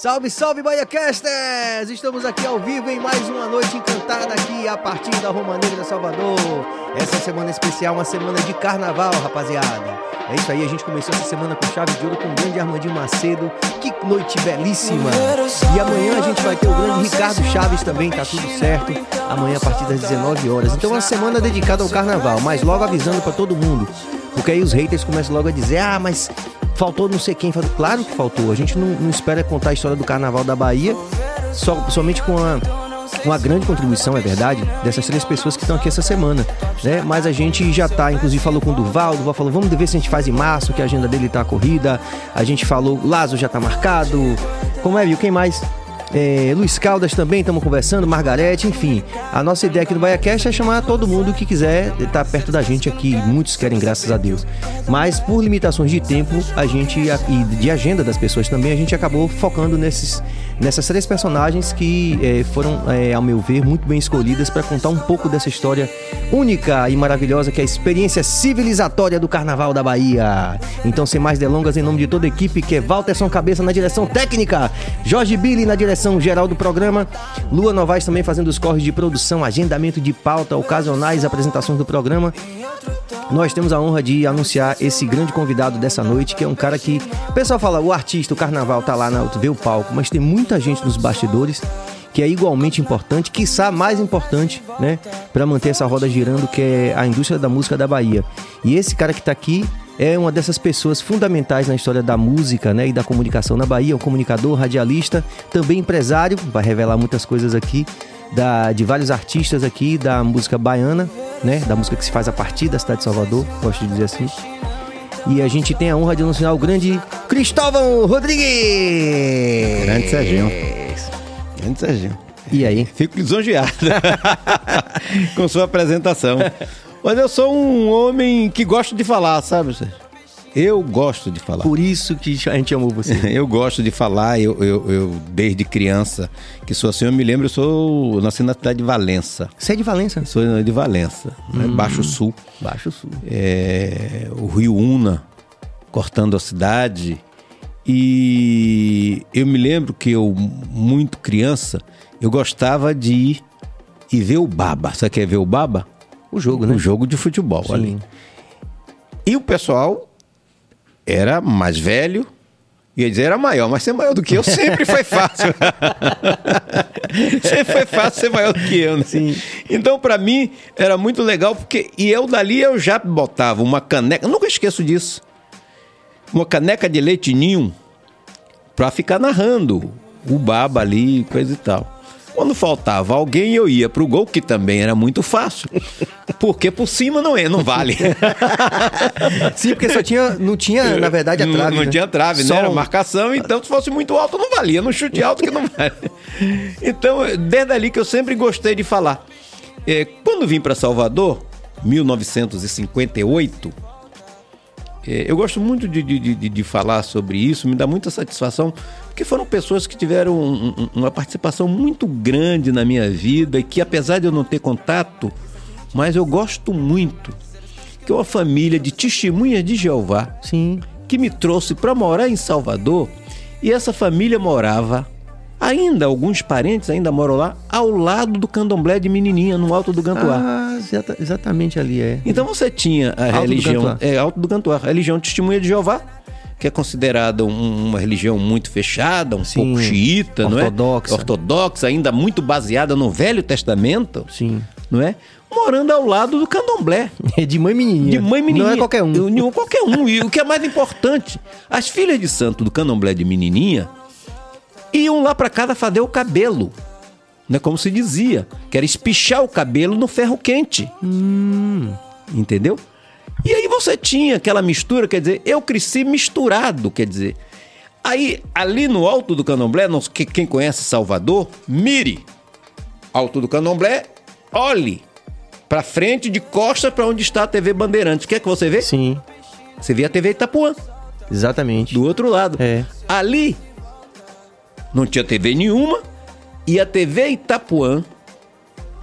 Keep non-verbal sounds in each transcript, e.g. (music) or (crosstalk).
Salve, salve, BaiaCasters! Estamos aqui ao vivo em mais uma noite encantada aqui a partir da Romaneira Salvador. Essa semana especial, uma semana de carnaval, rapaziada. É isso aí, a gente começou essa semana com chave de ouro com o grande Armandinho Macedo. Que noite belíssima! E amanhã a gente vai ter o grande Ricardo Chaves também, tá tudo certo. Amanhã a partir das 19 horas. Então, uma semana dedicada ao carnaval, mas logo avisando para todo mundo. Porque aí os haters começam logo a dizer: ah, mas faltou não sei quem. Claro que faltou. A gente não, não espera contar a história do carnaval da Bahia só, somente com a uma grande contribuição, é verdade, dessas três pessoas que estão aqui essa semana, né? Mas a gente já tá, inclusive falou com o Duval, o Duval falou, vamos ver se a gente faz em março, que a agenda dele tá corrida. A gente falou, Lazo já tá marcado. Como é, viu? Quem mais? É, Luiz Caldas também, estamos conversando, Margarete, enfim. A nossa ideia aqui no BaiaCast é chamar todo mundo que quiser estar perto da gente aqui. Muitos querem, graças a Deus. Mas por limitações de tempo a gente e de agenda das pessoas também, a gente acabou focando nesses, nessas três personagens que é, foram, é, ao meu ver, muito bem escolhidas para contar um pouco dessa história única e maravilhosa que é a experiência civilizatória do Carnaval da Bahia. Então, sem mais delongas, em nome de toda a equipe, que é Walterson Cabeça na direção técnica, Jorge Billy na direção direção geral do programa. Lua Novaes também fazendo os corres de produção, agendamento de pauta, ocasionais apresentações do programa. Nós temos a honra de anunciar esse grande convidado dessa noite, que é um cara que. O pessoal fala, o artista, o carnaval tá lá na vê o palco, mas tem muita gente nos bastidores que é igualmente importante, quiçá mais importante, né, para manter essa roda girando, que é a indústria da música da Bahia. E esse cara que está aqui é uma dessas pessoas fundamentais na história da música né, e da comunicação na Bahia, um comunicador, radialista, também empresário, vai revelar muitas coisas aqui, da, de vários artistas aqui da música baiana, né, da música que se faz a partir da cidade de Salvador, gosto de dizer assim. E a gente tem a honra de anunciar o grande Cristóvão Rodrigues! Grande Serginho. Grande Serginho. E aí? Fico lisonjeado (laughs) (laughs) com sua apresentação. Mas eu sou um homem que gosta de falar, sabe? Eu gosto de falar. Por isso que a gente amou você. (laughs) eu gosto de falar, eu, eu, eu, desde criança, que sou assim, eu me lembro, eu sou. Eu nasci na cidade de Valença. Você é de Valença? Sou de Valença, né? hum, Baixo Sul. Baixo Sul. É, o Rio Una, cortando a cidade. E eu me lembro que eu, muito criança, eu gostava de ir e ver o Baba. Você quer ver o Baba? O jogo, né? O jogo de futebol Sim. ali. E o pessoal era mais velho, ia dizer era maior, mas ser maior do que eu sempre foi fácil. (laughs) sempre foi fácil ser maior do que eu, né? Sim. Então, para mim, era muito legal, porque. E eu dali eu já botava uma caneca, nunca esqueço disso. Uma caneca de leite ninho pra ficar narrando o baba ali, coisa e tal. Quando faltava alguém, eu ia pro gol, que também era muito fácil. Porque por cima não é, não vale. (laughs) Sim, porque só tinha, não tinha, na verdade, a trave. Não, não né? tinha trave, só né? Era marcação, então se fosse muito alto não valia. No chute alto que não vale. Então, desde ali que eu sempre gostei de falar. É, quando vim para Salvador, 1958, é, eu gosto muito de, de, de, de, falar sobre isso, me dá muita satisfação, porque foram pessoas que tiveram um, um, uma participação muito grande na minha vida e que, apesar de eu não ter contato, mas eu gosto muito, que é uma família de testemunhas de Jeová, Sim. que me trouxe para morar em Salvador e essa família morava Ainda alguns parentes ainda moram lá, ao lado do candomblé de Menininha, no Alto do Gantuá. Ah, exatamente ali é. Então você tinha a Alto religião. Do é, Alto do Gantuá. A religião Testemunha de Jeová, que é considerada um, uma religião muito fechada, um Sim, pouco xiita, ortodoxa. não é? Ortodoxa, ainda muito baseada no Velho Testamento. Sim. Não é? Morando ao lado do candomblé. É (laughs) de mãe menininha. De mãe menininha. Não é qualquer um. Nenhum, qualquer um. E o que é mais importante, as filhas de santo do candomblé de menininha iam lá para casa fazer o cabelo. Né, como se dizia, que era espichar o cabelo no ferro quente. Hum. Entendeu? E aí você tinha aquela mistura, quer dizer, eu cresci misturado, quer dizer. Aí, ali no alto do candomblé, quem conhece Salvador, mire. Alto do candomblé, olhe para frente, de costas para onde está a TV Bandeirantes. O que é que você vê? Sim. Você vê a TV Itapuã. Exatamente. Do outro lado. É. Ali não tinha TV nenhuma e a TV Itapuã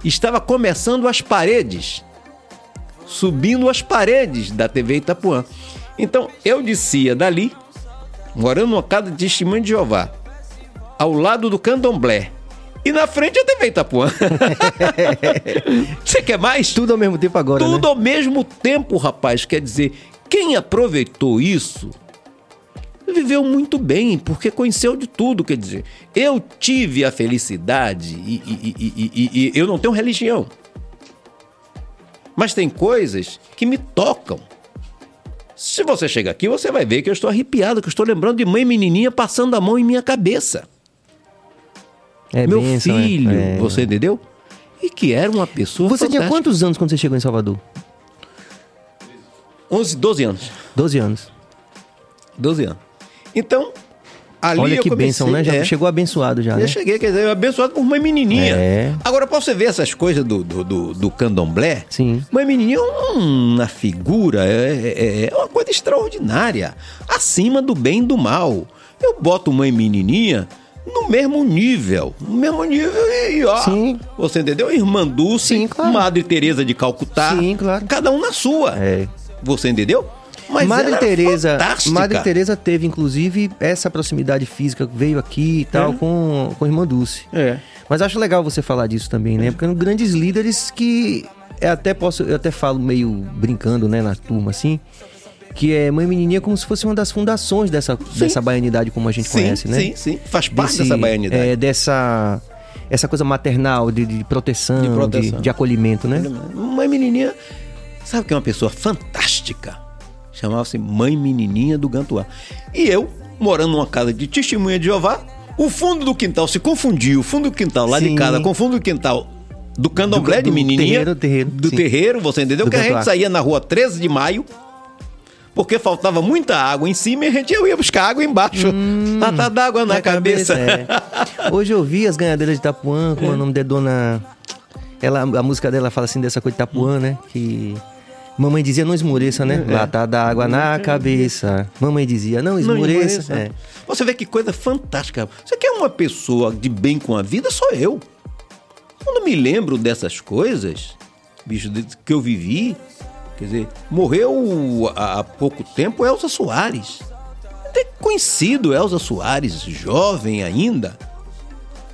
estava começando as paredes, subindo as paredes da TV Itapuã. Então eu descia dali, morando numa casa de testemunho de Jeová, ao lado do candomblé. E na frente a TV Itapuã. (laughs) Você quer mais? Tudo ao mesmo tempo agora, Tudo né? ao mesmo tempo, rapaz. Quer dizer, quem aproveitou isso viveu muito bem, porque conheceu de tudo. Quer dizer, eu tive a felicidade e, e- e- e- eu não tenho religião. Mas tem coisas que me tocam. Se você chega aqui, você vai ver que eu estou arrepiado, que eu estou lembrando de mãe menininha passando a mão em minha cabeça. É Meu bênção, é. filho, É. você entendeu? E que era uma pessoa Você tinha fantástica. quantos anos quando você chegou em Salvador? 11, 12 anos. 12 anos. 12 anos. Então, ali Olha que comecei, bênção, né? Já é, chegou abençoado já, Eu né? cheguei, quer dizer, abençoado por mãe menininha. É. Agora, pra você ver essas coisas do, do, do, do candomblé, Sim. mãe menininha é uma figura, é, é- é uma coisa extraordinária, acima do bem e do mal. Eu boto mãe menininha no mesmo nível, no mesmo nível e, ó, Sim. você entendeu? Irmã Dulce, Sim, claro. Madre Teresa de Calcutá, Sim, claro. cada um na sua. É. Você entendeu? Mas Madre é Teresa, fantástica. Madre Teresa teve inclusive essa proximidade física, veio aqui e tal É. com com a irmã Dulce. É. Mas acho legal você falar disso também, né? Porque são grandes líderes que eu até posso, eu até falo meio brincando, né, na turma assim, que é Mãe Menininha como se fosse uma das fundações dessa, dessa baianidade como a gente Sim, conhece, né? sim, sim. Faz parte Desse- dessa baianidade. É, dessa essa coisa maternal de, de proteção, De de, proteção. de acolhimento, né? Mãe menininha, sabe que é uma pessoa fantástica? Chamava-se Mãe Menininha do Gantuá. E eu, morando numa casa de testemunha de Jeová, o fundo do quintal se confundiu. O fundo do quintal lá de Sim. casa com o fundo do quintal do candomblé Do- de do menininha. terreiro, terreiro, do sim. terreiro, você entendeu? Do que a gente Gantuá. saía na rua 13 de maio. Porque faltava muita água em cima e a gente ia buscar água embaixo. Lata d'água na, cabeça. é. Hoje eu vi as ganhadeiras de Itapuã, como é o nome da dona. Ela, a música dela fala assim dessa coisa de Itapuã, né? Que. Mamãe dizia, não esmoreça, né? Lata d'água na cabeça. Mamãe dizia, não esmoreça. É. Você vê que coisa fantástica. Você quer uma pessoa de bem com a vida? Sou eu. Quando me lembro dessas coisas, bicho, que eu vivi, quer dizer, morreu há há pouco tempo Elza Soares. Até conhecido Elza Soares, jovem ainda.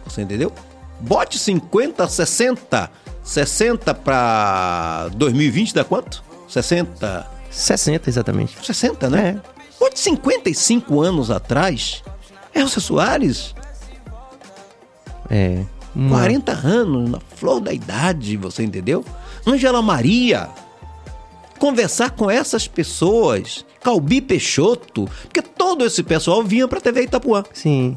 Você entendeu? Bote 50, 60, 60 para 2020 dá quanto? 60, 60, exatamente. 60, né? Bote 55 anos atrás, Elza Soares, É. Uma- 40 anos, na flor da idade, você entendeu? Angela Maria. Conversar com essas pessoas, Calbi Peixoto, porque todo esse pessoal vinha pra TV Itapuã. Sim.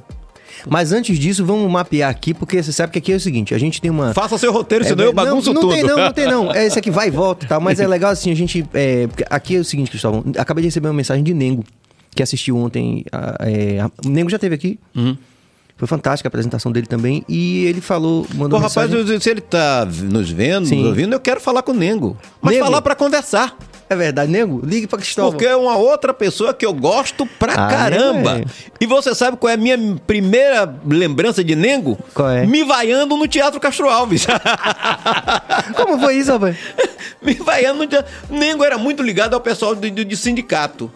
Mas antes disso, vamos mapear aqui, porque você sabe que aqui é o seguinte: a gente tem uma. Faça seu roteiro, É, senão eu não, bagunço não tudo. tem não, não tem não. (laughs) É esse aqui vai e volta e tal. Mas é legal assim, a gente. é, aqui é o seguinte, Cristóvão. Acabei de receber uma mensagem de Nengo, que assistiu ontem. a- é, a- o Nengo já teve aqui. Uhum. Foi fantástica a apresentação dele também. E ele falou, Pô, mandou rapaz, mensagem. se ele tá nos vendo, Sim. nos ouvindo, eu quero falar com o Nengo. Mas Nego. falar pra conversar. É verdade, Nengo? Ligue pra Cristóvão. Porque é uma outra pessoa que eu gosto pra Ah, caramba. é. E você sabe qual é a minha primeira lembrança de Nengo? Qual é? Me vaiando no Teatro Castro Alves. (laughs) Como foi isso, rapaz? (laughs) Me vaiando no teatro. Nengo era muito ligado ao pessoal de, de- de sindicato.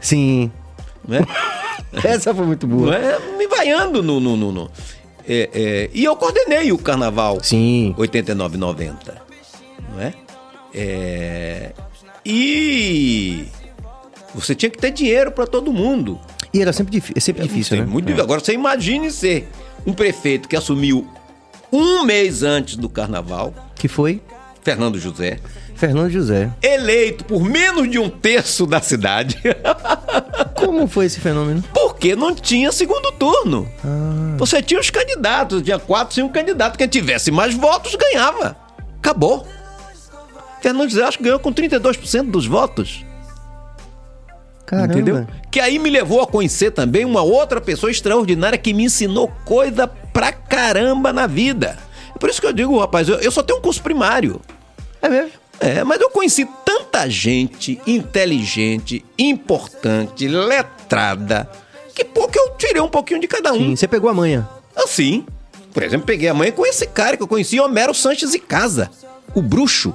Sim. Né? (laughs) Essa foi muito boa. é? Me vaiando no. no, no, no- É, é, e eu coordenei o carnaval Sim. 89 90. Não é? É, E. Você tinha que ter dinheiro pra todo mundo. E era sempre, é sempre difícil, Sim, né? Muito É. difícil. Agora você imagine ser um prefeito que assumiu um mês antes do carnaval, Que foi Fernando José, Fernando José. eleito por menos de um terço da cidade, (laughs) Como foi esse fenômeno? porque não tinha segundo turno. Ah. Você tinha os candidatos, tinha quatro, cinco candidatos. Quem tivesse mais votos ganhava. Acabou. Fernando José acho que ganhou com 32% dos votos. Caramba. Entendeu? Que aí me levou a conhecer também uma outra pessoa extraordinária que me ensinou coisa pra caramba na vida. Por isso que eu digo, rapaz, eu, eu só tenho um curso primário. É mesmo? É, mas eu conheci tanta gente inteligente, importante, letrada, que pouco eu tirei um pouquinho de cada um. Sim, você pegou a manha. Assim, por exemplo, peguei a mãe com esse cara que eu conheci, Homero Sanches e Casa, o bruxo,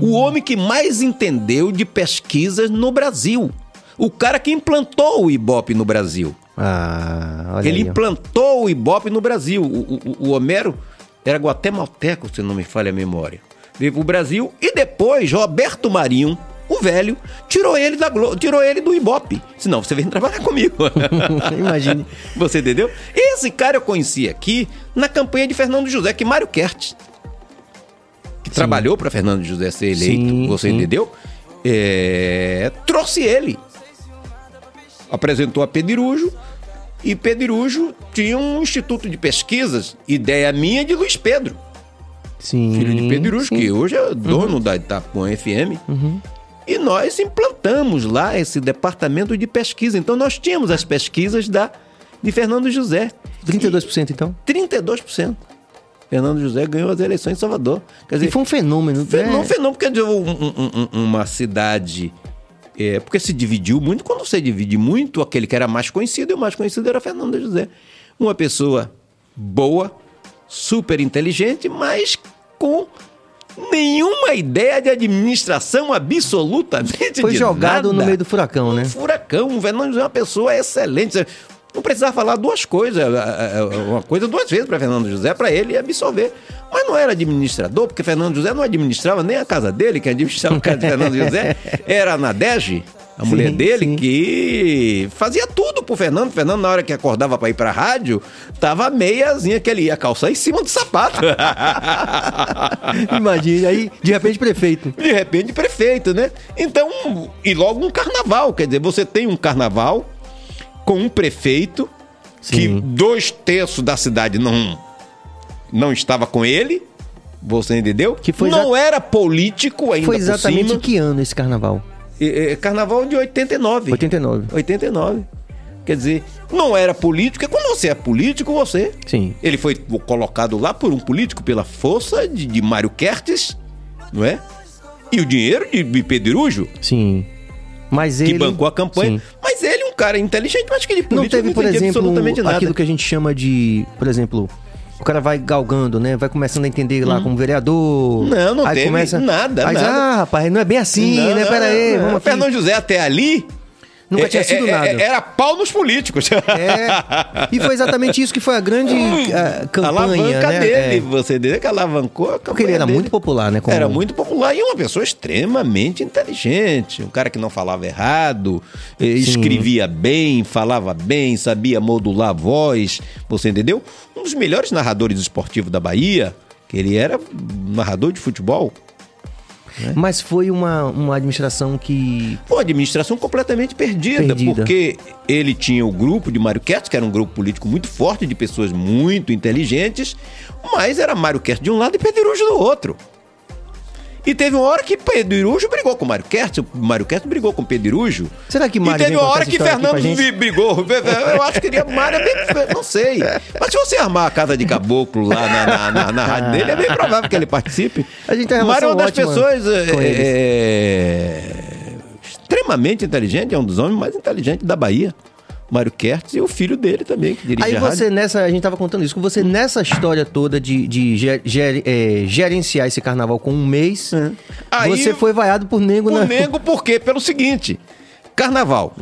o homem que mais entendeu de pesquisas no Brasil, o cara que implantou o Ibope no Brasil. Ah, olha Ele aí, implantou o Ibope no Brasil. O, o- o Homero era guatemalteco, se não me falha a memória. Veio pro Brasil e depois Roberto Marinho, o velho, tirou ele da Glo tirou ele do Ibope. Senão você vem trabalhar comigo. (laughs) Imagine. Você entendeu? Esse cara eu conheci aqui na campanha de Fernando José, que Mário Kertz, que trabalhou para Fernando José ser eleito, Sim, você sim. entendeu? É, trouxe ele. Apresentou a Pedirujo e Pedirujo tinha um instituto de pesquisas, ideia minha de Luiz Pedro, Sim. filho de. Uhum. que hoje é dono da Itapuã FM. E nós implantamos lá esse departamento de pesquisa. Então nós tínhamos as pesquisas da de Fernando José. 32% então. 32%. Fernando José ganhou as eleições em Salvador. Quer dizer, E foi um fenômeno. fenômeno, né? fenômeno, quer dizer, um- um- um- uma cidade. É, porque se dividiu muito. Quando você divide muito, aquele que era mais conhecido, e o mais conhecido era Fernando José. Uma pessoa boa, super inteligente, mas com nenhuma ideia de administração absolutamente Foi jogado no nada. meio do furacão, né? Um furacão. O Fernando José é uma pessoa excelente. Não precisava falar duas coisas, é, é, uma coisa duas vezes para Fernando José, para ele absorver. Mas não era administrador, porque Fernando José não administrava nem a casa dele, quem administrava a casa de Fernando (laughs) José era a Nadege, a Sim, mulher dele, sim. que fazia tudo pro Fernando. Fernando, na hora que acordava para ir pra rádio, tava a meiazinha que ele ia calçar em cima do sapato. (laughs) Imagine, aí, de repente, prefeito. de repente prefeito, né? Então, e logo um carnaval, quer dizer, você tem um carnaval com um prefeito que Sim. dois terços da cidade não não estava com ele, você entendeu? Que foi não era político ainda Foi por exatamente que ano esse carnaval? É, é, carnaval de 89. 89. 89. Quer dizer, não era político, porque quando você é político, você Sim. ele foi colocado lá por um político pela força de, de Mário Kertes, não é? E o dinheiro de, de Pedirujo, Sim. Mas que ele. bancou a campanha. Sim. Mas ele é um cara inteligente, mas que de político Não teve, por entendia exemplo, absolutamente nada. aquilo que a gente chama de. Por exemplo, cara vai galgando, né? Vai começando a entender lá como vereador. Hum. Não, não aí teve começa... nada, Aí, nada. ah, rapaz, não é bem assim, Não, né? Pera aí, não, vamos aqui. Fernando José até ali. Nunca é- tinha é- sido é- nada. Era pau nos políticos. (laughs) É. E foi exatamente isso que foi a grande ah, a campanha, alavanca né? dele, É. você entendeu? Que alavancou a campanha Porque ele era dele. muito popular, né? como- Era muito popular e uma pessoa extremamente inteligente. Um cara que não falava errado, eh, escrevia bem, falava bem, sabia modular a voz. Você entendeu? Um dos melhores narradores esportivos da Bahia, que ele era narrador de futebol. Mas foi uma, uma administração que. Pô, administração completamente perdida, Perdida. porque ele tinha o grupo de Mário Kertz, que era um grupo político muito forte, de pessoas muito inteligentes, mas era Mário Kertz de um lado e Pedirujo do outro. E teve uma hora que Pedirujo brigou com o Mário Kertz, o Mário Kertz brigou com o Pedirujo. Será que E Mário teve vem uma hora que Fernando brigou. (laughs) Eu acho que queria Mário, é não sei. Mas se você armar a casa de caboclo lá na, na, na- na rádio dele, é bem provável que ele participe. A gente tem Mário é uma das pessoas é, é, extremamente inteligente, é um dos homens mais inteligentes da Bahia. Mário Kertz e o filho dele também, que dirige Aí a você rádio. nessa, a gente tava contando isso, com você nessa história toda de, de ger- ger- é, gerenciar esse carnaval com um mês, É. Aí- você foi vaiado por nego O na. nego por quê? Pelo seguinte, carnaval.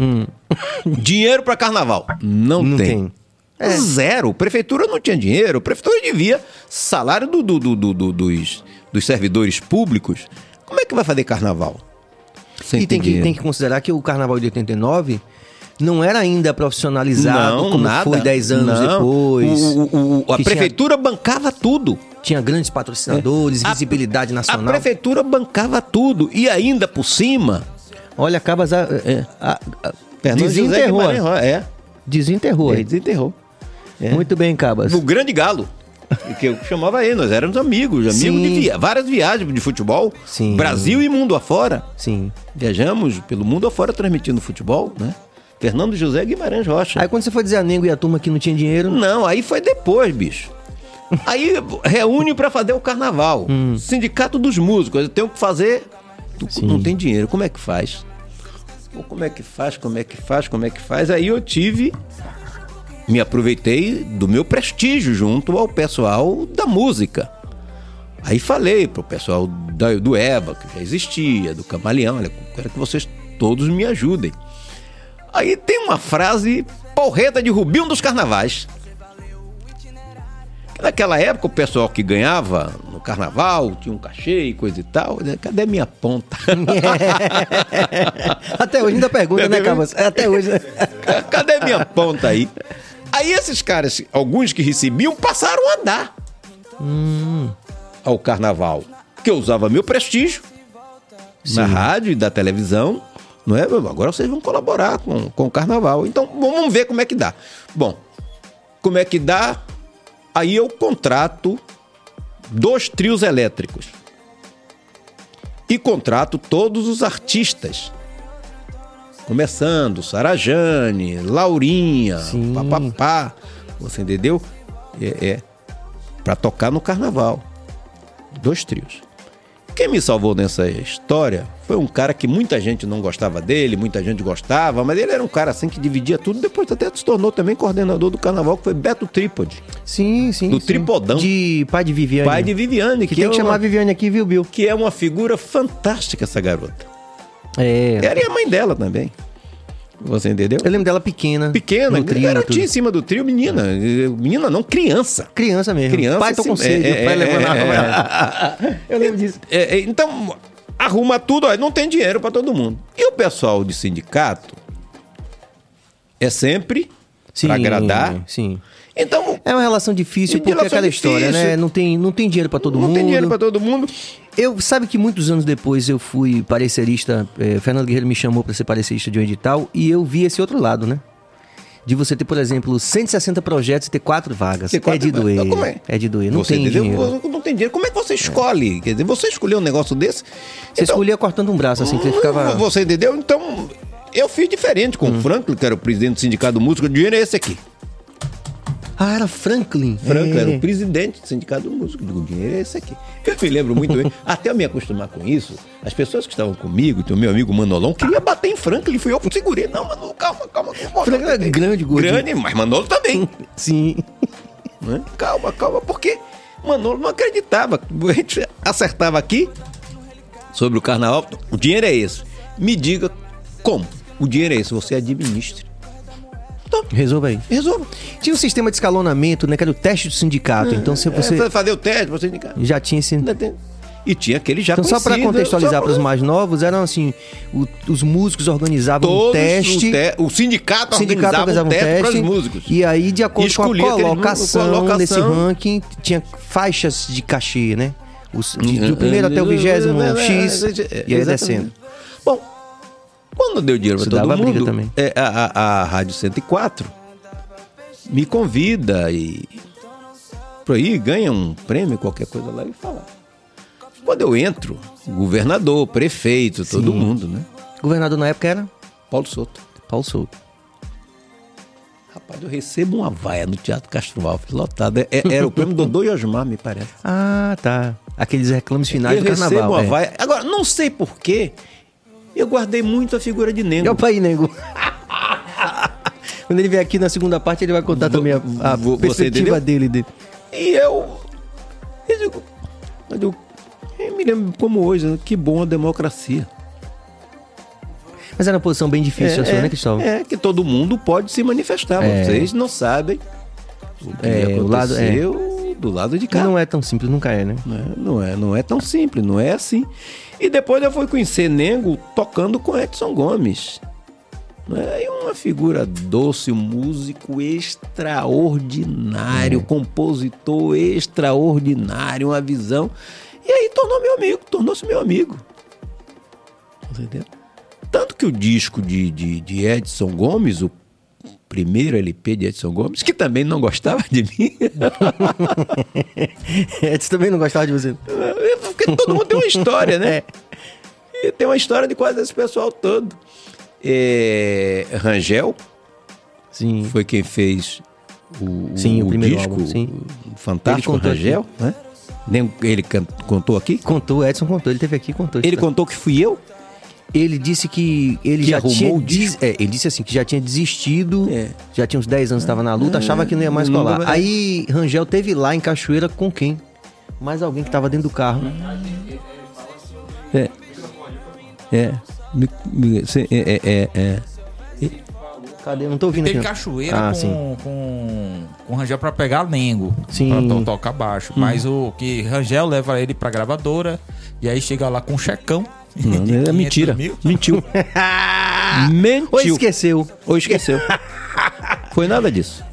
Dinheiro para carnaval. Não, Não tem. tem. É. Zero. Prefeitura não tinha dinheiro. Prefeitura devia salário do, do- do- do- do- dos, dos servidores públicos. Como é que vai fazer carnaval? Sem E tem que, tem que considerar que o carnaval de 89 não era ainda profissionalizado não, como nada. foi 10 anos Não. depois. O- o- a que tinha- prefeitura bancava tudo. Tinha grandes patrocinadores, A- visibilidade A nacional. prefeitura bancava tudo. E ainda por cima. Olha, acabas a, É. a- a- desenterrou. É. Desenterrou. Ele desenterrou. É. Muito bem, Cabas. O Grande Galo. (laughs) Que eu chamava ele, nós éramos amigos, amigos Sim. de via- várias viagens de futebol. Sim. Brasil e mundo afora. Sim. Viajamos pelo mundo afora transmitindo futebol, né? Fernando José Guimarães Rocha. Aí quando você foi dizer a Nengo e a turma que não tinha dinheiro, Não, aí foi depois, bicho. (laughs) Aí reúne pra fazer o carnaval. Sindicato dos músicos, eu tenho que fazer. Hum. Sim. não tem dinheiro, como é que faz? Pô, como é que faz? Como é que faz? Como é que faz? Aí eu tive. Me aproveitei do meu prestígio junto ao pessoal da música. Aí falei pro pessoal da- do Eva, que já existia, do Camaleão, olha, quero que vocês todos me ajudem. Aí tem uma frase porreta de Rubinho dos Carnavais. Naquela época, o pessoal que ganhava no carnaval tinha um cachê e coisa e tal. né? Cadê minha ponta? (laughs) Até hoje ainda pergunta, né, Cabas? Até hoje. né? Cadê minha ponta aí? Aí esses caras, alguns que recebiam, passaram a dar ao carnaval. Que eu usava meu prestígio na rádio e da televisão. Não é? Agora vocês vão colaborar com, com o carnaval. Então vamos ver como é que dá. Bom, como é que dá? Aí eu contrato dois trios elétricos. E contrato todos os artistas. Começando, Sarajane, Laurinha, Sim. papapá. Você entendeu? É, é. Pra tocar no carnaval. Dois trios. Quem me salvou nessa história foi um cara que muita gente não gostava dele, muita gente gostava, mas ele era um cara assim que dividia tudo. Depois até se tornou também coordenador do carnaval, que foi Beto Trípode, Sim, sim. Do sim. tripodão. De pai de Viviane. pai de Viviane, Que, que, tem é que chamar uma, Viviane aqui, viu, Bill? que é uma figura fantástica, essa garota. É. Era e a mãe dela também. Você entendeu? Eu lembro dela pequena. Pequena, trio, garotinha tudo. em cima do trio, menina. Menina não, criança. Criança mesmo. Criança, Pai, tô com sim. sede. É, o pai é, levando é, a (laughs) Eu lembro disso. É, é, então, arruma tudo, ó, não tem dinheiro para todo mundo. E o pessoal de sindicato é sempre Sim, para agradar. Sim. Então, É uma relação difícil É porque é aquela história, difícil. né? Não tem, não tem dinheiro pra todo não mundo. tem dinheiro para todo mundo. Eu sabe que muitos anos depois eu fui parecerista, eh, Fernando Guerreiro me chamou para ser parecerista de um edital e eu vi esse outro lado, né? De você ter, por exemplo, 160 projetos e ter quatro vagas. Ter quatro é de vagas. doer. Então, como é? é? de doer. Não Você tem entendeu? dinheiro. Não tem dinheiro. Como é que você escolhe? Quer dizer, você escolheu um negócio desse? Você Então, escolhia cortando um braço, assim, que você ficava. Hum. Você entendeu? Então, eu fiz diferente com o Franklin, que era o presidente do Sindicato do Músico. O dinheiro é esse aqui. Ah, era Franklin. Franklin É. era o presidente do Sindicato do Músico. Digo, o dinheiro é esse aqui. Eu me lembro muito bem. (laughs) Até eu me acostumar com isso, as pessoas que estavam comigo, o meu amigo Manolão, queria bater em Franklin. Fui eu que segurei. Não, Manolo, calma, calma. calma Franklin era grande, gordinho. Grande, mas Manolo também. Sim. né? Calma, calma, porque Manolo não acreditava. A gente acertava aqui sobre o carnaval. O dinheiro é esse. Me diga como. O dinheiro é esse. Você administre. Então, Resolva aí. resolva. Tinha um sistema de escalonamento, né? Que era o teste do sindicato. Então, se você É, fazer o teste, você indicar. já tinha esse. E tinha aquele já Então, só para contextualizar para os mais novos, eram assim: o- os músicos organizavam Todos um teste. O, te- o sindicato, O sindicato organizava organizava um um teste, para teste. os músicos. E aí, de acordo com a colocação, desse ranking, tinha faixas de cachê, né? Os, de- do primeiro até o vigésimo X. E aí descendo. Bom, quando deu dinheiro para todo mundo, também. é, a, a, a Rádio 104 me convida e por aí ganha um prêmio, qualquer coisa lá e fala. Quando eu entro, governador, prefeito, todo Sim. mundo, né? Governador na época era Paulo Souto. Paulo Souto. Rapaz, eu recebo uma vaia no Teatro Castro Alves, lotado. É- Era o prêmio Dodô e Osmar, me parece. Ah, tá. Aqueles reclames finais eu do recebo carnaval. uma é. vaia. Agora, não sei porquê, eu guardei muito a figura de Nengo. Opa aí, nego. (laughs) Quando ele vier aqui na segunda parte, ele vai contar Vo- também a, a vo- você perspectiva dele, dele. E eu. Eu digo. Eu, digo, eu me lembro como hoje, né? que bom a democracia. Mas era uma posição bem difícil a sua, né, Cristóvão? é, que todo mundo pode se manifestar. É. Vocês não sabem o que É, o lado- é. aconteceu do lado de cá. não é tão simples, nunca é, né? Né? Não é, não é tão simples, não é assim. E depois eu fui conhecer Nengo tocando com Edson Gomes. Né? E uma figura doce, um músico extraordinário, compositor extraordinário, uma visão. E aí tornou meu amigo, tornou-se meu amigo. Entendeu? Tanto que o disco de, de, de Edson Gomes, o primeiro LP de Edson Gomes, que também não gostava de mim. (laughs) Edson também não gostava de você. É, Porque todo mundo tem uma história, né? (laughs) E tem uma história de quase esse pessoal todo. É, Rangel Sim. foi quem fez o, Sim, o primeiro disco álbum, sim. o Fantástico Rangel, né? Nem- Ele contou aqui? Contou, Edson contou, ele teve aqui e contou. Ele contou que fui eu? Ele disse que ele Que já arrumou tinha o des- é, ele disse assim que já tinha desistido, É. já tinha uns 10 anos estava na luta, achava que não ia mais colar. vai- Aí Rangel teve lá em Cachoeira com quem? Mais alguém que estava dentro do carro. É. É. É, é, é, é. Cadê? Não tô ouvindo Teve aqui. cachoeira Ah, sim. com, com, com Rangel pra pegar Lengo. Sim. Pra to tocar baixo. Mas o que Rangel leva ele pra gravadora. E aí chega lá com um checão. Não, de é 500 mentira. mil. Mentiu. (laughs) Ou Mentiu. esqueceu. Ou esqueceu. Foi nada disso.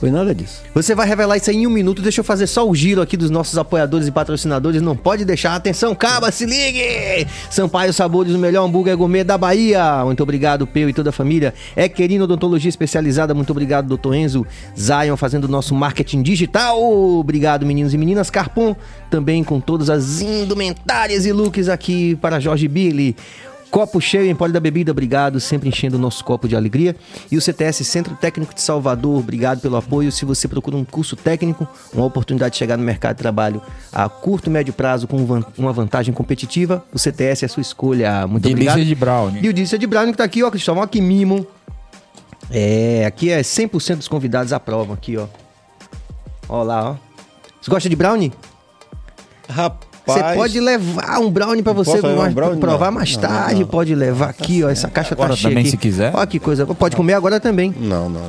Foi nada disso. Você vai revelar isso aí em um minuto. Deixa eu fazer só o giro aqui dos nossos apoiadores e patrocinadores. Não pode deixar. Atenção, caba, se ligue! Sampaio Sabores, o melhor hambúrguer gourmet da Bahia. Muito obrigado, Peu e toda a família. É Querino Odontologia Especializada. Muito obrigado, doutor Enzo Zion, fazendo o nosso marketing digital. Obrigado, meninos e meninas. Carpon, também com todas as indumentárias e looks aqui para Jorge Billy. Copo cheio em Poli da Bebida, obrigado, sempre enchendo o nosso copo de alegria. E o CTS Centro Técnico de Salvador, obrigado pelo apoio. Se você procura um curso técnico, uma oportunidade de chegar no mercado de trabalho a curto e médio prazo com uma vantagem competitiva, o CTS é a sua escolha. Muito Delícia obrigado. de brownie. E o Delícia de Brown que tá aqui, ó, Cristóvão, ó, que mimo. É, aqui é 100% dos convidados aprovam aqui, ó. Ó lá, ó. Você gosta de brownie? Rapaz. Você pode levar um brownie pra você um brownie? provar Não, mais não, tarde. não, não. Pode levar aqui, ó. Essa caixa Agora tá cheia também, aqui. se quiser. Ó que coisa. Pode comer agora também. Não, não,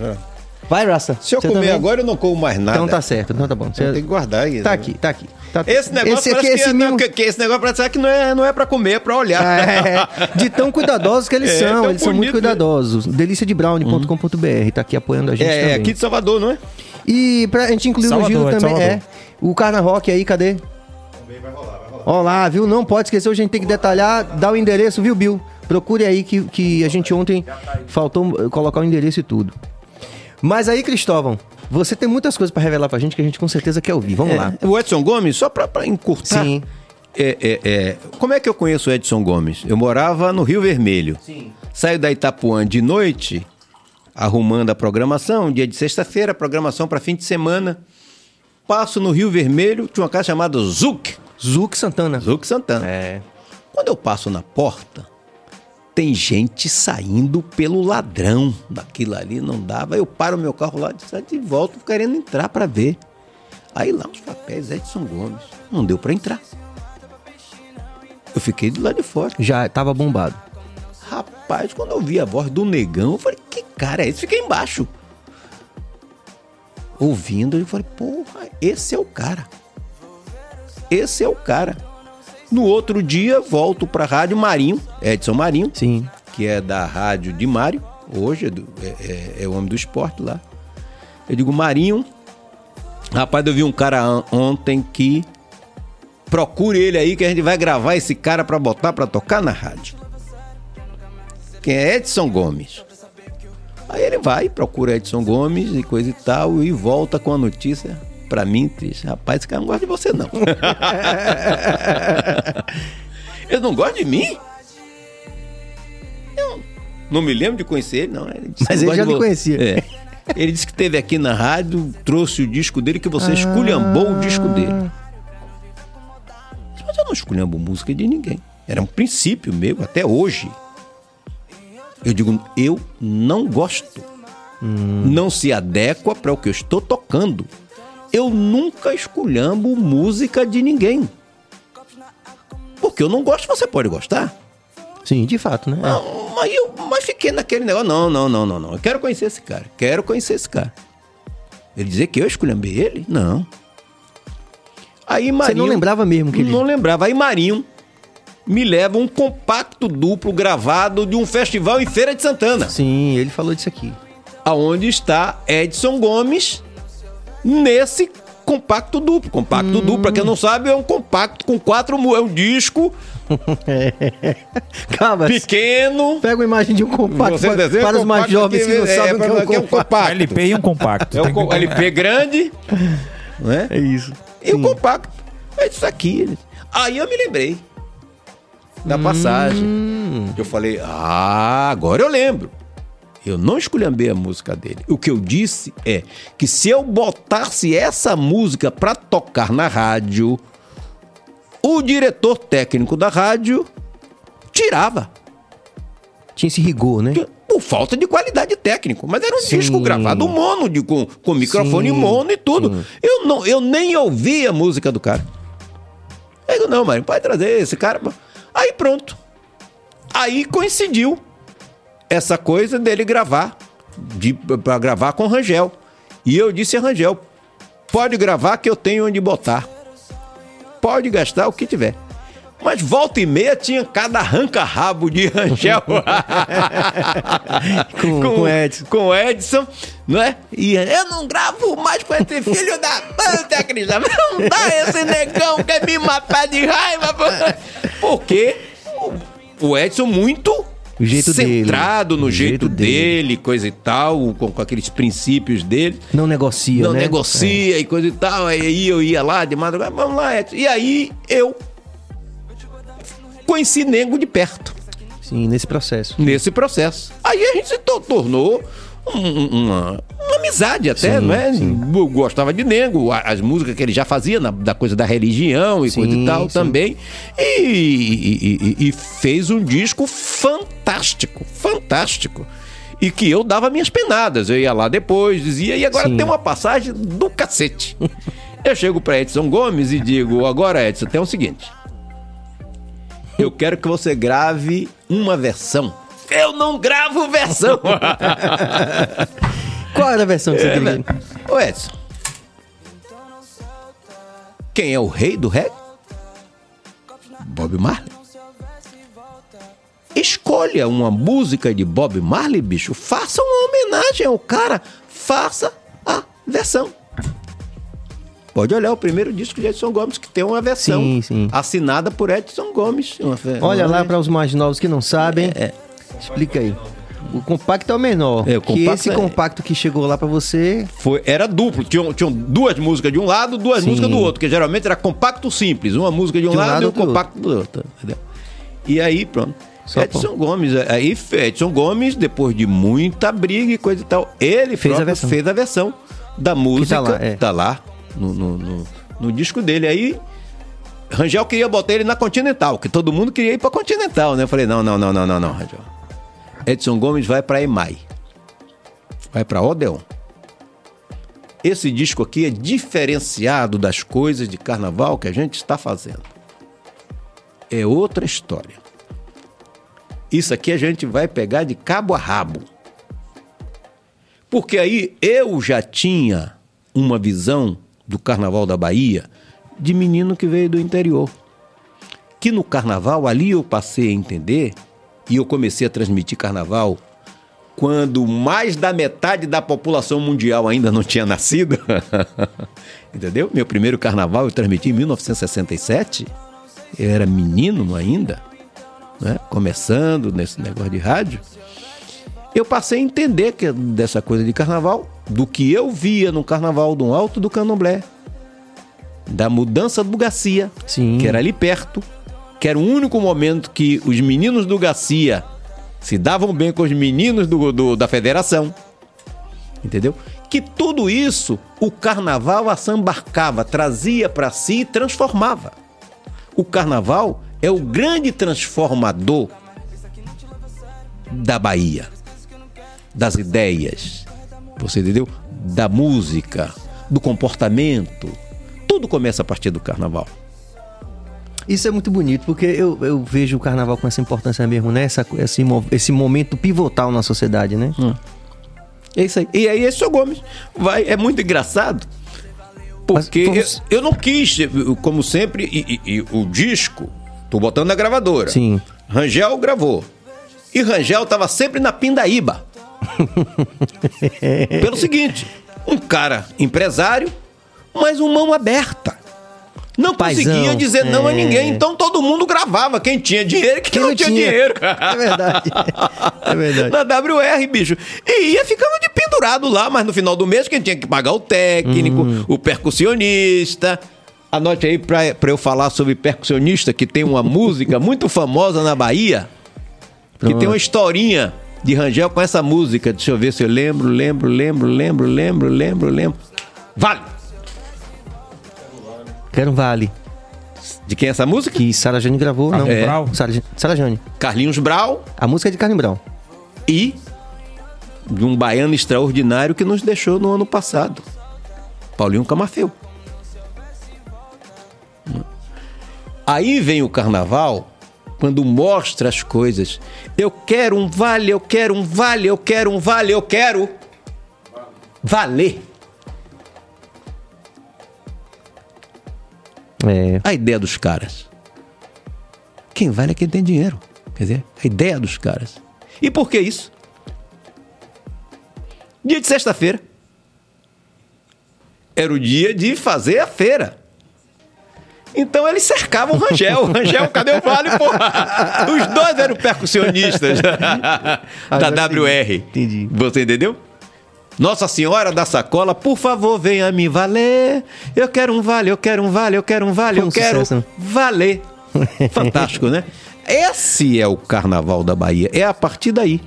não. Vai, Rasta. Se eu comer também? agora, eu não como mais nada. Então tá certo. Então tá bom. Você- tenho que guardar isso. Tá aqui, tá aqui. Tá- Esse negócio esse aqui, parece esse que, mimo... que, que esse negócio parece que não é, não é pra comer, é pra olhar. É, de tão cuidadosos que eles (laughs) É, são. Eles são muito né? cuidadosos. Deliciadebrownie.com.br. Tá aqui apoiando a gente É, também. aqui de Salvador, não é? E pra gente incluir no Salvador, giro é de também, Salvador. é. O Carna Rock aí, cadê? Ó lá, viu? Não pode esquecer, hoje a gente tem que detalhar, dar o endereço, viu, Bill? Procure aí que, que a gente ontem faltou eh, colocar o endereço e tudo. Mas aí, Cristóvão, você tem muitas coisas pra revelar pra gente que a gente com certeza quer ouvir. Vamos lá. É, o Edson Gomes, só pra, pra encurtar. Sim. É, é, é, como é que eu conheço o Edson Gomes? Eu morava no Rio Vermelho. Sim. Saio da Itapuã de noite, arrumando a programação, dia de sexta-feira, programação para fim de semana. Passo no Rio Vermelho, tinha uma casa chamada Zuc. Zuc Santana. Zuc Santana. É. Quando eu passo na porta, tem gente saindo pelo ladrão daquilo ali, não dava. Eu paro meu carro lá de volto querendo entrar para ver. Aí lá os papéis Edson Gomes. Não deu para entrar. Eu fiquei do lado de fora. Já tava bombado. Rapaz, quando eu vi a voz do negão, eu falei, que cara é esse? Fiquei embaixo. Ouvindo, eu falei, porra, esse é o cara. Esse é o cara. No outro dia, volto pra Rádio Marinho, Edson Marinho, Sim. que é da Rádio de Mário, hoje é, do- é- é- é o homem do esporte lá. Eu digo, Marinho, rapaz, eu vi um cara ontem que procure ele aí que a gente vai gravar esse cara pra botar pra tocar na rádio. Quem é Edson Gomes. Aí ele vai, procura Edson Gomes e coisa e tal, e volta com a notícia pra mim, triste. Rapaz, esse cara não gosta de você, não. (laughs) ele não gosta de mim? Eu não me lembro de conhecer ele, não. Ele Mas ele já vo- conhecia. É. Ele disse que esteve aqui na rádio, trouxe o disco dele, que você esculhambou o disco dele. Mas eu não esculhambo música de ninguém. Era um princípio meu, até hoje. Eu digo, eu não gosto. Não se adequa para o que eu estou tocando. Eu nunca esculhambo música de ninguém. Porque eu não gosto, você pode gostar. Sim, de fato, né? Não, mas eu mas fiquei naquele negócio. Não, não, não, não, não. Eu quero conhecer esse cara. Quero conhecer esse cara. Ele dizer que eu esculhambei ele? Não. Aí Você Marinho. não lembrava mesmo que ele... Não lembrava. Aí Marinho me leva um compacto duplo gravado de um festival em Feira de Santana. Sim, ele falou disso aqui. Aonde está Edson Gomes nesse compacto duplo. Compacto Hum. duplo, pra quem não sabe, é um compacto com quatro... É um disco (laughs) Calma, pequeno. pega uma imagem de um compacto Você para, para os mais jovens que não é, sabem o que é pra- um que é um compacto. compacto. LP e um compacto. É o que- co- LP grande, né? É isso. E o compacto. É isso aqui. Aí eu me lembrei da passagem. Hum. Eu falei, ah, agora eu lembro. Eu não esculhambei a música dele. O que eu disse é que se eu botasse essa música pra tocar na rádio, o diretor técnico da rádio tirava. Tinha esse rigor, né? Por falta de qualidade técnica. Mas era um Sim. disco gravado mono, de, com, com microfone Sim, mono e tudo. sim. Eu, não, eu nem ouvi a música do cara. Eu, não, mas pode trazer esse cara. Aí pronto. Aí coincidiu essa coisa dele gravar, de, pra gravar com Rangel. E eu disse a Rangel, pode gravar que eu tenho onde botar. Pode gastar o que tiver. Mas volta e meia tinha cada arranca-rabo de Rangel. (laughs) Com- com Edson. Com o Edson, não é? E eu não gravo mais com esse filho da puta, Cris. Não dá esse negão quer me matar de raiva. Porque o- Edson muito O jeito dele. centrado no O jeito, jeito dele. dele, coisa e tal, com, com aqueles princípios dele Não negocia, não né? negocia e coisa e tal. Aí eu ia lá de madrugada, vamos lá, Edson. E aí eu conheci Nego de perto, sim, nesse processo. nesse processo. Aí a gente se to- tornou um- um- uma, uma amizade até, Sim, não é? sim. Eu gostava de Nego, as músicas que ele já fazia, na- da coisa da religião e Sim, coisa e tal também. E, e- e- e fez um disco fantástico, fantástico. E que eu dava minhas penadas. Eu ia lá depois, dizia, e agora tem uma passagem do cacete. (laughs) Eu chego pra Edson Gomes e digo: agora, Edson, tem o seguinte. Eu quero que você grave uma versão. Eu não gravo versão! (laughs) Qual era a versão que você É, velho. Ô Edson. Quem é o rei do reggae? Bob Marley. Escolha uma música de Bob Marley, bicho. Faça uma homenagem ao cara. Faça a versão. Pode olhar o primeiro disco de Edson Gomes, que tem uma versão Sim, sim. assinada por Edson Gomes. Uma Olha uma- lá para os mais novos que não sabem. Explica aí. O compacto é o menor. É, o que compacto esse é- compacto que chegou lá para você. Foi, era duplo. Tinham, tinham duas músicas de um lado, duas Sim. músicas do outro. Que geralmente era compacto simples. Uma música de um, De um lado, lado, e do compacto do outro. entendeu? E aí, pronto. Só Edson Gomes. Aí Edson Gomes, depois de muita briga e coisa e tal, ele Fez a versão. fez a versão da música. lá, é. Tá lá no, no, no- no disco dele. Aí Rangel queria botar ele na Continental, que todo mundo queria ir pra Continental, né? Eu falei, não, não, não, não, não, não, Rangel. Edson Gomes vai pra EMAI. Vai pra Odeon. Esse disco aqui é diferenciado das coisas de carnaval que a gente está fazendo. É outra história. Isso aqui a gente vai pegar de cabo a rabo. Porque aí eu já tinha uma visão do carnaval da Bahia de menino que veio do interior. Que no carnaval ali eu passei a entender e eu comecei a transmitir carnaval quando mais da metade da população mundial ainda não tinha nascido. (laughs) Entendeu? Meu primeiro carnaval eu transmiti em 1967. Eu era menino ainda, né? começando nesse negócio de rádio. Eu passei a entender que dessa coisa de carnaval, do que eu via no carnaval do Alto do Candomblé, da mudança do Garcia, Sim. que era ali perto, que era o único momento que os meninos do Garcia se davam bem com os meninos do, do- da federação. Entendeu? Que tudo isso o carnaval assambarcava, trazia para si e transformava. O carnaval é o grande transformador da Bahia, das ideias, você entendeu? Da música, do comportamento. Tudo começa a partir do carnaval. Isso é muito bonito, porque eu, eu vejo o carnaval com essa importância mesmo, né? Essa, esse, esse momento pivotal na sociedade, né? É isso aí. E aí esse seu Gomes vai, é muito engraçado. Porque Mas eu, eu não quis, como sempre, e, e- e o disco, tô botando na gravadora. Sim. Rangel gravou. E Rangel tava sempre na pindaíba. (laughs) Pelo seguinte, um cara empresário, mas um mão aberta. Não Paizão, conseguia dizer não a é. ninguém, então todo mundo gravava. Quem tinha dinheiro e quem, Quem não tinha, tinha. dinheiro. (laughs) É verdade. É verdade. Na WR, bicho. E ia ficava de pendurado lá, mas no final do mês quem tinha que pagar o técnico, Hum. o percussionista. Anote aí pra, pra eu falar sobre percussionista, que tem uma (laughs) música muito famosa na Bahia, que Pronto. tem uma historinha de Rangel com essa música. Deixa eu ver se eu lembro, lembro, lembro, lembro, lembro, lembro, lembro. Vale! Quero um vale. De quem é essa música? Que Sara Jane gravou, não. É. Brau? Sara, Sara Jane. Carlinhos Brau A música é de Carlinhos Brown. e de um baiano extraordinário que nos deixou no ano passado. Paulinho Camafeu. Aí vem o carnaval quando mostra as coisas. Eu quero um vale, eu quero um vale, eu quero um vale, eu quero valer. É. A ideia dos caras. Quem vale é quem tem dinheiro. Quer dizer, a ideia dos caras. E por que isso? Dia de sexta-feira. Era o dia de fazer a feira. Então eles cercavam o Rangel. Rangel, cadê o vale, porra? Os dois eram percussionistas da Agora WR. entendi. Você entendeu? Nossa Senhora da Sacola, por favor, venha me valer. Eu quero um vale, eu quero um vale, eu quero um vale, Foi um eu quero sucesso, né? valer. (laughs) Fantástico, né? Esse é o carnaval da Bahia. É a partir daí.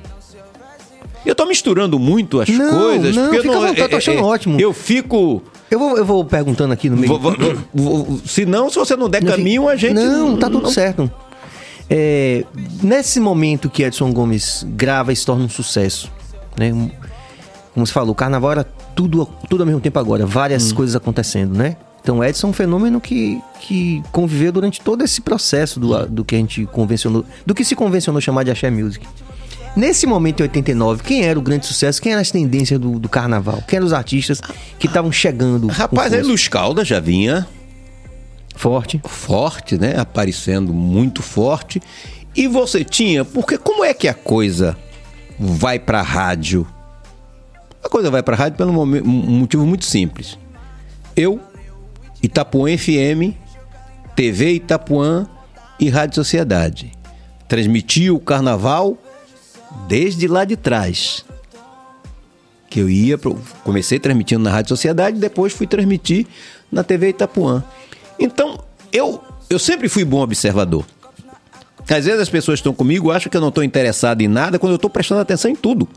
Eu tô misturando muito as Não, coisas. não, porque eu fica à não, vontade, tô achando ótimo. Eu fico. Eu vou, eu vou perguntando aqui no meio. vou- vou- se não, se você não der Não, caminho, a gente. Não, tá tudo certo. É, nesse momento que Edson Gomes grava e se torna um sucesso, né? Como você falou, o carnaval era tudo, tudo ao mesmo tempo agora, várias Hum. coisas acontecendo, né? Então Edson é um fenômeno que, que conviveu durante todo esse processo do, do que a gente convencionou, do que se convencionou chamar de axé music. Nesse momento em 89, quem era o grande sucesso? Quem eram as tendências do, do carnaval? Quem eram os artistas que estavam chegando? Rapaz, aí? Luz Caldas já vinha forte. forte, né? Aparecendo muito forte. E você tinha, porque como é que a coisa vai pra rádio? A coisa vai pra rádio pelo momen- um motivo muito simples. Eu, Itapuã FM, TV Itapuã e Rádio Sociedade. Transmiti o carnaval desde lá de trás. Que eu ia, pro, comecei transmitindo na Rádio Sociedade, depois fui transmitir na TV Itapuã. Então, eu, eu sempre fui bom observador. Às vezes as pessoas estão comigo, acham que eu não estou interessado em nada, quando eu estou prestando atenção em tudo.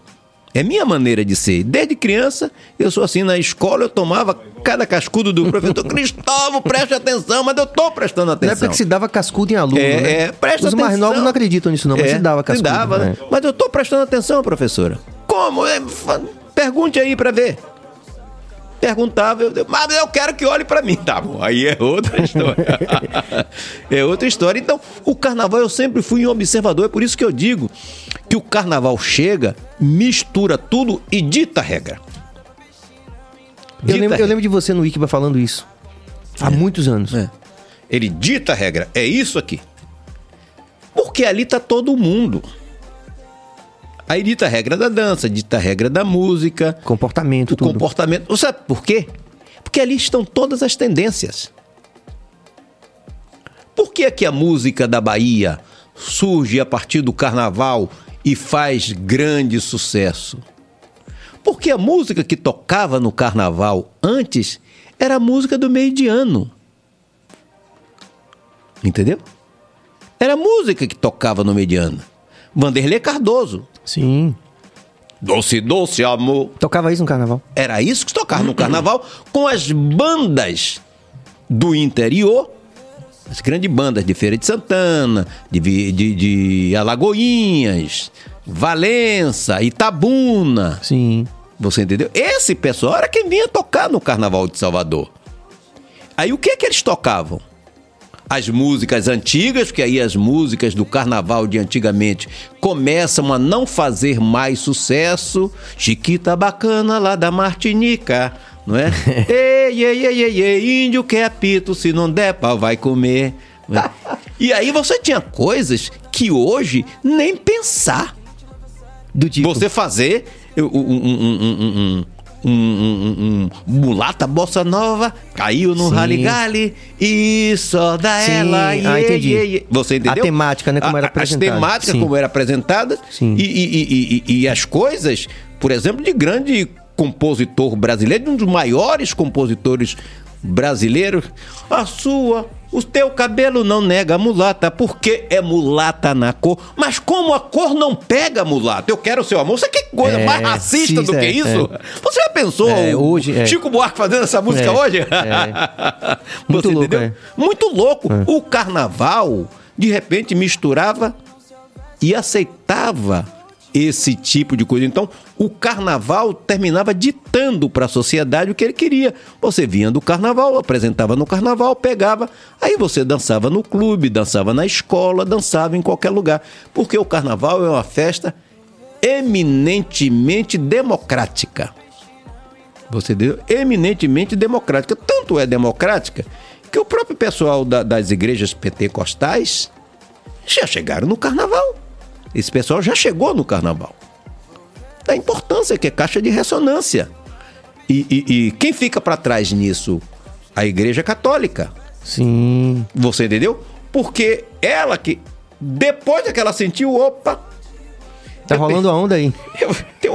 É minha maneira de ser. Desde criança, eu sou assim. Na escola, eu tomava cada cascudo do professor. (laughs) Cristóvão, preste atenção, mas eu estou prestando Na atenção. época que se dava cascudo em aluno, É, né? é, presta Os mais atenção. novos não acreditam nisso não, mas É, se dava cascudo. dava, né? né? Mas eu tô prestando atenção, professora. Como? É, Pergunte aí pra ver. Perguntava, eu, eu- mas eu quero que olhe pra mim. Tá bom, aí é outra (laughs) história. é outra história. Então, o carnaval eu sempre fui um observador. É por isso que eu digo que o carnaval chega, mistura tudo e dita a regra. Eu Dita lembro, a eu lembro de você no Wikiba falando isso. Há muitos anos. É. Ele dita a regra. É isso aqui. Porque ali tá todo mundo. Aí dita a regra da dança, dita a regra da música, Comportamento, o tudo. comportamento. Você sabe por quê? Porque ali estão todas as tendências. Por que, que a música da Bahia surge a partir do carnaval e faz grande sucesso? Porque a música que tocava no carnaval antes era a música do meio de ano. Entendeu? Era a música que tocava no meio de ano. Vanderlei Cardoso. Sim. Doce, doce amor. Tocava isso no carnaval. Era isso que se tocava no carnaval com as bandas do interior, as grandes bandas de Feira de Santana, de, de, de Alagoinhas, Valença, Itabuna. Sim. Você entendeu? Esse pessoal era quem vinha tocar no Carnaval de Salvador. Aí o que é que eles tocavam? As músicas antigas, que aí as músicas do carnaval de antigamente começam a não fazer mais sucesso. Chiquita bacana lá da Martinica, não é? (laughs) ei, ei, ei, ei, ei, índio que é apito, se não der pau vai comer. é? (laughs) E aí você tinha coisas que hoje nem pensar Do tipo. você fazer um, um, um, um, um, um, um- mulata bossa nova, caiu no rally e só da Sim, ela. ah, iê, entendi. iê, iê. Você entendeu? A temática, né, como A- era As apresentada. temáticas Sim. como era apresentada Sim. e, e, e, e- e as coisas, por exemplo, de grande compositor brasileiro, de um dos maiores compositores brasileiros, a sua. O teu cabelo não nega mulata, porque é mulata na cor. Mas como a cor não pega mulata, eu quero o seu amor. Você quer coisa É, mais racista sim, do que é, isso? é. Você já pensou É, hoje, é. Chico Buarque fazendo essa música hoje? (laughs) é. Muito louco. Muito louco. O carnaval, de repente, misturava e aceitava esse tipo de coisa. Então, o carnaval terminava ditando para a sociedade o que ele queria. Você vinha do carnaval, apresentava no carnaval, pegava, aí você dançava no clube, dançava na escola, dançava em qualquer lugar. Porque o carnaval é uma festa eminentemente democrática. Você entendeu? Eminentemente democrática. Tanto é democrática que o próprio pessoal da- das igrejas pentecostais já chegaram no carnaval. Esse pessoal já chegou no carnaval. Da importância que é caixa de ressonância. E, e- e quem fica para trás nisso? A igreja católica. Sim. Você entendeu? Porque ela que, depois que ela sentiu, opa, Tá rolando a onda aí. (laughs) eu,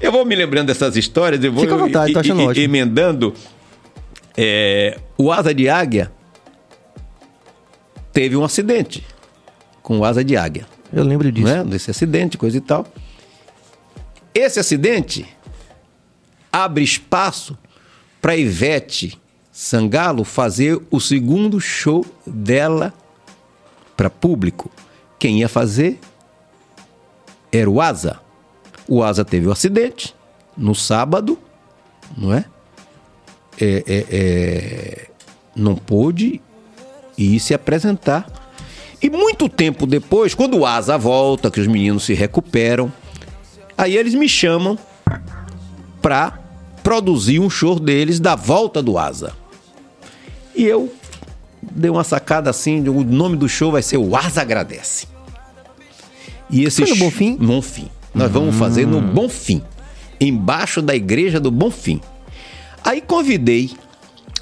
eu vou me lembrando dessas histórias e vou Fica à vontade, tô achando e- ótimo. emendando. É, o Asa de Águia teve um acidente com o Asa de Águia. Eu lembro disso. Né? Desse acidente, coisa e tal. Esse acidente abre espaço para Ivete Sangalo fazer o segundo show dela para público. Quem ia fazer era o Asa. O Asa teve o acidente no sábado, não é? É, é, é, não pôde ir se apresentar. E muito tempo depois, quando o Asa volta, que os meninos se recuperam, aí eles me chamam para produzir um show deles da volta do Asa. E eu dei uma sacada assim, o nome do show vai ser O Asa Agradece. E esse Foi no Bonfim? Bonfim. Nós vamos fazer no Bonfim, embaixo da igreja do Bonfim. Aí convidei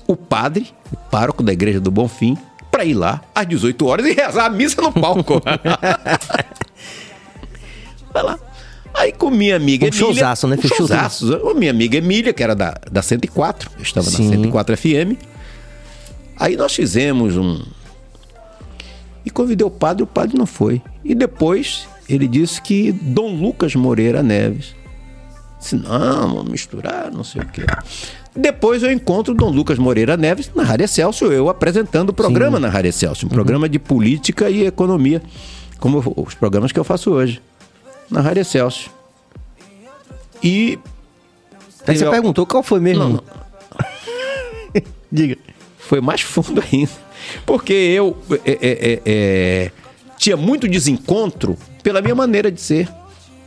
o padre, o pároco da igreja do Bonfim, para ir lá às 18 horas e rezar a missa no palco. (laughs) Vai lá. Aí com minha amiga Um Emília... showzaço, né? Um showzaço. A minha amiga Emília, que era da, da 104, eu estava Sim. na 104 FM. Aí nós fizemos um... E convidei o padre, o padre não foi. E depois ele disse que Dom Lucas Moreira Neves. Disse, não, vamos misturar, não sei o quê. Depois eu encontro Dom Lucas Moreira Neves na Rádio Celso, eu apresentando o programa na Rádio Celso, um programa de política e economia, como os programas que eu faço hoje, na Rádio Celso. E Aí você Eu- perguntou qual foi mesmo? Não, não. (laughs) Diga. foi mais fundo ainda. Porque eu é, é, é, é, tinha muito desencontro pela minha maneira de ser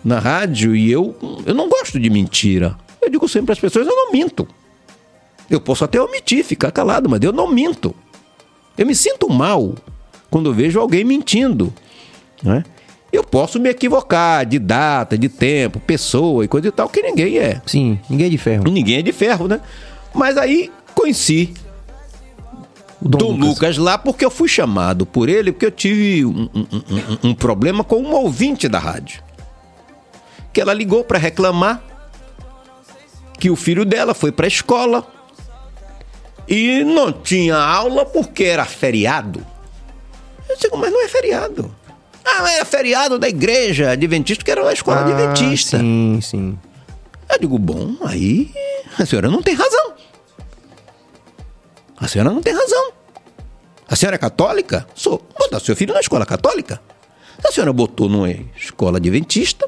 na rádio e eu, eu não gosto de mentira. Eu digo sempre às pessoas, eu não minto. Eu posso até omitir, ficar calado, mas eu não minto. Eu me sinto mal quando vejo alguém mentindo. Né? Eu posso me equivocar de data, de tempo, pessoa e coisa e tal, que ninguém é. Sim, ninguém é de ferro. Ninguém é de ferro, né? Mas aí conheci O Dom, Dom Lucas. Lucas. lá porque eu fui chamado por ele, porque eu tive um, um- um- um problema com uma ouvinte da rádio. Que ela ligou para reclamar que o filho dela foi para a escola e não tinha aula porque era feriado. Eu digo, mas não é feriado. Ah, é feriado da igreja adventista, que era uma escola Ah, adventista. Sim, sim. Eu digo, bom, aí a senhora não tem razão. A senhora não tem razão. A senhora é católica? Sou. Botar seu filho na escola católica. A senhora botou numa escola adventista.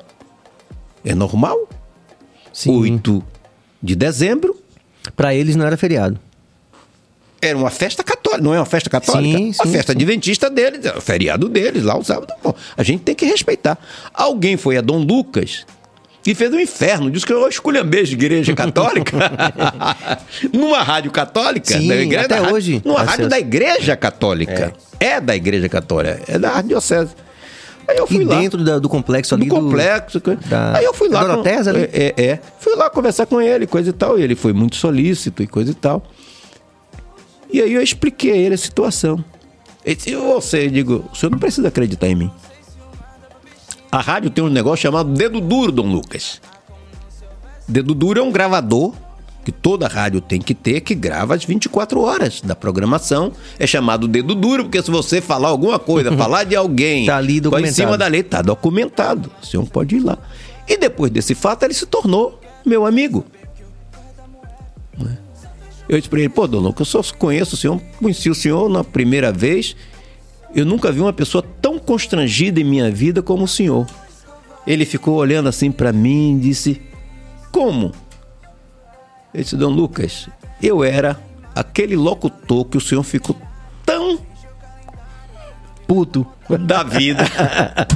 É normal. Sim. 8 de dezembro. Pra eles não era feriado. Era uma festa católica, não é uma festa católica? Sim, a sim, festa sim. adventista deles, é o feriado deles, lá o sábado. Bom, a gente tem que respeitar. Alguém foi a Dom Lucas e fez um inferno, disse que eu esculhambei de igreja católica. (laughs) numa rádio católica. Sim, da igreja, até rádio- hoje. Numa rádio da igreja católica. É. da igreja católica, é da arquidiocese. Aí eu fui E lá dentro da- do complexo do ali complexo. co- da- Aí eu fui lá. com, ali? É, é, é. Fui lá conversar com ele, coisa e tal. E ele foi muito solícito e coisa e tal. E aí eu expliquei a ele a situação. Ele disse, e você, eu digo, o senhor não precisa acreditar em mim. A rádio tem um negócio chamado dedo duro, Dom Lucas. Dedo duro é um gravador que toda rádio tem que ter, que grava as 24 horas da programação. É chamado dedo duro, porque se você falar alguma coisa, (laughs) falar de alguém, Tá ali vai em documentado. cima da lei, tá documentado. O senhor pode ir lá. E depois desse fato, ele se tornou meu amigo. Eu disse pra ele, pô, Dom eu só conheço o senhor, conheci o senhor na primeira vez. Eu nunca vi uma pessoa tão constrangida em minha vida como o senhor. Ele ficou olhando assim pra mim e disse: Como? Eu disse: Dom Lucas, eu era aquele locutor que o senhor ficou tão Puto. da vida.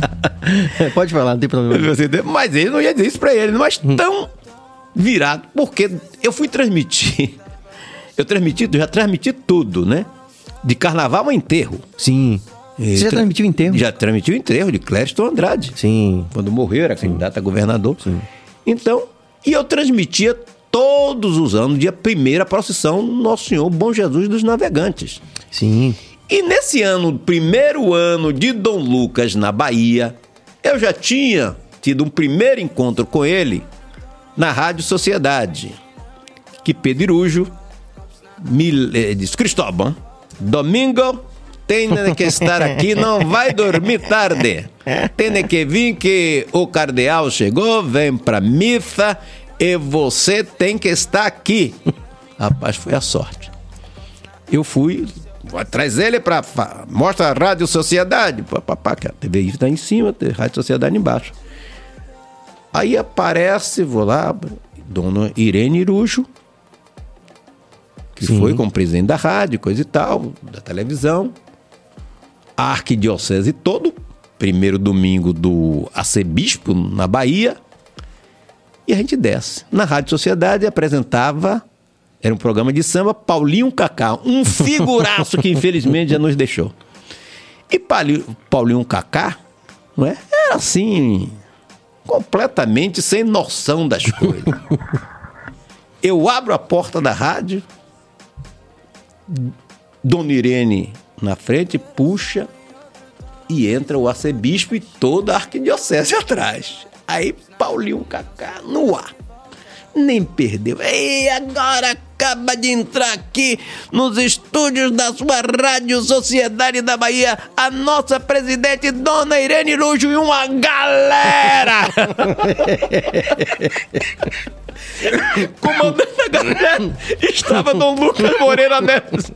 (laughs) Pode falar, não tem problema. Mas ele não ia dizer isso pra ele, mas tão virado, porque eu fui transmitir. Eu transmiti, eu já transmiti tudo, né? De carnaval a enterro. Sim. Você já tra- transmitiu enterro? Já transmitiu o enterro de Clériston Andrade. Sim. Quando morreu, era candidato a governador. Então, e eu transmitia todos os anos, dia 1 a procissão Nosso Senhor Bom Jesus dos Navegantes. Sim. E nesse ano, primeiro ano de Dom Lucas na Bahia, eu já tinha tido um primeiro encontro com ele na Rádio Sociedade. Que Pedro Irujo me eh, disse, Cristóvão, domingo tem que estar aqui, não vai dormir tarde. Tem que vir que o cardeal chegou, vem pra missa e você tem que estar aqui. Rapaz, foi a sorte. Eu fui, atrás dele pra. Mostra a Rádio Sociedade. Papapá, que a TV está em cima, tem Rádio Sociedade embaixo. Aí aparece, vou lá, dona Irene Irujo, que Sim. foi como presidente da rádio, coisa e tal, da televisão. A arquidiocese todo, primeiro domingo do arcebispo na Bahia. E a gente desce. Na Rádio Sociedade apresentava, era um programa de samba, Paulinho Cacá, um (laughs) figuraço que infelizmente já nos deixou. E Pauli- Paulinho Cacá, não é? Era assim, completamente sem noção das coisas. (laughs) Eu abro a porta da rádio, Dona Irene na frente, puxa e entra o arcebispo e toda a arquidiocese (laughs) atrás. Aí Paulinho Cacá no ar. Nem perdeu. E agora acaba de entrar aqui nos estúdios da sua Rádio Sociedade da Bahia a nossa presidente Dona Irene Lujo e uma galera! (laughs) Comandando a galera estava Dom Lucas Moreira Neves.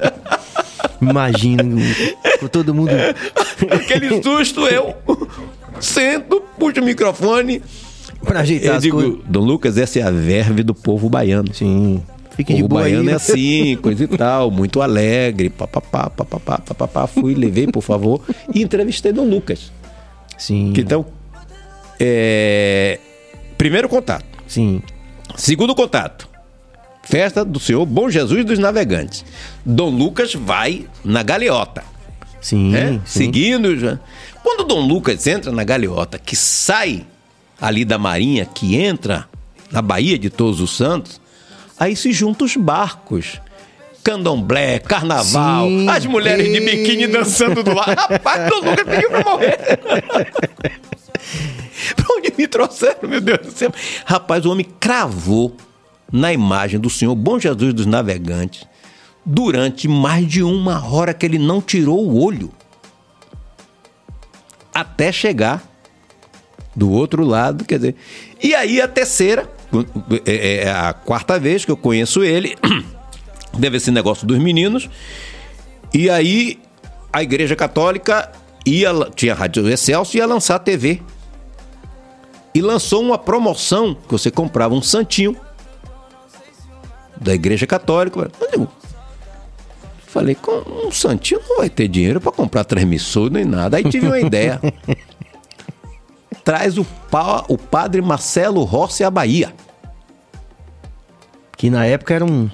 Imagina, com todo mundo. Aquele susto, eu sento, puxo o microfone. Pra ajeitar Eu digo, coisas. Dom Lucas, essa é a verve do povo baiano. Sim. Fique O de boa aí. baiano é assim, coisa e tal, muito alegre, papapá, papapá, papapá. Fui, levei, por favor, e entrevistei Dom Lucas. Sim. Que Então, é... primeiro contato. Sim. Segundo contato. Festa do Senhor Bom Jesus dos Navegantes. Dom Lucas vai na galeota. Sim. né? sim. Seguindo. Já. Quando Dom Lucas entra na galeota, que sai ali da marinha, que entra na Baía de Todos os Santos, aí se juntam os barcos. Candomblé, carnaval, Sim. as mulheres de biquíni dançando do lado. Rapaz, Dom Lucas pediu pra morrer. (laughs) (laughs) pra onde me trouxeram, meu Deus do céu? Rapaz, o homem cravou na imagem do Senhor Bom Jesus dos Navegantes durante mais de uma hora que ele não tirou o olho até chegar do outro lado, quer dizer. E aí a terceira, é é a quarta vez que eu conheço ele, (clears throat) deve ser negócio dos meninos. E aí a Igreja Católica ia, tinha a Rádio Excelso e ia lançar a TV. E lançou uma promoção que você comprava um santinho da Igreja Católica. Eu digo, Falei, com um santinho não vai ter dinheiro para comprar transmissor nem nada. Aí tive uma ideia. (laughs) Traz o, pa, o padre Marcelo Rossi à Bahia. Que na época era um.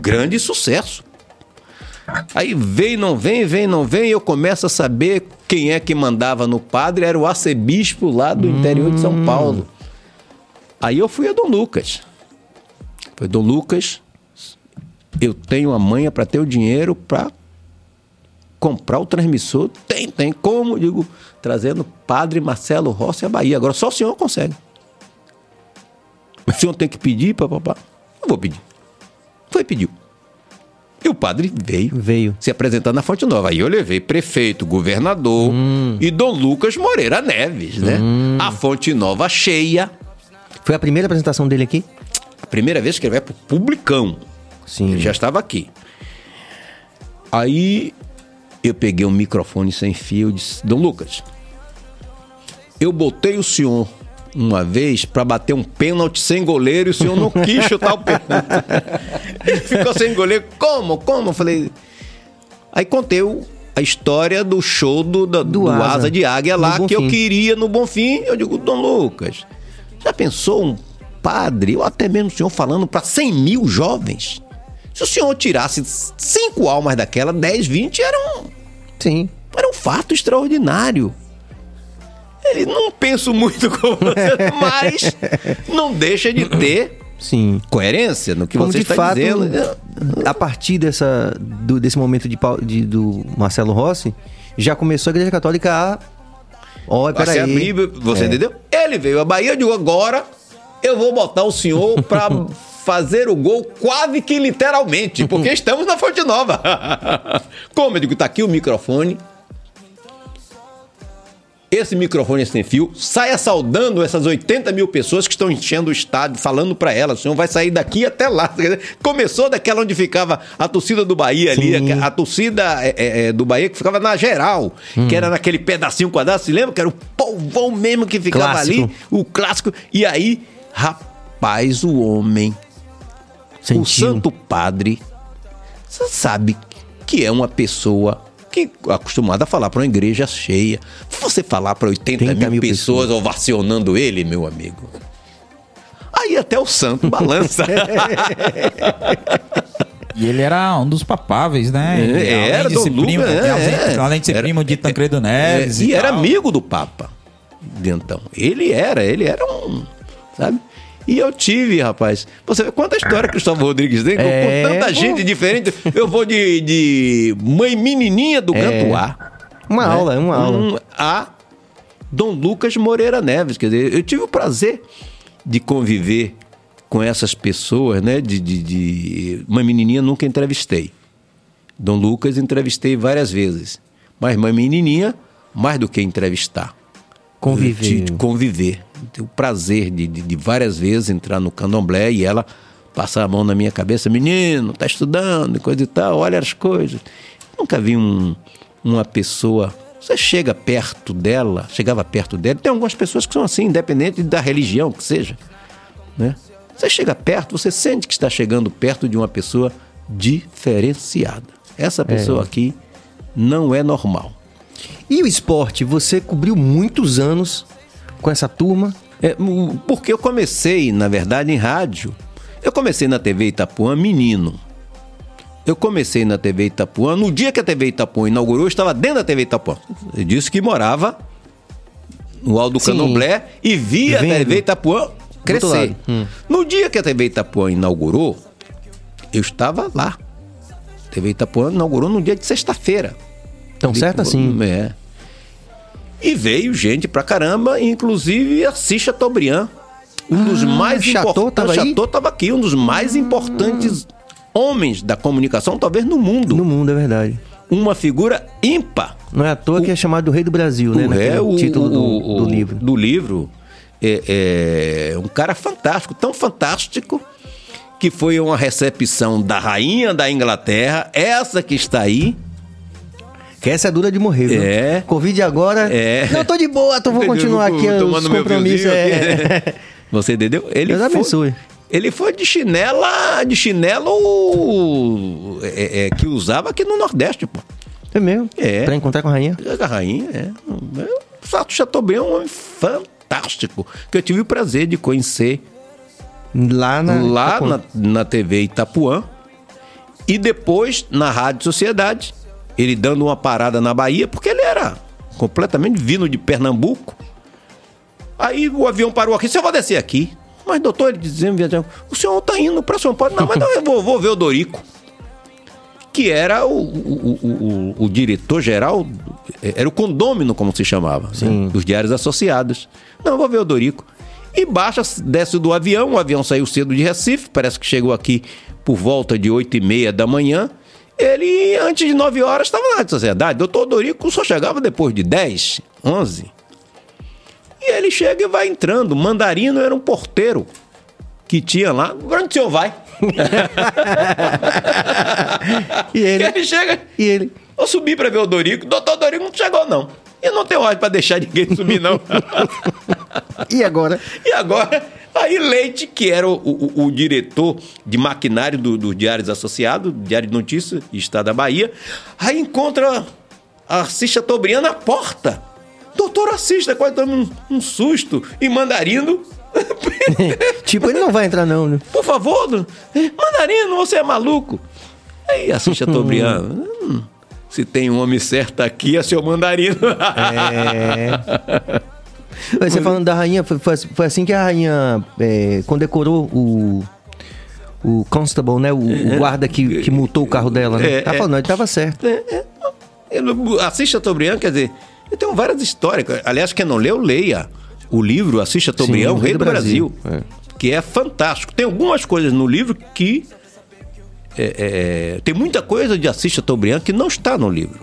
Grande sucesso. Aí vem, não vem, vem, não vem, eu começo a saber quem é que mandava no padre, era o arcebispo lá do interior de São Paulo. Aí eu fui a Dom Lucas. Foi Dom Lucas, eu tenho a manha para ter o dinheiro para comprar o transmissor. Tem, tem. Como? Digo, trazendo padre Marcelo Rossi à Bahia. Agora só o senhor consegue. O senhor tem que pedir, papapá. Eu vou pedir. Foi, pediu. E o padre veio Veio. se apresentar na Fonte Nova. Aí eu levei prefeito, governador e Dom Lucas Moreira Neves, né? A Fonte Nova cheia. Foi a primeira apresentação dele aqui? A primeira vez que ele vai pro publicão. Sim. Ele já estava aqui. Aí eu peguei um microfone sem fio e disse: Dom Lucas, eu botei o senhor uma vez para bater um pênalti sem goleiro e o senhor não quis chutar o pênalti. (laughs) Ele ficou sem goleiro. Como? Como? Eu falei. Aí contei a história do show do, da- do, Asa. Asa de Águia lá que eu queria no Bonfim. Eu digo, Dom Lucas, já pensou um padre, ou até mesmo o senhor falando para 100 mil jovens? Se o senhor tirasse cinco almas daquela, 10, 20 eram Sim. era um fato extraordinário. Ele não penso muito (laughs) com você, mas não deixa de ter Sim. coerência no que Como você está fato, dizendo. a partir dessa, do- desse momento de, de- do Marcelo Rossi, já começou a Igreja Católica a. Ó, se peraí. você É. entendeu? Ele veio à Bahia, eu digo, agora eu vou botar o senhor para (laughs) fazer o gol quase que literalmente, porque (laughs) estamos na Fonte Nova. Como eu digo, tá aqui o microfone. Esse microfone sem fio, saia saudando essas 80 mil pessoas que estão enchendo o estádio, falando para elas, o senhor vai sair daqui até lá. (laughs) Começou daquela onde ficava a torcida do Bahia ali, a, a torcida é, é, é, do Bahia que ficava na geral, que era naquele pedacinho quadrado, se lembra? Que era o povão mesmo que ficava Clássico. ali, o clássico. E aí, rapaz, o homem, o Sentiu. santo padre, você sabe que é uma pessoa que é acostumada a falar para uma igreja cheia. Você falar para 80 mil, 80 mil pessoas, ovacionando ele, meu amigo. Aí até o santo balança. (laughs) E ele era um dos papáveis, né? É, Ele, era, além de ser primo, é, além, é. além de ser Era- primo de Tancredo Neves. e era tal. amigo do Papa. de Então, ele era, ele era um, sabe? E eu tive, rapaz. Você vê quanta história Cristóvão Rodrigues tem, com- É, com tanta pô. gente diferente. Eu vou de, de mãe menininha do É. Gantuá. Uma né? aula, uma aula. Um- a Dom Lucas Moreira Neves. Quer dizer, eu tive o prazer de conviver com essas pessoas, né? De, de, de... Mãe menininha nunca entrevistei. Dom Lucas entrevistei várias vezes. Mas mãe menininha, mais do que entrevistar. Conviver. Conviver. Tenho o prazer de, de, de várias vezes entrar no candomblé e ela passar a mão na minha cabeça. Menino, tá estudando coisa e tal, olha as coisas. Nunca vi um, uma pessoa... Você chega perto dela, chegava perto dela. Tem algumas pessoas que são assim, independente da religião que seja. Né? Você chega perto, você sente que está chegando perto de uma pessoa diferenciada. Essa pessoa aqui não é normal. E o esporte? Você cobriu muitos anos com essa turma. É, porque eu comecei, na verdade, em rádio. Eu comecei na TV Itapuã menino. Eu comecei na TV Itapuã. No dia que a TV Itapuã inaugurou, eu estava dentro da TV Itapuã. Eu disse que morava no Alto do Sim. Candomblé e via a Vendo. TV Itapuã crescer. Hum. No dia que a TV Itapuã inaugurou, eu estava lá. A TV Itapuã inaugurou no dia de sexta-feira. Tão certo assim. É. E veio gente pra caramba, inclusive a Cis Chateaubriand. Um dos mais Ah, importantes. Chateau tava aqui, um dos mais importantes homens da comunicação, talvez no mundo. No mundo, é verdade. Uma figura ímpar. Não é à toa que é chamado do Rei do Brasil, né? O Naquele é o título do, o- do o- livro. Do livro. É, é um cara fantástico, tão fantástico que foi uma recepção da rainha da Inglaterra, essa que está aí. Que essa é dura de morrer, viu? É. Covid agora. É. Não, tô de boa, tô, vou continuar aqui os tomando meu compromissos. É. aqui. Você entendeu? Ele Deus foi, abençoe. Ele foi de chinela, de chinelo é, é, que usava aqui no Nordeste, pô. É mesmo? É. Pra encontrar com a rainha? A rainha, é. O Sato Chateaubriand é um homem fantástico, que eu tive o prazer de conhecer Lá na. lá na, na TV Itapuã e depois na Rádio Sociedade, ele dando uma parada na Bahia, porque ele era completamente vindo de Pernambuco. Aí o avião parou aqui, você vai descer aqui. Mas, doutor, ele dizendo, o senhor está indo para São Paulo? Não, mas não, eu vou, vou ver o Dorico. Que era o, o, o, o- diretor-geral, era o condômino, como se chamava, né? dos Diários Associados. Não, eu vou ver o Dorico. E baixa, desce do avião, o avião saiu cedo de Recife, parece que chegou aqui por volta de 8 e meia da manhã. Ele, antes de 9 horas, estava na Rádio Sociedade. Doutor Dorico só chegava depois de 10, 11. E ele chega e vai entrando. Mandarino era um porteiro que tinha lá. Onde o senhor vai? (laughs) E ele? ele chega. E ele? Eu subi pra ver o Dorico. Doutor Dorico não chegou, não. E não tem ordem pra deixar ninguém subir, não. (laughs) E agora? E agora, aí Leite, que era o, o- o diretor de maquinário do, do Diários Associados, Diário de Notícias, Estado da Bahia, aí encontra a Assis Chateaubriand na porta. Doutor Assis, tá quase dando um, um susto. E Mandarino, (laughs) tipo, ele não vai entrar não, né? por favor, do- eh, Mandarino, você é maluco. Aí Assis Chateaubriand, (laughs) hum, se tem um homem certo aqui, é seu Mandarino. É. (laughs) Você falando da rainha, foi, foi- foi assim que a rainha é, condecorou o. O constable, né? O, o guarda que, que multou o carro dela, né? É, tá é. falando, ele tava certo. Ele- Assis Chateaubriand, quer dizer, eu tenho várias histórias. Aliás, quem não leu, leia o livro Assis Chateaubriand, Sim, o Rei do Brasil, É. que é fantástico. Tem algumas coisas no livro que... é, é, tem muita coisa de Assis Chateaubriand que não está no livro.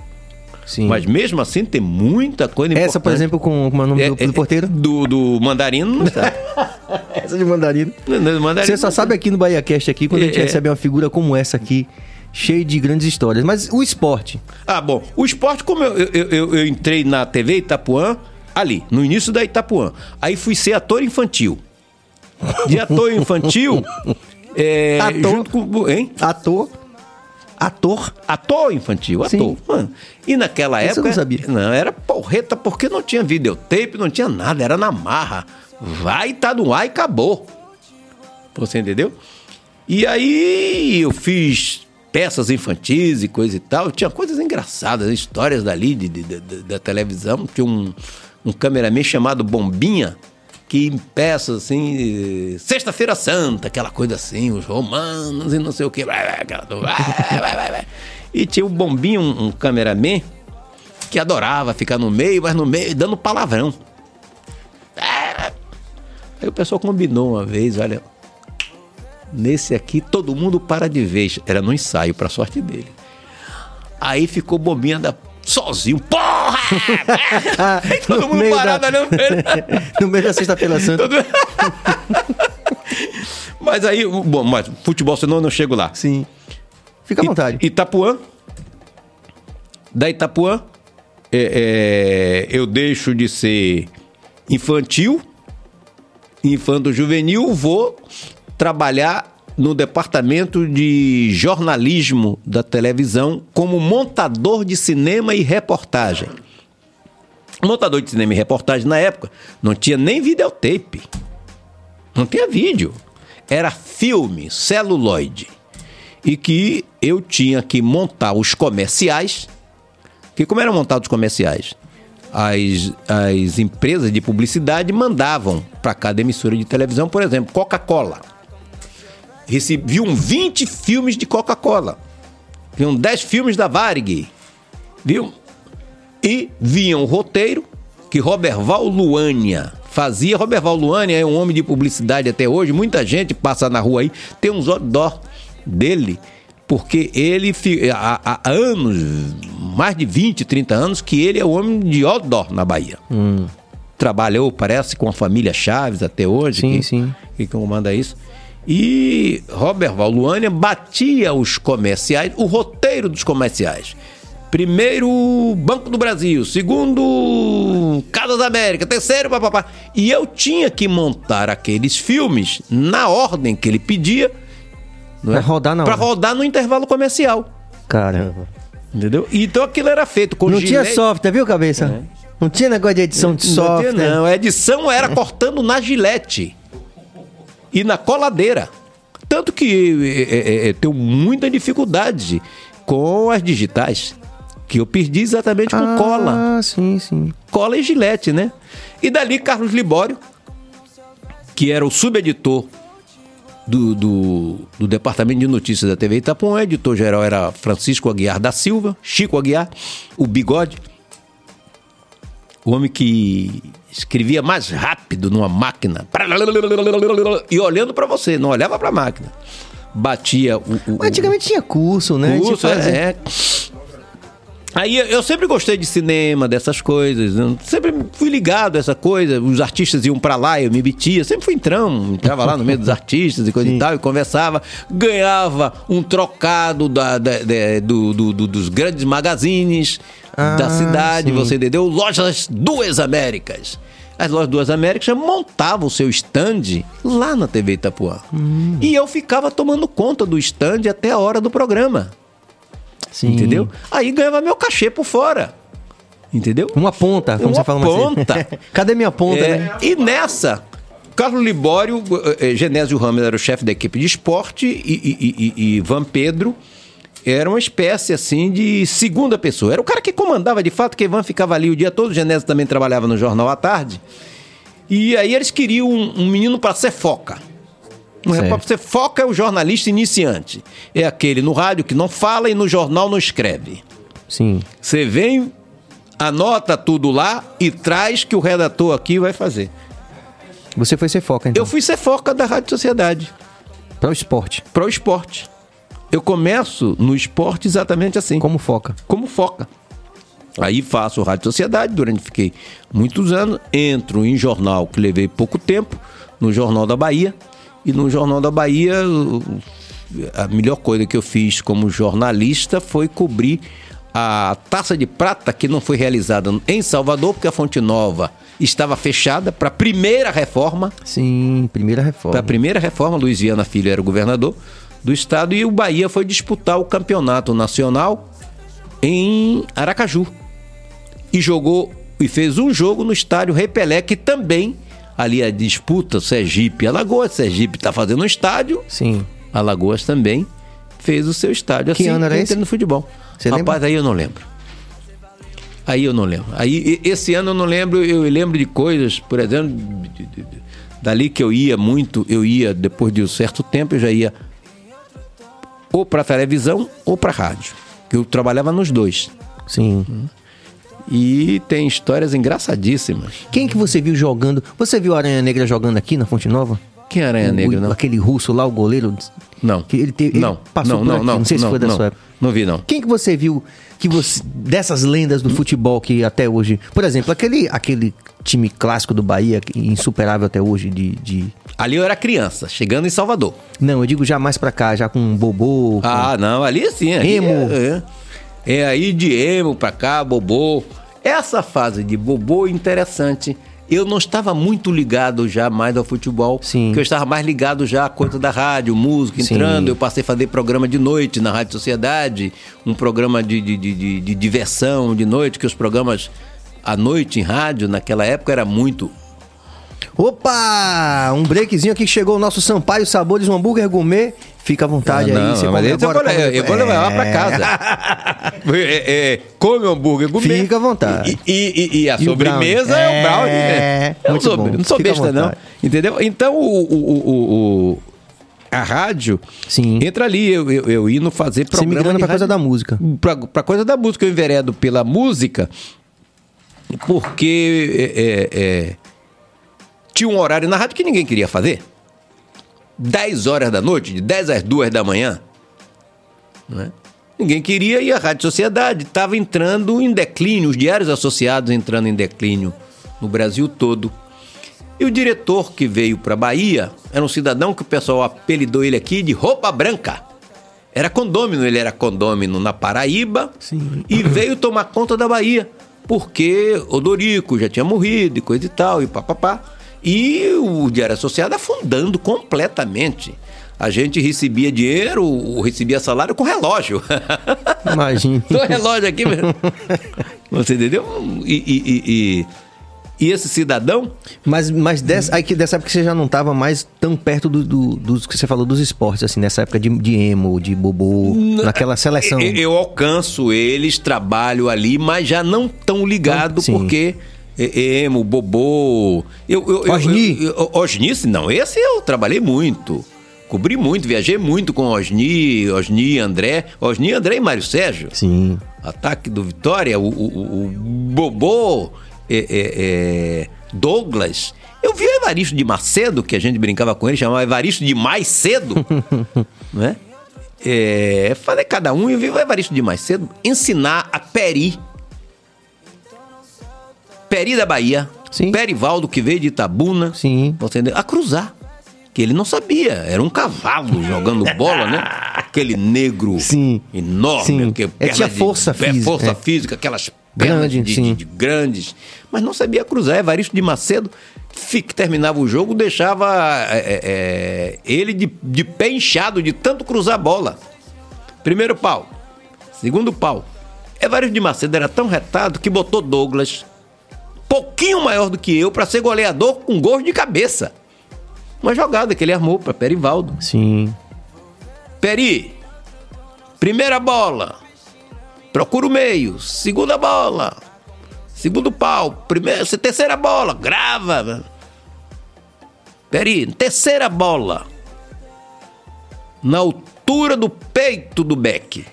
Sim. Mas mesmo assim tem muita coisa Essa, por exemplo, com como é o nome É, do, do é, porteiro? Do, do mandarino não está. (laughs) Essa de mandarina. Do mandarino Você só não sabe aqui no Bahia Cast aqui quando a gente É, é. recebe uma figura como essa aqui, cheia de grandes histórias. Mas o esporte. Ah, bom. O esporte, como eu, eu, eu- eu entrei na TV Itapuã, ali, no início da Itapuã. Aí fui ser ator infantil. De ator infantil. (laughs) é, Ator? Junto com. Hein? Ator. Ator. Ator infantil, ator. Mano. E naquela Isso eu época. não sabia. Não, era porreta porque não tinha videotape, não tinha nada, era na marra. Vai, tá no ar e acabou. Você entendeu? E aí eu fiz peças infantis e coisa e tal. Tinha coisas engraçadas, histórias dali de, de- de- da televisão. Tinha um, um cameraman chamado Bombinha, que em peças assim, Sexta-feira Santa, aquela coisa assim, os romanos e não sei o quê. E tinha o Bombinha, um, um cameraman, que adorava ficar no meio, mas no meio dando palavrão. Aí o pessoal combinou uma vez, olha, nesse aqui todo mundo para de vez. Era no ensaio, pra sorte dele. Aí ficou bobinha da sozinho. Porra! (laughs) Todo No mundo parado da- olhando pra ele. (laughs) no meio da Sexta-feira Santa. Todo- (laughs) Mas aí, bom, mas futebol, senão eu não chego lá. Sim. Fica à vontade. Itapuã. Da Itapuã, é, é, eu deixo de ser infantil, infanto juvenil, vou trabalhar no departamento de jornalismo da televisão como montador de cinema e reportagem. Montador de cinema e reportagem na época não tinha nem videotape. Não tinha vídeo. Era filme, celuloide. E que eu tinha que montar os comerciais. Que como eram montados os comerciais? As, as empresas de publicidade mandavam para cada emissora de televisão, por exemplo, Coca-Cola. Recebiam 20 filmes de Coca-Cola. Viam 10 filmes da Varig. Viu? E vinham o roteiro que Roberval Luânia fazia. Roberval Luânia é um homem de publicidade até hoje. Muita gente passa na rua aí, tem uns outdoor dele, porque ele há, há anos, mais de 20, 30 anos, que ele é o homem de outdoor na Bahia. Trabalhou, parece, com a família Chaves até hoje. Sim, que, sim. Que comanda isso. E Robert Valuânia batia os comerciais, o roteiro dos comerciais. Primeiro, Banco do Brasil. Segundo, Casas da América. Terceiro, papapá. E eu tinha que montar aqueles filmes na ordem que ele pedia. Não Pra rodar na Pra hora. rodar no intervalo comercial. Caramba. Entendeu? Então aquilo era feito com Não tinha gilete. software, viu, cabeça? Não tinha negócio de edição de Não software. tinha, não. A edição era cortando na gilete e na coladeira. Tanto que é, é, tenho muita dificuldade com as digitais. Que eu perdi exatamente com cola. Ah, sim, sim. Cola e gilete, né? E dali Carlos Libório, que era o subeditor do, do, do Departamento de Notícias da TV Itapuã, o editor-geral era Francisco Aguiar da Silva, Chico Aguiar, o Bigode, o homem que escrevia mais rápido numa máquina, e olhando para você, não olhava para a máquina. Batia o, o, antigamente tinha curso, né? curso, é, é. Aí eu- sempre gostei de cinema, dessas coisas. Eu sempre fui ligado a essa coisa. Os artistas iam pra lá, eu me metia. Sempre fui entrão, entrava lá no meio dos (laughs) artistas e coisa e tal, e conversava. Ganhava um trocado da, da- da- do- do- do- dos grandes magazines Ah, da cidade, sim. você entendeu? Lojas Duas Américas. as lojas Duas Américas já montavam o seu stand lá na TV Itapuã. E eu ficava tomando conta do stand até a hora do programa. Sim. Entendeu? Aí ganhava meu cachê por fora. Entendeu? Uma ponta, como Uma você fala mais ponta. (laughs) Cadê minha ponta, É, né? E nessa, Carlos Libório, eh, eh, Genésio Ramos era o chefe da equipe de esporte e, e, e- e Ivan Pedro era uma espécie assim de segunda pessoa. Era o cara que comandava de fato, que Ivan ficava ali o dia todo, o Genésio também trabalhava no jornal à tarde. E aí eles queriam um, um menino para ser foca. Um repórter ser foca é o jornalista iniciante. É aquele no rádio que não fala e no jornal não escreve. Sim. Você vem, anota tudo lá e traz que o redator aqui vai fazer. Você foi ser foca, então. Eu fui ser foca da Rádio Sociedade Para o esporte. para o esporte. Eu começo no esporte exatamente assim, como, Como foca. foca. Aí faço Rádio Sociedade, durante fiquei muitos anos, entro em jornal que levei pouco tempo, no Jornal da Bahia, e no Jornal da Bahia a melhor coisa que eu fiz como jornalista foi cobrir a Taça de Prata que não foi realizada em Salvador, porque a Fonte Nova estava fechada para a primeira reforma Sim, primeira reforma. para a primeira reforma, Luiz Viana Filho era o governador do estado e o Bahia foi disputar o campeonato nacional em Aracaju. E jogou e fez um jogo no estádio Repelé, que também ali a disputa Sergipe e Alagoas. Sergipe está fazendo um estádio, Sim. Alagoas também fez o seu estádio. Que assim, ano era esse? no futebol. Você Rapaz, lembra? aí eu não lembro. Aí eu não lembro. Aí esse ano eu não lembro, eu lembro de coisas, por exemplo, dali que eu ia muito, eu ia depois de um certo tempo, eu já ia ou para televisão ou para rádio. Que eu trabalhava nos dois. Sim. E tem histórias engraçadíssimas. Quem que você viu jogando? Você viu a Aranha Negra jogando aqui na Fonte Nova? Quem é Aranha O- Negra, o- não? Aquele russo lá, o goleiro? Não. Que ele teve, ele não, passou não, por não, aqui, não, não sei se foi da não, sua época. Não vi, não. Quem que você viu que você dessas lendas do futebol que até hoje, por exemplo, aquele aquele time clássico do Bahia, insuperável até hoje de, de- Ali eu era criança, chegando em Salvador. não, eu digo já mais pra cá, já com Bobô, com- Ah, não, ali sim. ali Emo. É, é. É aí de emo pra cá, bobô. Essa fase de bobô interessante. Eu não estava muito ligado já mais ao futebol. Sim. Porque eu estava mais ligado já à coisa da rádio, música, Sim. entrando. Eu passei a fazer programa de noite na Rádio Sociedade, um programa de, de, de, de- de diversão de noite, que os programas à noite em rádio, naquela época, era muito. Opa! Um breakzinho aqui que chegou o nosso Sampaio Sabores, um hambúrguer gourmet. Fica à vontade Ah, aí. não, você mas eu agora, vou, eu vou levar lá pra É. casa. (laughs) É, é, come o hambúrguer gourmet. Fica à vontade. E, e- e a E o sobremesa brownie. é o brownie. É, né? Eu não sou, bom. não sou Fica besta, não. Entendeu? Então, o, o- o- o- a rádio Sim. entra ali. Eu, eu, eu indo fazer Você programa migrando de pra coisa rádio. da música. Pra, pra coisa da música. Eu enveredo pela música porque é, é, é, tinha um horário na rádio que ninguém queria fazer. 10 horas da noite, de 10 às 2 da manhã. né? Ninguém queria e a Rádio Sociedade estava entrando em declínio, os diários associados entrando em declínio no Brasil todo. E o diretor que veio para Bahia era um cidadão que o pessoal apelidou ele aqui de Roupa Branca. Era condômino, ele era condômino na Paraíba Sim. e veio tomar conta da Bahia, porque Odorico já tinha morrido e coisa e tal, e papapá. E o Diário Associado afundando completamente. A gente recebia dinheiro, recebia salário com relógio. (laughs) Imagina. Do relógio aqui mesmo. (laughs) Você entendeu? E, e- e- e- esse cidadão Mas, mas dessa, aí que dessa época você já não tava mais tão perto do, do- dos que você falou dos esportes, assim, nessa época de, de emo, de bobô, naquela seleção. Eu, eu alcanço eles, trabalho ali, mas já não tão ligado, Sim. porque é- emo, bobô. Eu, eu, Osni? eu- eu- Osni, não, esse eu trabalhei muito. Cobri muito, viajei muito com Osni, Osni, André. Osni, André e Mário Sérgio. Sim. Ataque do Vitória, o, o- o- o Bobô, é, é, é, Douglas. Eu vi o Evaristo de Macedo, que a gente brincava com ele, chamava Evaristo de Mais Cedo. (laughs) né? É, falei cada um, eu vi o Evaristo de Mais Cedo ensinar a Peri. Peri da Bahia. Sim. Perivaldo, que veio de Itabuna. Sim. Entendeu? A cruzar. Que ele não sabia. Era um cavalo jogando bola, né? Aquele negro Sim. enorme. Sim. que É, tinha força é, física, Força é. física, aquelas Grande, pernas de, de- de grandes, mas não sabia cruzar. Evaristo de Macedo, que terminava o jogo, deixava é, é, é, ele de, de pé inchado de tanto cruzar a bola. Primeiro pau, segundo pau. Evaristo de Macedo era tão retado que botou Douglas, pouquinho maior do que eu, para ser goleador com gol de cabeça. Uma jogada que ele armou para Perivaldo. Sim. Peri, primeira bola, procura o meio, segunda bola, segundo pau, primeira, terceira bola, grava. Peri, terceira bola, na altura do peito do Beck.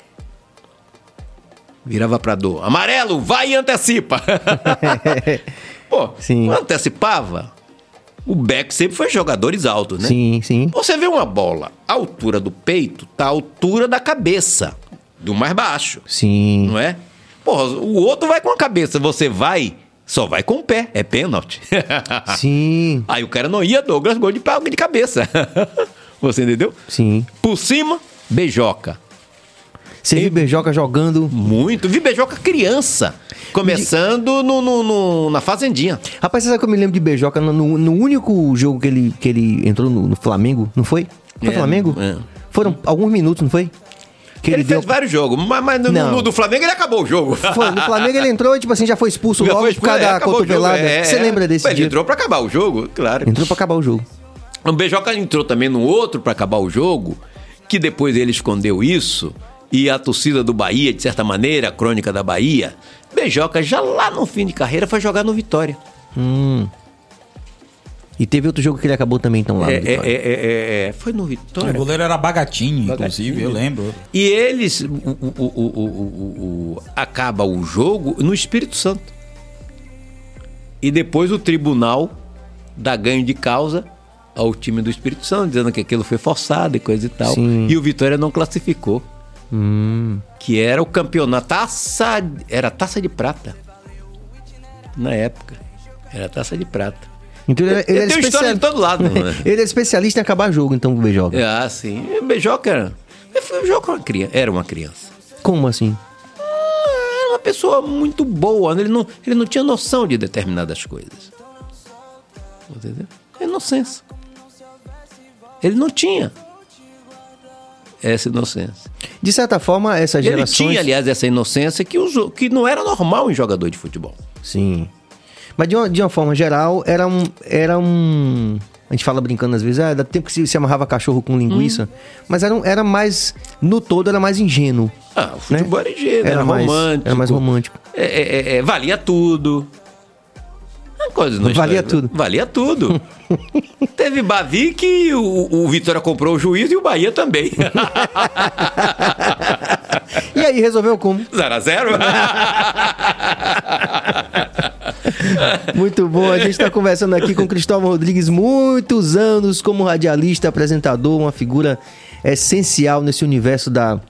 Virava pra dor. Amarelo, vai e antecipa. (laughs) Pô, Sim. antecipava, o Beck sempre foi jogadores altos, né? Sim, sim. Você vê uma bola, a altura do peito tá a altura da cabeça, do mais baixo, Sim. não é? Porra, o outro vai com a cabeça, você vai, só vai com o pé, é pênalti. (laughs) Sim. Aí o cara não ia, Douglas, gol de, de cabeça. (laughs) você entendeu? Sim. Por cima, beijoca. Você viu Beijoca jogando. Muito. Vi beijoca criança, começando no, no- no- na fazendinha. Rapaz, você sabe que eu me lembro de Beijoca no, no- único jogo que ele, que ele entrou no, Flamengo, não foi? Foi É, Flamengo? é. Foram alguns minutos, não foi? Que Ele, ele, deu. fez vários jogos, mas, mas no, no do Flamengo ele acabou o jogo. (laughs) Foi, no Flamengo ele entrou e, tipo assim, já foi expulso Já logo foi por causa expulso, é, da jogo, cotovelada. é, Você é. lembra desse Ele dia? entrou pra acabar o jogo, claro. Entrou pra acabar o jogo. O Beijoca entrou também no outro pra acabar o jogo, que depois ele escondeu isso, e a torcida do Bahia, de certa maneira, a crônica da Bahia, Beijoca já lá no fim de carreira foi jogar no Vitória. Hum. E teve outro jogo que ele acabou também, então, lá no É, é, Vitória. é, é, é, foi no O Vitória. goleiro era Bagatini, inclusive, eu lembro. E eles. O, o- o- o- o- o- acaba o jogo no Espírito Santo. E depois o tribunal dá ganho de causa ao time do Espírito Santo, dizendo que aquilo foi forçado e coisa e tal. Sim. E o Vitória não classificou. Hum. Que era o campeonato. Taça. Era taça de prata. Na época. Era taça de prata. Então ele, ele, era história de todo lado, (laughs) né? ele é especialista em acabar jogo, então, o Beijoca. É, Ah, sim. O Beijoca era. O Beijoca era uma criança. Era uma criança. Como assim? era uma pessoa muito boa. né? Ele não, ele não tinha noção de determinadas coisas. Entendeu? Inocência. Ele não tinha essa inocência. De certa forma, essas Ele gerações... tinha, aliás, essa inocência que, os, que não era normal em jogador de futebol. Sim. Mas de uma, de uma forma geral, era um. Era um. A gente fala brincando às vezes, ah, tempo que se, se amarrava cachorro com linguiça. Hum. Mas era, era mais. No todo, era mais ingênuo. Ah, o futebol era ingênuo, era, mais, romântico. Era mais romântico. É, é, é, valia tudo. Coisa não Valia tudo. Valia tudo. (laughs) Teve Bavi que o, o Vitória comprou o juiz e o Bahia também. E aí, resolveu como? 0 a 0 (laughs) Muito bom. A gente está conversando aqui com Cristóvão Rodrigues, muitos anos como radialista, apresentador, uma figura essencial nesse universo da,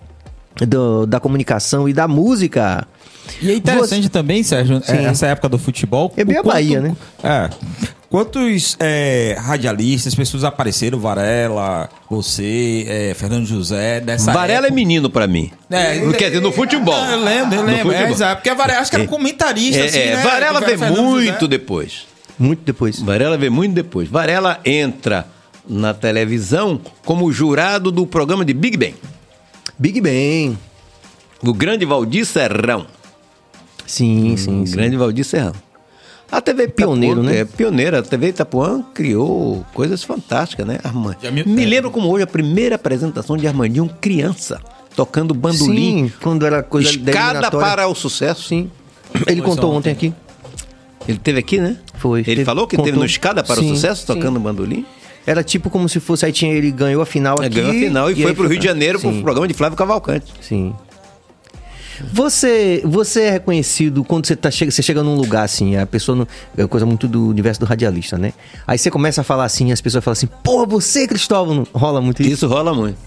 do- da comunicação e da música. E é interessante também, Sérgio, Sim. é, essa época do futebol. É bem a Bahia, né? É. Quantos é, radialistas, pessoas apareceram? Varela, você, é, Fernando José, dessa Varela é época. menino pra mim. É, Quer dizer, no futebol. Eu lembro, eu No lembro. É, exato, porque a Varela acho que era comentarista, É, assim, é, né? Varela Fernando muito José. depois. Muito depois. Varela veio muito depois. Varela entra na televisão como jurado do programa de Big Ben. Big Ben. O grande Valdir Serrão. Sim, sim, O sim. grande Valdir Serrão. A TV Itapuã, Pioneiro, né? É, pioneira. A TV Itapuã criou coisas fantásticas, né? Armand. Já me- Me é. lembro como hoje a primeira apresentação de Armandinho criança, tocando bandolim. Sim, quando era coisa da Escada para o sucesso. Sim. Ele contou ontem aqui. Ele teve aqui, né? Foi. Ele Teve- falou que contou. teve no Escada para Sim, o Sucesso, sim. tocando bandolim? Era tipo como se fosse. Aí tinha ele ganhou a final É, aqui. ganhou a final e, foi aí pro Rio de Janeiro Sim, pro programa de Flávio Cavalcante. Sim. Você, você é reconhecido quando você, tá, chega, você chega num lugar assim, a pessoa. Não, é coisa muito do universo do radialista, né? Aí você começa a falar assim, as pessoas falam assim, pô, você, Cristóvão, rola muito isso? Isso rola muito.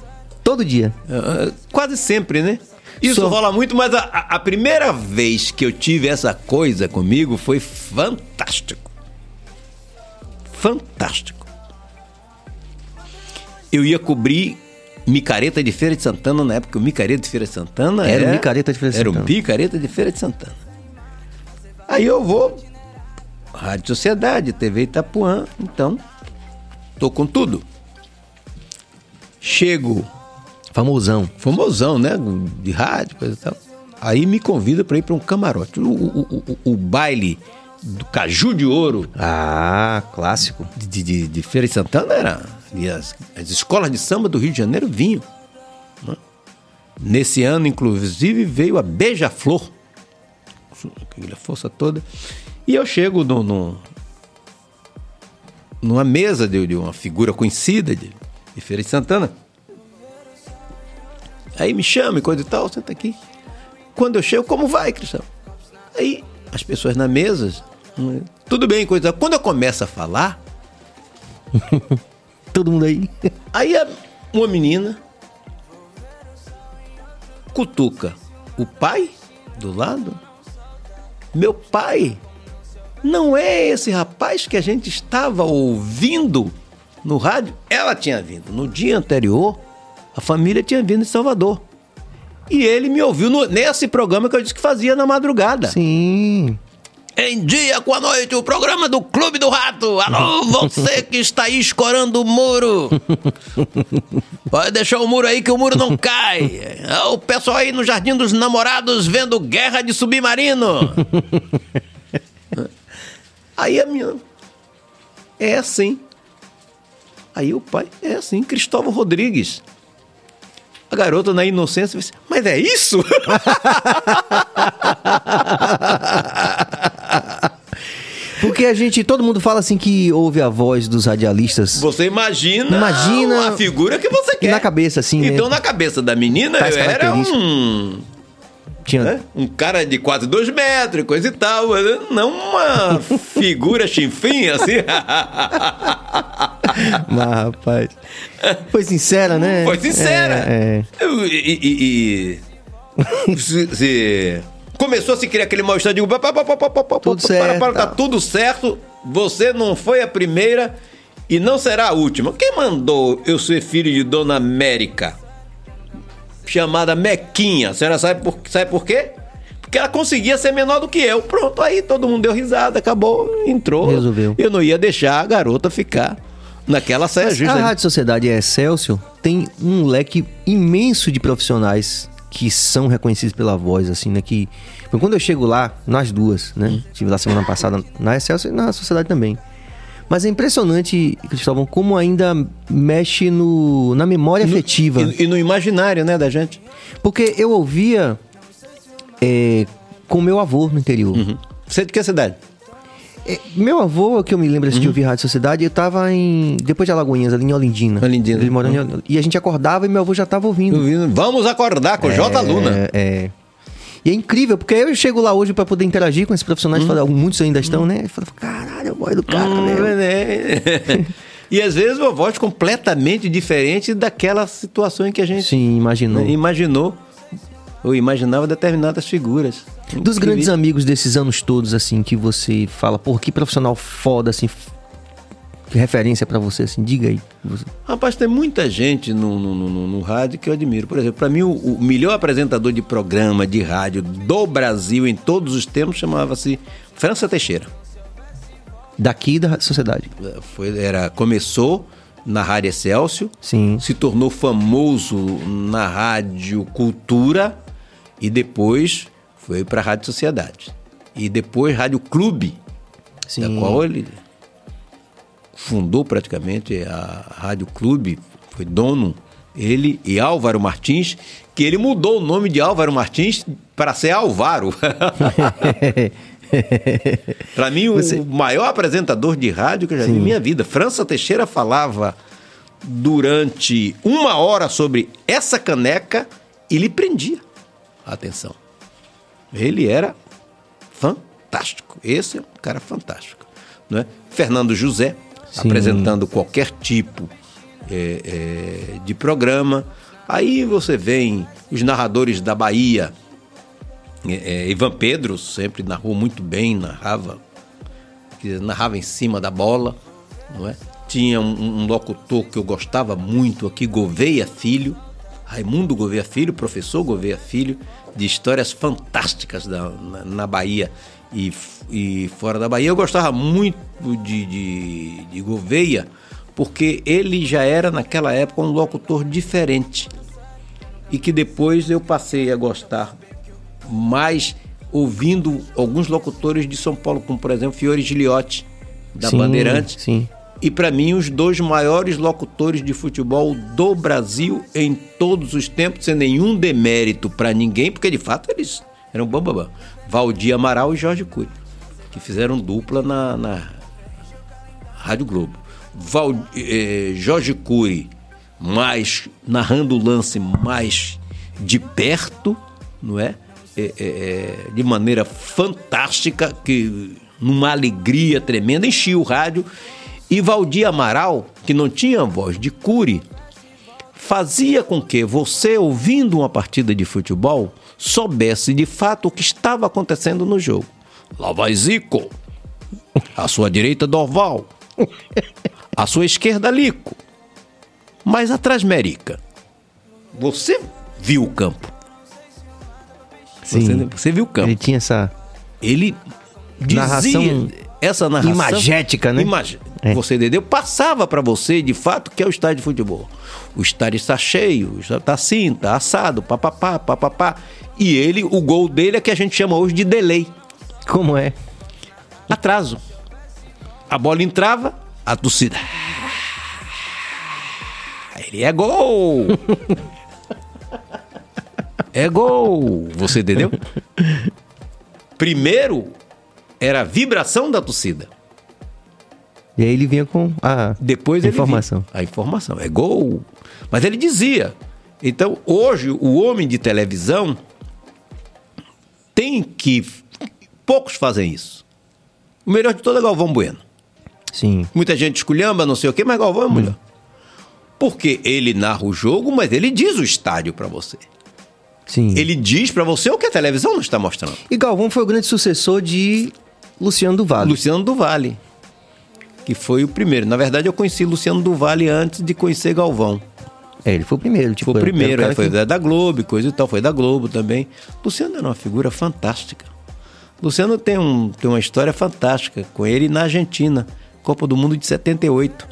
Todo dia. Ah, Quase sempre, né? Isso Só- rola muito, mas a- a primeira vez que eu tive essa coisa comigo foi fantástico. Fantástico. Eu ia cobrir micareta de Feira de Santana na época. O micareta de Feira de Santana Era era, o micareta de Feira de Era o Santana. micareta de Feira de Santana. Aí eu vou, Rádio Sociedade, TV Itapuã, então, tô com tudo. Chego, Famosão. famosão, né? De rádio, coisa e tal. Aí me convida para ir para um camarote. O, o- o- o- o baile do Caju de Ouro Ah, clássico. de, de, de Feira de Santana era. E as, as escolas de samba do Rio de Janeiro vinham. né? Nesse ano, inclusive, veio a Beija-Flor. Aquela força toda. E eu chego no, no- numa mesa de, de uma figura conhecida de, de Feira de Santana. Aí me chama e coisa e tal, senta aqui. Quando eu chego, como vai, Cristiano? Aí as pessoas na mesa, hum, tudo bem, coisa. Quando eu começo a falar, (laughs) Todo mundo aí. Aí uma menina cutuca o pai do lado. Meu pai não é esse rapaz que a gente estava ouvindo no rádio. Ela tinha vindo no dia anterior, a família tinha vindo de Salvador. E ele me ouviu no- nesse programa que eu disse que fazia na madrugada. Sim. Em dia com a noite, o programa do Clube do Rato. Alô, você que está aí escorando o muro. Pode deixar o muro aí que o muro não cai. Ah, O pessoal aí no Jardim dos Namorados vendo Guerra de Submarino. Aí a minha. É assim. Aí o pai, é assim, Cristóvão Rodrigues. A garota na inocência disse, mas é isso? (laughs) Porque a gente, todo mundo fala assim que ouve a voz dos radialistas. Você imagina, Imagina- a figura que você quer. na cabeça, assim, né? Então, na cabeça da menina, Tais eu era um, Tinha. né, um cara de quase dois metros, e coisa e tal. Não uma (laughs) figura chinfim, assim. (laughs) Mas, rapaz. Foi sincera, né? Foi sincera. É, é. E, e- e- (laughs) se- se- começou a se criar aquele mal-estar, digo, pá, pá, pá, pá, pá, pá, pá, Tudo para, certo, para, tá tudo certo, você não foi a primeira e não será a última. Quem mandou eu ser filho de Dona América? Chamada Mequinha. A senhora sabe por, sabe por quê? Porque ela conseguia ser menor do que eu. Pronto, aí todo mundo deu risada, acabou, entrou. Resolveu. Eu não ia deixar a garota ficar naquela saia justa. a Rádio Sociedade a Excelsior tem um leque imenso de profissionais que são reconhecidos pela voz, assim, né? Que quando eu chego lá, nós duas, né? Uhum. Estive lá semana passada na Excelsior e na Sociedade também. Mas é impressionante, Cristóvão, como ainda mexe no, na memória afetiva. E, e no imaginário, né, da gente. Porque eu ouvia é, com meu avô no interior. Você é de que cidade? É, meu avô, que eu me lembro assim, de ouvir Rádio Sociedade, eu tava em. Depois de Alagoinhas, ali em Olindina. Olindina. Ele morando em Olindina. E a gente acordava e meu avô já tava ouvindo. Ouvindo, Vamos acordar com o J. Luna. É, é. E é incrível, porque eu chego lá hoje pra poder interagir com esses profissionais, falo, muitos ainda estão, né? Eu falo, caralho, é o boy do cara, Hum, né? é. e às vezes uma voz completamente diferente daquela situação em que a gente Sim, imaginou. né, imaginou ou imaginava determinadas figuras. Dos grandes amigos desses anos todos, assim, que você fala, pô, que profissional foda, assim, que referência pra você, assim, diga aí. Você- Rapaz, tem muita gente no, no, no- no rádio que eu admiro. Por exemplo, para mim, o, o melhor apresentador de programa de rádio do Brasil em todos os tempos chamava-se França Teixeira. Daqui da sociedade. Foi, era, começou na Rádio Excelsior, Sim. se tornou famoso na Rádio Cultura e depois foi para a Rádio Sociedade. E depois Rádio Clube, Sim. da qual ele fundou praticamente a Rádio Clube, foi dono, ele e Álvaro Martins, que ele mudou o nome de Álvaro Martins para ser Álvaro. (laughs) Para mim, o maior apresentador de rádio que eu já vi em minha vida. França Teixeira falava durante uma hora sobre essa caneca e lhe prendia a atenção. Ele era fantástico. Esse é um cara fantástico. Não é? Fernando José, Sim. apresentando qualquer tipo é, é, de programa. Aí você vem os narradores da Bahia, é, é, Ivan Pedro sempre narrou muito bem, narrava, narrava em cima da bola, não é? Tinha um, um locutor que eu gostava muito aqui, Gouveia Filho, Raimundo Gouveia Filho, professor Gouveia Filho, de histórias fantásticas da, na, na Bahia. e, e fora da Bahia. Eu gostava muito de, de, de Gouveia, porque ele já era, naquela época, um locutor diferente. E que depois eu passei a gostar mais ouvindo alguns locutores de São Paulo, como por exemplo Fiore Giliotti, da Sim, Bandeirantes. Sim. E para mim, os dois maiores locutores de futebol do Brasil em todos os tempos, sem nenhum demérito para ninguém, porque de fato eles eram bambambam. Valdir Amaral e Jorge Cury, que fizeram dupla na, na Rádio Globo. Val, eh, Jorge Cury, mais narrando o lance mais de perto, não é? É, é, é, de maneira fantástica, que numa alegria tremenda, enchia o rádio. E Valdir Amaral, que não tinha voz de Cury, fazia com que você, ouvindo uma partida de futebol, soubesse de fato o que estava acontecendo no jogo. Lá vai Zico. À sua direita, Dorval. À sua esquerda, Lico. Mas atrás, Merica. Você viu o campo. Sim. Você, você viu o campo. Ele tinha essa. Ele dizia Narração essa narração imagética, né? imag- É. Você entendeu? Passava para você de fato que é o estádio de futebol. O estádio está cheio, está assim, está assado, papapá, papapá. E ele, o gol dele é que a gente chama hoje de delay, Como é? atraso. A bola entrava, a torcida. Ele é gol! é gol! Você entendeu? (laughs) Primeiro era a vibração da torcida. E aí ele vinha com a Depois informação. a informação. É gol. Mas ele dizia. Então, hoje, o homem de televisão tem que. Poucos fazem isso. O melhor de todo é Galvão Bueno. Sim. Muita gente esculhamba, não sei o quê, mas Galvão é o melhor. Porque ele narra o jogo, mas ele diz o estádio pra você. Sim. Ele diz pra você o que a televisão não está mostrando. E Galvão foi o grande sucessor de Luciano do Vale. Luciano do Vale, que foi o primeiro. Na verdade, eu conheci Luciano do Vale antes de conhecer Galvão. É, ele foi o primeiro. Tipo, Foi o primeiro, é, foi que- da Globo coisa e tal, foi da Globo também. Luciano era uma figura fantástica. Luciano tem, um, tem uma história fantástica com ele na Argentina, Copa do Mundo de 78.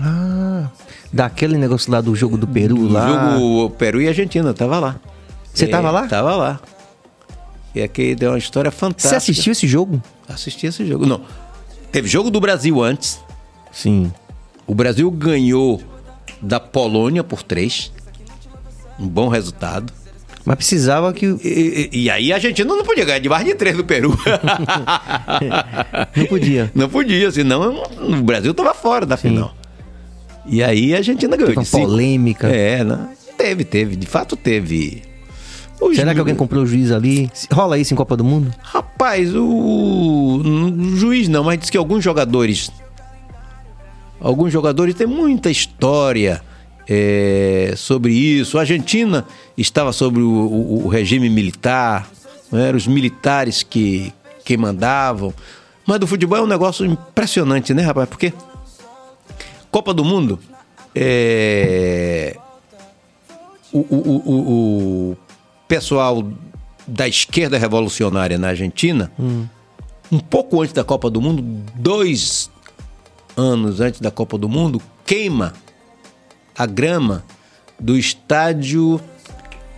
Ah, daquele negócio lá do jogo do Peru O lá. jogo Peru e Argentina, tava lá. Você É, tava lá? Tava lá. E aqui deu uma história fantástica. Você assistiu esse jogo? Assisti esse jogo. Não, teve jogo do Brasil antes. Sim. O Brasil ganhou da Polônia por três. Um bom resultado. Mas precisava que. E, e- e aí a Argentina não podia ganhar de mais de três do Peru. (laughs) Não podia. não podia, senão o Brasil tava fora da final. E aí a Argentina ganhou Teve uma polêmica. É, né? Teve, teve. De fato teve. Os- Será que alguém comprou o juiz ali? Rola isso em Copa do Mundo? Rapaz, o, o juiz não, mas diz que alguns jogadores. Alguns jogadores têm muita história é, sobre isso. A Argentina estava sobre o, o- o regime militar, não eram os militares que, que mandavam. Mas do futebol é um negócio impressionante, né, rapaz? Porque Copa do Mundo é, o- o- o- o pessoal da esquerda revolucionária na Argentina, um pouco antes da Copa do Mundo, dois anos antes da Copa do Mundo, queima a grama do estádio.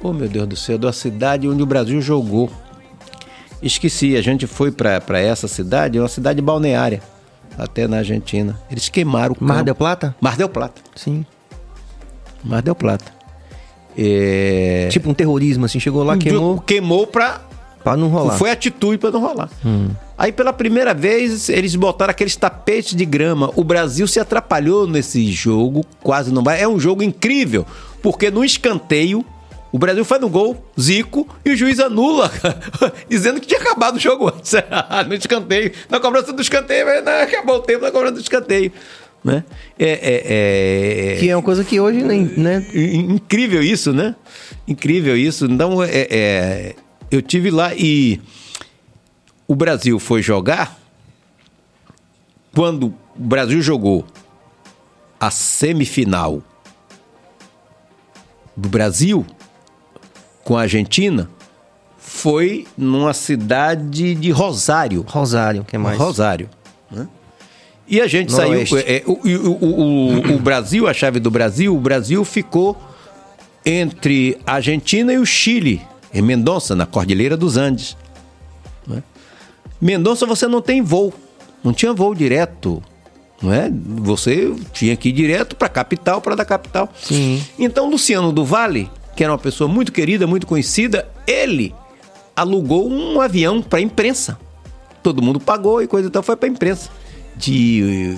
Oh, meu Deus do céu, da cidade onde o Brasil jogou. Esqueci, a gente foi para essa cidade, é uma cidade balneária, até na Argentina. Eles queimaram o Mar campo. del Plata? Mar del Plata. Sim. Mar del Plata. É... Tipo um terrorismo, assim. Chegou lá, queimou Queimou pra. pra não rolar. Foi atitude pra não rolar. Hum. Aí pela primeira vez eles botaram aqueles tapetes de grama. O Brasil se atrapalhou nesse jogo, quase não vai. É um jogo incrível, porque no escanteio o Brasil faz um gol, Zico, e o juiz anula, (laughs) dizendo que tinha acabado o jogo antes. (laughs) no escanteio. Na cobrança do escanteio, mas não, acabou o tempo na cobrança do escanteio. Né? É, é, é- Que é uma coisa que hoje nem, né? In- Incrível isso, né? Incrível isso. Então, é, é, eu tive lá e o Brasil foi jogar. Quando o Brasil jogou a semifinal do Brasil com a Argentina, foi numa cidade de Rosário. Rosário, que mais? Rosário. né? E a gente saiu. é, o, o- o- o- o Brasil, a chave do Brasil, o Brasil ficou entre a Argentina e o Chile, em Mendonça, na Cordilheira dos Andes. né? Mendonça você não tem voo, não tinha voo direto. Não é? Você tinha que ir direto para a capital, para da capital. Sim. Então, Luciano do Vale, que era uma pessoa muito querida, muito conhecida, ele alugou um avião para a imprensa. Todo mundo pagou e coisa e tal, foi para a imprensa. De,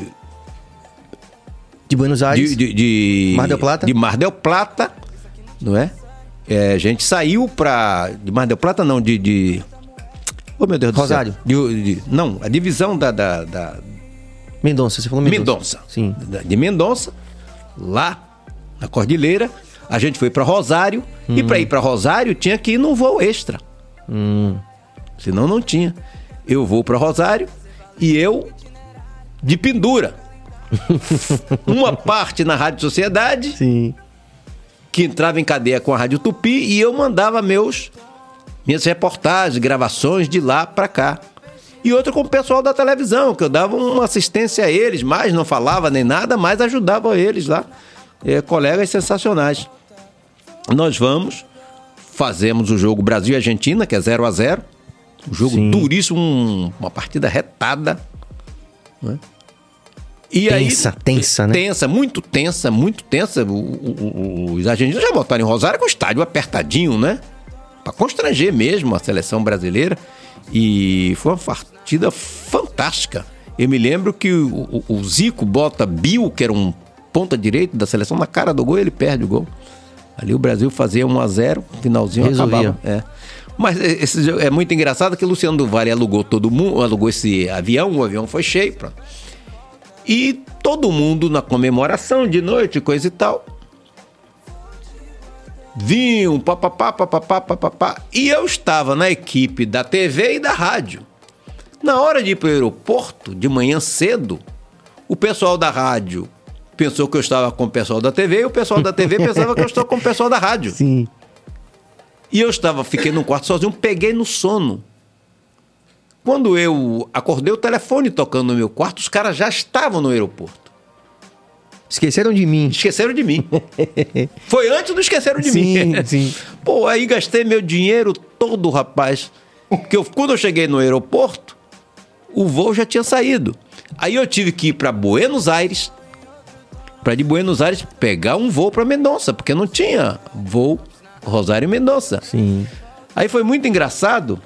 De Buenos Aires. de, de, de- Mar del Plata? De Mar del Plata, não é? É, a gente saiu para de Mar del Plata, não, de. de... Oh, meu Deus Rosário. do céu. De- não, a divisão da- da- da, Mendonça, você falou Mendonça. Mendonça. Sim. De Mendonça, lá na Cordilheira. A gente foi para Rosário. E para ir para Rosário tinha que ir num voo extra. Hum. Senão não tinha. Eu vou para Rosário e eu de pendura. (laughs) Uma parte na Rádio Sociedade, Sim. que entrava em cadeia com a Rádio Tupi, e eu mandava meus minhas reportagens, gravações de lá para cá. E outra com o pessoal da televisão, que eu dava uma assistência a eles, mas não falava nem nada, mas ajudava eles lá. É, colegas sensacionais. Nós vamos, fazemos o jogo Brasil e Argentina, que é 0 a 0 Um jogo Sim. duríssimo, um- uma partida retada. Né? E Tensa, tensa, né? Tensa, muito tensa, muito tensa. O- o- o- os argentinos já botaram em Rosário com o estádio apertadinho, né? Pra constranger mesmo a seleção brasileira. E foi uma partida fantástica. Eu me lembro que o, Zico bota Bill, que era um ponta direito da seleção, na cara do gol e ele perde o gol. Ali o Brasil fazia 1 a 0 finalzinho Resolvia. acabava. É. Mas esse é muito engraçado que o Luciano do alugou todo mundo, alugou esse avião, o avião foi cheio, pronto. E todo mundo na comemoração de noite, coisa e tal. Vinham, papapá, papapá, papapá. E eu estava na equipe da TV e da rádio. Na hora de ir para o aeroporto, de manhã cedo, o pessoal da rádio pensou que eu estava com o pessoal da TV e o pessoal da TV pensava que eu estava com o pessoal da rádio. Sim. E eu estava, fiquei num quarto sozinho, peguei no sono. Quando eu acordei, o telefone tocando no meu quarto, os caras já estavam no aeroporto. Esqueceram de mim. Esqueceram de mim. (laughs) Foi antes do esqueceram de Sim, mim. sim. (laughs) Pô, aí gastei meu dinheiro todo, rapaz. Porque eu, quando eu cheguei no aeroporto, o voo já tinha saído. Aí eu tive que ir para Buenos Aires, para de Buenos Aires pegar um voo para Mendonça, porque não tinha voo Rosário e Mendonça. Sim. Aí foi muito engraçado,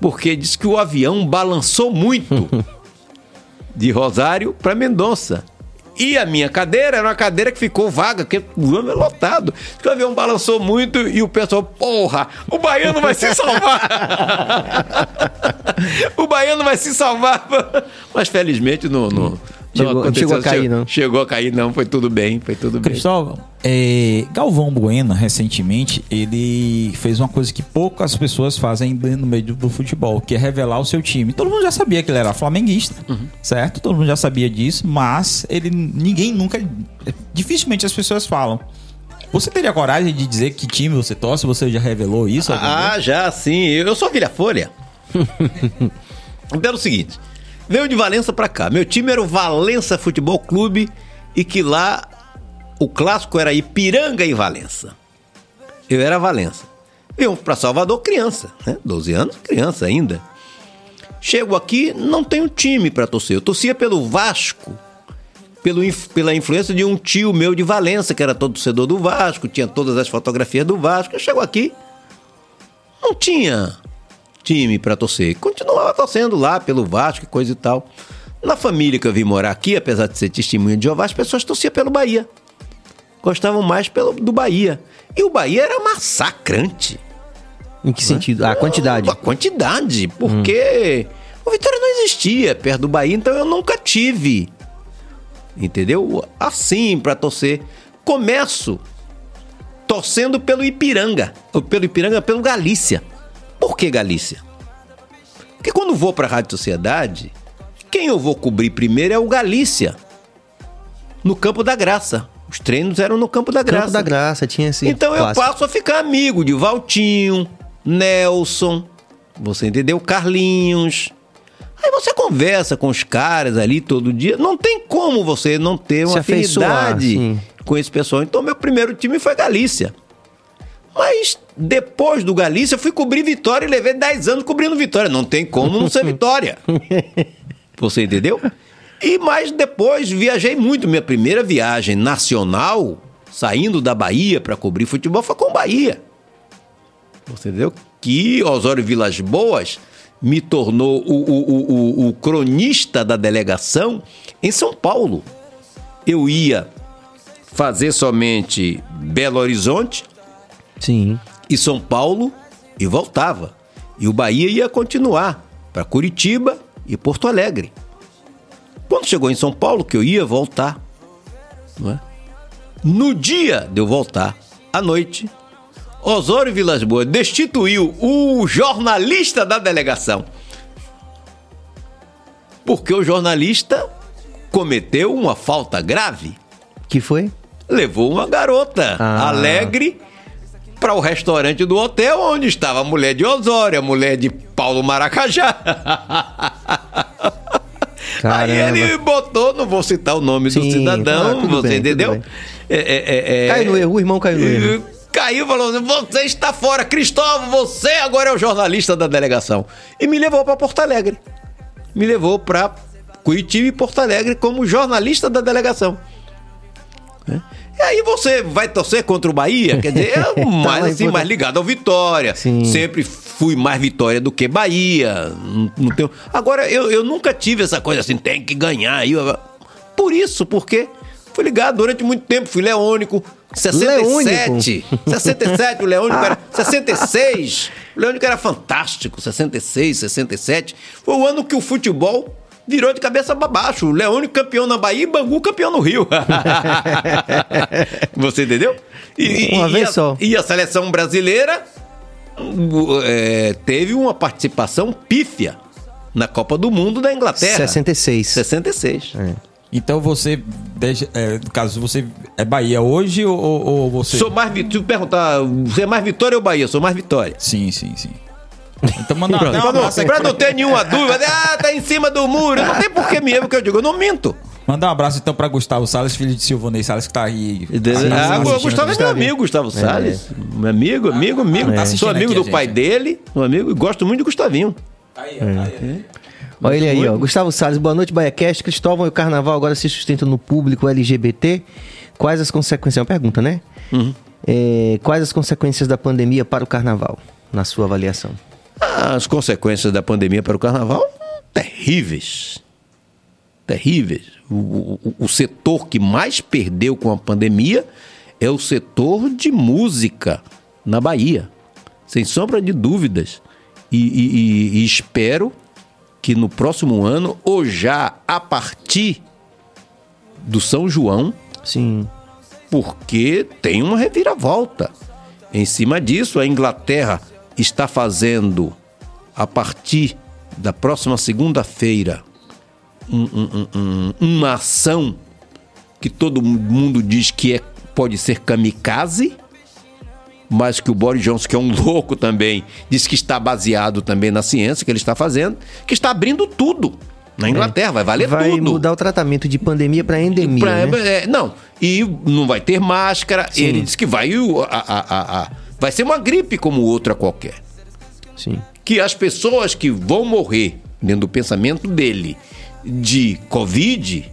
porque disse que o avião balançou muito (laughs) de Rosário para Mendonça. E a minha cadeira era uma cadeira que ficou vaga, porque o avião é lotado. O avião balançou muito e o pessoal, porra, o baiano vai se salvar. (laughs) o baiano vai se salvar. (laughs) Mas felizmente não, não, Chegou- não chegou a cair, não. Chegou a cair, não. Foi tudo bem, foi tudo bem. Cristóvão, é, Galvão Bueno, recentemente, ele fez uma coisa que poucas pessoas fazem no meio do, do futebol, que é revelar o seu time. Todo mundo já sabia que ele era flamenguista, certo? Todo mundo já sabia disso, mas ele ninguém nunca. Dificilmente as pessoas falam. Você teria coragem de dizer que time você torce? Você já revelou isso? Ah, já, sim. Eu eu sou Vilha Folha. (laughs) Pelo seguinte, veio de Valença pra cá. Meu time era o Valença Futebol Clube e que lá o clássico era Ipiranga e Valença. Eu era Valença. Venho pra Salvador criança, né? 12 anos, criança ainda. Chego aqui, não tenho time pra torcer. Eu torcia pelo Vasco, pelo, pela influência de um tio meu de Valença, que era todo torcedor do Vasco, tinha todas as fotografias do Vasco. Eu chego aqui, não tinha time pra torcer. Continuava torcendo lá pelo Vasco e coisa e tal. Na família que eu vim morar aqui, apesar de ser testemunha de Jeová, as pessoas torciam pelo Bahia. Gostavam mais pelo, do Bahia. E o Bahia era massacrante. Em que sentido? A quantidade. A quantidade, porque o Vitória não existia perto do Bahia, então eu nunca tive. Entendeu? Assim, pra torcer. Começo torcendo pelo Ipiranga. Ou pelo Ipiranga, pelo Galícia. Por que Galícia? Porque quando vou pra Rádio Sociedade, quem eu vou cobrir primeiro é o Galícia. No Campo da Graça. Os treinos eram no Campo da Graça. Campo da Graça, tinha esse. Então eu clássico. passo a ficar amigo de Valtinho, Nelson, você entendeu? Carlinhos. Aí você conversa com os caras ali todo dia. Não tem como você não ter uma Se afinidade com esse pessoal. Então, meu primeiro time foi Galícia. Mas depois do Galícia, eu fui cobrir Vitória e levei 10 anos cobrindo Vitória. Não tem como não ser (laughs) Vitória. Você entendeu? E mais depois viajei muito. Minha primeira viagem nacional, saindo da Bahia para cobrir futebol, foi com Bahia. Você entendeu? Que Osório Vilas Boas me tornou o, o- o- o- o cronista da delegação em São Paulo. Eu ia fazer somente Belo Horizonte Sim. e São Paulo e voltava. E o Bahia ia continuar para Curitiba e Porto Alegre. Quando chegou em São Paulo, que eu ia voltar, não é? no dia de eu voltar, à noite, Osório Vilas Boas destituiu o jornalista da delegação. Porque o jornalista cometeu uma falta grave Que foi? levou uma garota Ah. alegre para o restaurante do hotel onde estava a mulher de Osório, a mulher de Paulo Maracajá. (laughs) Aí Caramba. ele botou, não vou citar o nome do Sim, cidadão, ah, você bem, entendeu? É, é, é, é- Caiu no erro, o irmão caiu no erro. Caiu e falou: assim, Você está fora, Cristóvão, você agora é o jornalista da delegação. E me levou para Porto Alegre. Me levou para Curitiba e Porto Alegre como jornalista da delegação. né? E aí você vai torcer contra o Bahia? Quer dizer, é (laughs) mais, assim, mais ligado ao Vitória. Sim. Sempre fui mais Vitória do que Bahia. Não, tenho... Agora, eu, eu nunca tive essa coisa assim, tem que ganhar. Eu- Por isso, porque fui ligado durante muito tempo, fui leônico. 67, 67, o Leônico era (laughs) 66. O Leônico era fantástico, 66, 67. Foi o ano que o futebol virou de cabeça para baixo. O Leônico campeão na Bahia e Bangu campeão no Rio. (laughs) Você entendeu? E, Uma e vez a, só. E a seleção brasileira é, teve uma participação pífia na Copa do Mundo da Inglaterra. 66. 66. Então você, deixa, é, no caso, você é Bahia hoje ou, ou- você... Sou mais. Se perguntar, você é mais Vitória ou Bahia? Sou mais Vitória. Sim, sim, sim. Então manda Pra um não, abraço aí pra não ter nenhuma dúvida, ah, tá em cima do muro. Não tem por que mesmo que eu digo, eu não minto. Mandar um abraço então pra Gustavo Salles, filho de Silvonei Salles, que tá aí. Ah, o Gustavo é meu amigo, Gustavo Salles. Meu amigo, amigo, amigo. Tá assistindo Sou amigo aqui do pai dele, um amigo, e gosto muito de Gustavinho. Aí, ó, aí, ó. Olha ele aí, ó. Gustavo Salles, boa noite, BaiaCast. Cristóvão e o carnaval agora se sustentam no público LGBT. Quais as consequências? É uma pergunta, né? Uhum. É, quais as consequências da pandemia para o carnaval, na sua avaliação? As consequências da pandemia para o carnaval, terríveis. Terríveis. O, o- o setor que mais perdeu com a pandemia é o setor de música na Bahia. Sem sombra de dúvidas. E, e- e- e espero que no próximo ano, ou já a partir do São João, Sim. porque tem uma reviravolta. Em cima disso, a Inglaterra está fazendo, a partir da próxima segunda-feira, um- um- um- um- uma ação que todo mundo diz que é, pode ser kamikaze, mas que o Boris Johnson, que é um (laughs) louco também, diz que está baseado também na ciência que ele está fazendo, que está abrindo tudo. Na Inglaterra, vai valer Vai tudo. mudar o tratamento de pandemia para endemia, Pra- né? é, não, e não vai ter máscara. Sim. Ele disse que vai, a- a- a- vai ser uma gripe como outra qualquer. Sim. Que as pessoas que vão morrer, dentro do pensamento dele, de Covid,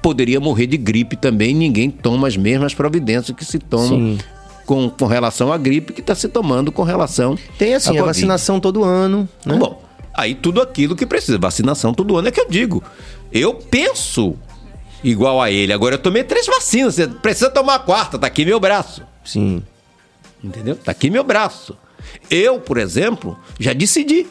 poderia morrer de gripe também. Ninguém toma as mesmas providências que se tomam com, com relação à gripe que está se tomando com relação Tem assim, à a vacinação todo ano, né? Bom, aí tudo aquilo que precisa. Vacinação todo ano é que eu digo. Eu penso igual a ele. Agora eu tomei três vacinas. Você precisa tomar a quarta. Tá aqui meu braço. Sim. Entendeu? Tá aqui meu braço. Eu, por exemplo, já decidi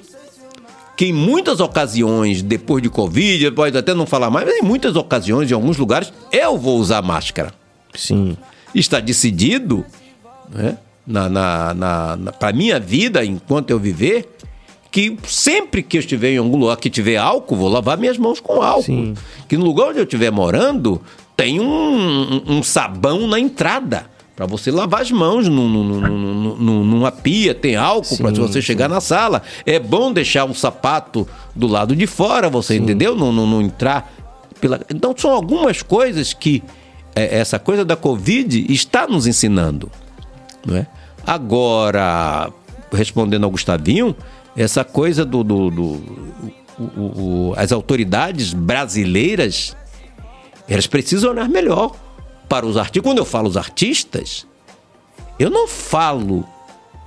que em muitas ocasiões, depois de Covid, pode até não falar mais, mas em muitas ocasiões, em alguns lugares, eu vou usar máscara. Sim. Está decidido, né, na, na, na, na, para minha vida, enquanto eu viver, que sempre que eu estiver em algum lugar que tiver álcool, vou lavar minhas mãos com álcool. Sim. Que no lugar onde eu estiver morando, tem um, um- um sabão na entrada Para você lavar as mãos num- num- num- num- num- numa pia, tem álcool para Sim, você chegar na sala. É bom deixar um sapato do lado de fora, você entendeu? Não, não- não entrar pela. Então são algumas coisas que é, essa coisa da Covid está nos ensinando. Não é? Agora, respondendo ao Gustavinho, essa coisa do. do- do- o- o- o- as autoridades brasileiras elas precisam olhar melhor para os artistas. Quando eu falo os artistas, eu não falo,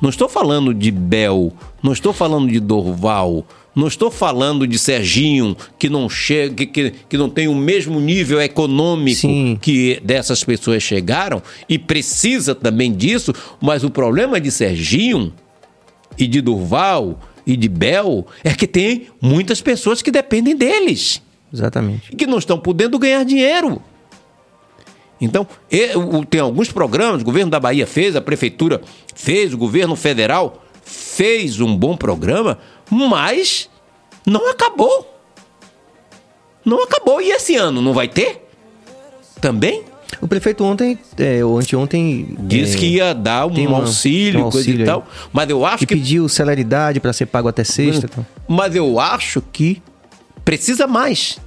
não estou falando de Bel, não estou falando de Dorval, não estou falando de Serginho, que não chega, que, que, que não tem o mesmo nível econômico Sim. que dessas pessoas chegaram e precisa também disso, mas o problema de Serginho e de Durval e de Bel é que tem muitas pessoas que dependem deles Exatamente. e que não estão podendo ganhar dinheiro. Então, e- tem alguns programas, o governo da Bahia fez, a prefeitura fez, o governo federal fez um bom programa, mas não acabou. Não acabou. E esse ano não vai ter? Também? O prefeito ontem, é, ou anteontem... Disse é, que ia dar um uma- auxílio, um coisa e auxílio tal. Mas eu acho que que pediu celeridade para ser pago até sexta. então. Mas eu acho que precisa mais.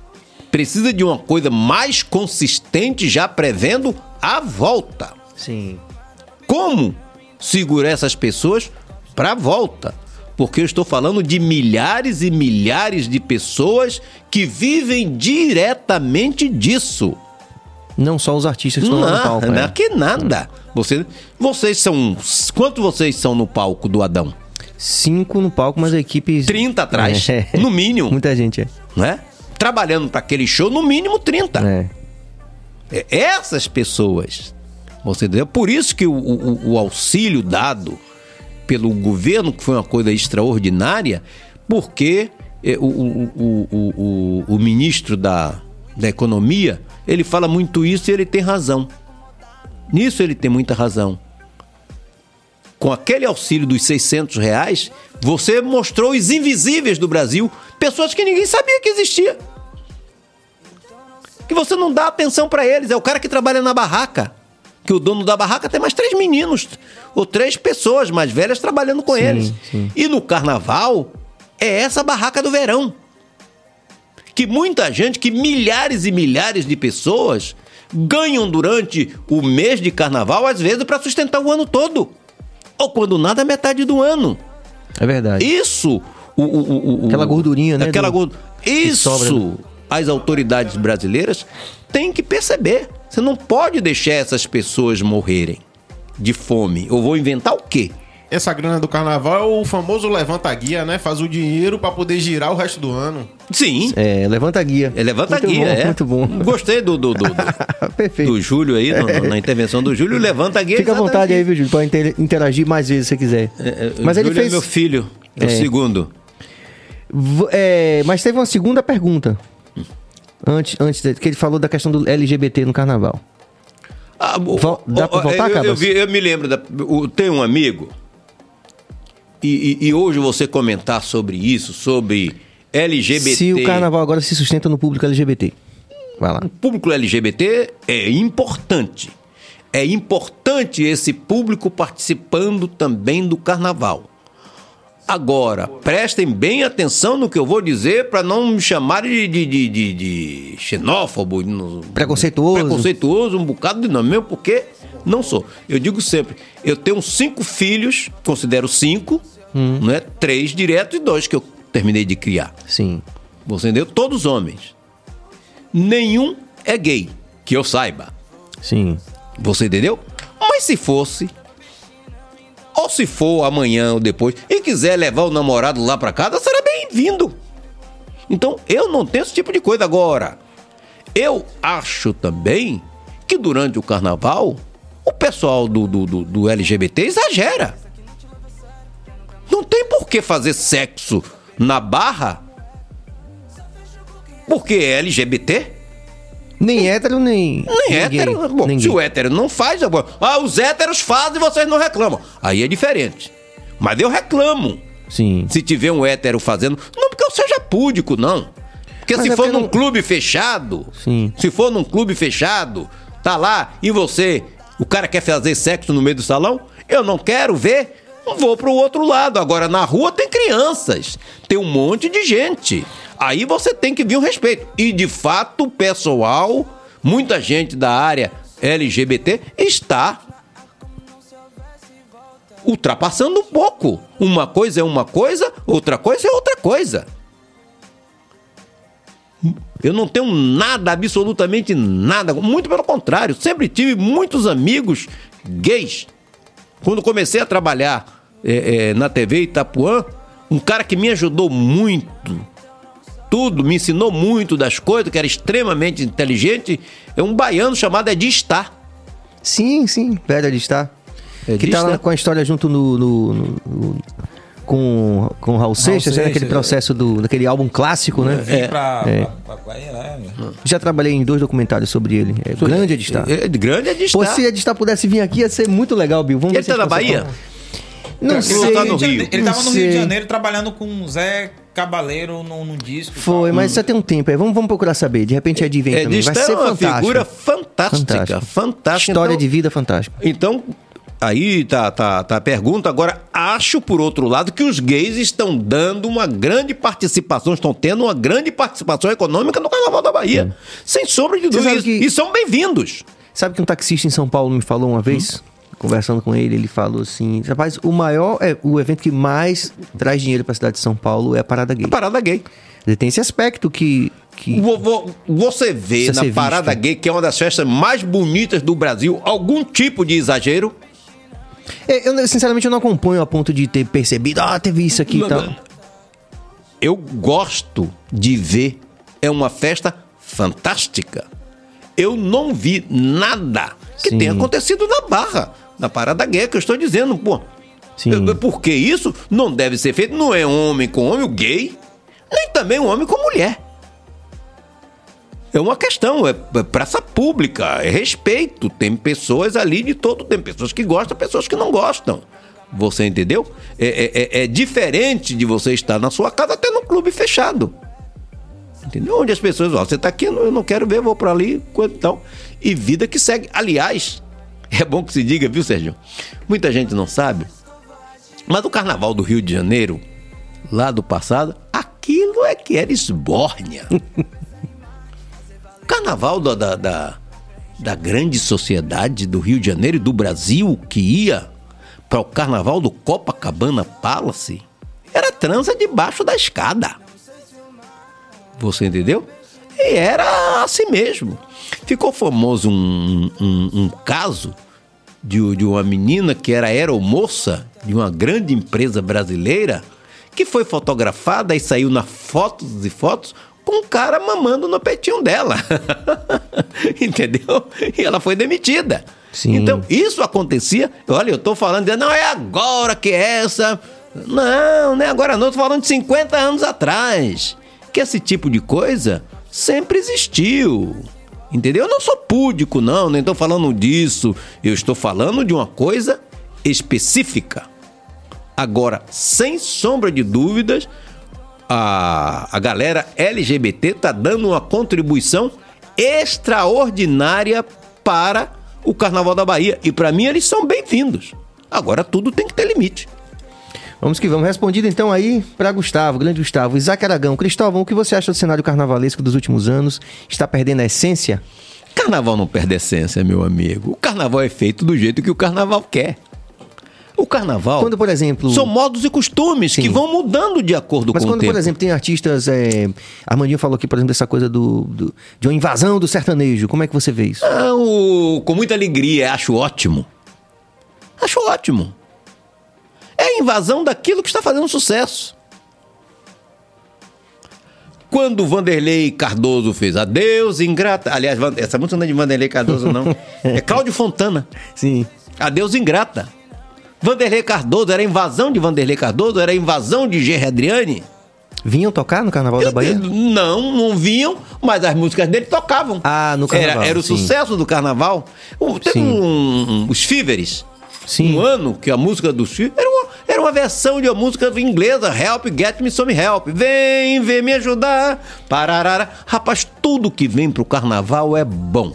Precisa de uma coisa mais consistente, já prevendo a volta. Sim. Como segurar essas pessoas para a volta? Porque eu estou falando de milhares e milhares de pessoas que vivem diretamente disso. Não só os artistas que estão lá no palco. Não, é. não que nada. Você, vocês são. Quantos vocês são no palco do Adão? Cinco no palco, mas a equipe... 30 atrás. (laughs) É. No mínimo. Muita gente, é. né? Trabalhando para aquele show, no mínimo 30. É. É, Essas pessoas, você entendeu? Por isso que o, o- o auxílio dado pelo governo, que foi uma coisa extraordinária, porque o, o- o- o- o- o ministro da, da Economia, ele fala muito isso e ele tem razão. Nisso ele tem muita razão. Com aquele auxílio dos 600 reais, você mostrou os invisíveis do Brasil, pessoas que ninguém sabia que existia que você não dá atenção pra eles. É o cara que trabalha na barraca. Que o dono da barraca tem mais três meninos ou três pessoas mais velhas trabalhando com eles. sim. E no carnaval é essa barraca do verão. Que muita gente, que milhares e milhares de pessoas ganham durante o mês de carnaval, às vezes, para sustentar o ano todo. Ou quando nada, metade do ano. É verdade. Isso. O, o- o- o- Aquela gordurinha, né, Aquela gordura. Isso. sobra, né? As autoridades brasileiras têm que perceber. Você não pode deixar essas pessoas morrerem de fome. Eu vou inventar o quê? Essa grana do carnaval é o famoso levanta-guia, né? Faz o dinheiro pra poder girar o resto do ano. Sim. É, levanta a guia. É, levanta muito guia, bom, é. Muito bom. Gostei do, do, do, do- (laughs) Perfeito. do Júlio aí, no- no- na intervenção do Júlio. Levanta guia. Fica à vontade aí, viu, Júlio? Pode inter- interagir mais vezes se você quiser. É, mas o ele Júlio fez. é meu filho. É o É. segundo. É, mas teve uma segunda pergunta. Antes, antes de- que ele falou da questão do LGBT no carnaval. Ah, Vol- dá pra voltar, eu, eu, vi- eu me lembro, da, o- tem um amigo, e, e- e hoje você comentar sobre isso, sobre LGBT. Se o carnaval agora se sustenta no público LGBT. Vai lá. O público LGBT é importante. É importante esse público participando também do carnaval. Agora, prestem bem atenção no que eu vou dizer para não me chamarem de, de, de, de- xenófobo, Preconceituoso. preconceituoso, um bocado de nome, mesmo porque não sou. Eu digo sempre, eu tenho cinco filhos, considero cinco, não é? Três diretos e dois que eu terminei de criar. Sim. Você entendeu? Todos homens. Nenhum é gay, que eu saiba. Sim. Você entendeu? Mas se fosse, ou se for amanhã ou depois, e quiser levar o namorado lá pra casa, será bem-vindo. Então, eu não tenho esse tipo de coisa agora. Eu acho também que durante o carnaval, o pessoal do, do, do, do LGBT exagera. Não tem por que fazer sexo na barra porque é LGBT. Nem hétero, nem. Nem gay. hétero. Bom, nem se o hétero não faz, agora. Ah, os héteros fazem e vocês não reclamam. Aí é diferente. Mas eu reclamo. Sim. Se tiver um hétero fazendo. Não porque eu seja púdico, não. Porque Mas se é for num não- clube fechado. Sim. Se for num clube fechado, tá lá e você O cara quer fazer sexo no meio do salão? Eu não quero ver. Vou pro outro lado. Agora, na rua tem crianças, tem um monte de gente. Aí você tem que vir um respeito. E de fato, o pessoal, muita gente da área LGBT está ultrapassando um pouco. Uma coisa é uma coisa, outra coisa é outra coisa. Eu não tenho nada, absolutamente nada. Muito pelo contrário, sempre tive muitos amigos gays. Quando comecei a trabalhar é, é, na TV Itapuã, um cara que me ajudou muito, tudo, me ensinou muito das coisas, que era extremamente inteligente, é um baiano chamado Edi Star. Sim, sim, velho. É que tá lá com a história junto no. no- no- no- com, com o Raul Seixas, né? Seixas, aquele é. processo do, daquele álbum clássico, né? Vim pra, É. pra, pra Bahia, né? Já trabalhei em dois documentários sobre ele. É grande de estar. É, é grande Edi Pô, Star. se Ed Star pudesse vir aqui, ia ser muito legal, Bill. Vamos Ele ver se tá na Bahia? falar. Não Ele sei. tá no Rio. Ele Não tava no Rio de Janeiro trabalhando com o Zé Cabaleiro num, num disco. Foi, tal. mas já tem um tempo aí. Vamos, vamos procurar saber. De repente vem É, também. Vai ser é uma fantástico. figura fantástica, Fantástico. fantástica. História Então- de vida fantástica. Então, aí tá, tá, tá a pergunta. Agora, acho, por outro lado, que os gays estão dando uma grande participação, estão tendo uma grande participação econômica no Carnaval da Bahia. Sem sombra de dúvida. que- E são bem-vindos. Sabe que um taxista em São Paulo me falou uma vez, conversando com ele, ele falou assim: rapaz, o maior, é, o evento que mais traz dinheiro pra cidade de São Paulo é a Parada Gay. Parada gay. Ele tem esse aspecto que. que Vo- vo- Você vê na Parada visto. Gay, que é uma das festas mais bonitas do Brasil, algum tipo de exagero? É, eu, sinceramente, eu não acompanho a ponto de ter percebido, ah, teve isso aqui e Não, tal. Eu gosto de ver. É uma festa fantástica. Eu não vi nada que Sim. tenha acontecido na Barra, na Parada Gay, que eu estou dizendo, pô. Sim. Eu- Porque isso não deve ser feito, não é homem com homem, gay, nem também um homem com mulher. É uma questão, é é praça pública, é respeito. Tem pessoas ali de todo, tem pessoas que gostam, pessoas que não gostam. Você entendeu? É, é- é- é diferente de você estar na sua casa até num clube fechado. Entendeu? Onde as pessoas, ó, você tá aqui, eu não quero ver, vou pra ali, e tal. E vida que segue. Aliás, é bom que se diga, viu, Sérgio? Muita gente não sabe, mas o carnaval do Rio de Janeiro, lá do passado, aquilo é que era esbórnia. O (laughs) carnaval da, da, da, da grande sociedade do Rio de Janeiro e do Brasil que ia para o carnaval do Copacabana Palace era transa debaixo da escada. Você entendeu? E era assim mesmo. Ficou famoso um, um, um caso de, de uma menina que era aeromoça de uma grande empresa brasileira que foi fotografada e saiu na fotos e fotos com um cara mamando no peitinho dela. (laughs) Entendeu? E ela foi demitida. Sim. Então, isso acontecia. Olha, eu tô falando, não é agora que é essa. Não, não é agora não, tô falando de 50 anos atrás. Que esse tipo de coisa sempre existiu. Entendeu? Eu não sou púdico, não, nem tô falando disso. Eu estou falando de uma coisa específica. Agora, sem sombra de dúvidas, a, a galera LGBT tá dando uma contribuição extraordinária para o Carnaval da Bahia. E para mim eles são bem-vindos. Agora tudo tem que ter limite. Vamos que vamos. Respondido então aí para Gustavo, grande Gustavo. Isaac Aragão, Cristóvão, o que você acha do cenário carnavalesco dos últimos anos? Está perdendo a essência? Carnaval não perde essência, meu amigo. O carnaval é feito do jeito que o carnaval quer. O carnaval Quando, por exemplo. são modos e costumes que Sim. vão mudando de acordo Mas com quando, o tempo. por exemplo, tem artistas. É... Armandinho falou aqui, por exemplo, dessa coisa do, do- de uma invasão do sertanejo. Como é que você vê isso? Ah, o- com muita alegria, acho ótimo. Acho ótimo. É a invasão daquilo que está fazendo sucesso. Quando o Vanderlei Cardoso fez Adeus Ingrata. Aliás, essa música não é de Vanderlei Cardoso, não. (laughs) É Cláudio Fontana. Sim. Adeus Ingrata. Vanderlei Cardoso, era invasão de Vanderlei Cardoso, era invasão de Gerry Adriane. Vinham tocar no Carnaval da Bahia? Não, não vinham, mas as músicas dele tocavam. Ah, no carnaval, Era, era o sim. sucesso do carnaval. O- Teve um, um- os Fíveres. Sim. Um ano que a música dos Fíveres era uma, era uma versão de uma música inglesa, Help, Get Me Some Help. Vem, vem me ajudar. Pararara. Rapaz, tudo que vem pro carnaval é bom.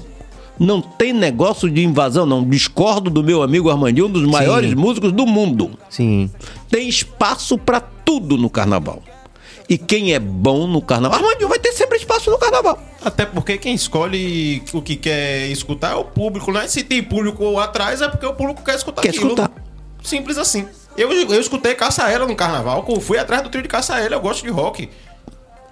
Não tem negócio de invasão, não. Discordo do meu amigo Armandinho, um dos maiores músicos do mundo. Sim. Tem espaço pra tudo no carnaval. E quem é bom no carnaval, Armandinho vai ter sempre espaço no carnaval. Até porque quem escolhe o que quer escutar é o público, né? Se tem público atrás é porque o público quer escutar Quer aquilo. escutar. Simples assim. Eu, eu escutei Caçaela no carnaval, fui atrás do trio de Caçaela, eu gosto de rock.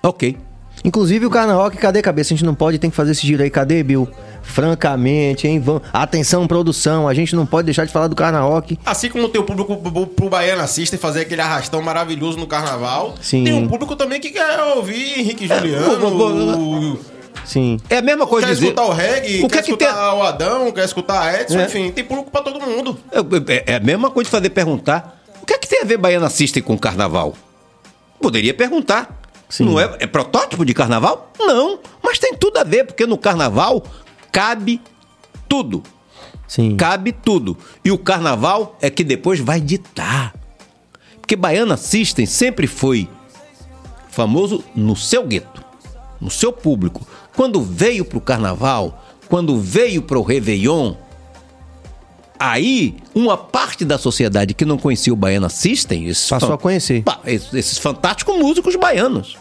Ok. Inclusive o Carna Rock, cadê cabeça? A gente não pode, tem que fazer esse giro aí. Cadê, Bill? Francamente, hein? Vamos... Atenção, produção. A gente não pode deixar de falar do Carna Rock. Assim como tem o público pro, pro Baiano assista e fazer aquele arrastão maravilhoso no carnaval, Sim. tem um público também que quer ouvir Henrique Juliano, vou- vou- o- Sim. É a mesma coisa quer dizer. escutar o reggae, O que quer é que escutar tem- o Adão, quer escutar a Edson, É. enfim, tem público pra todo mundo. É, é a mesma coisa de fazer perguntar. O que é que tem a ver Baiana System com carnaval? Poderia perguntar. Sim. Não é, é protótipo de carnaval? Não. Mas tem tudo a ver, porque no carnaval cabe tudo. Sim. Cabe tudo. E o carnaval é que depois vai ditar. Porque Baiana System sempre foi famoso no seu gueto, no seu público. Quando veio pro carnaval, quando veio pro Réveillon, aí uma parte da sociedade que não conhecia o Baiana System, Passou fan- a conhecer. Esses fantásticos músicos baianos.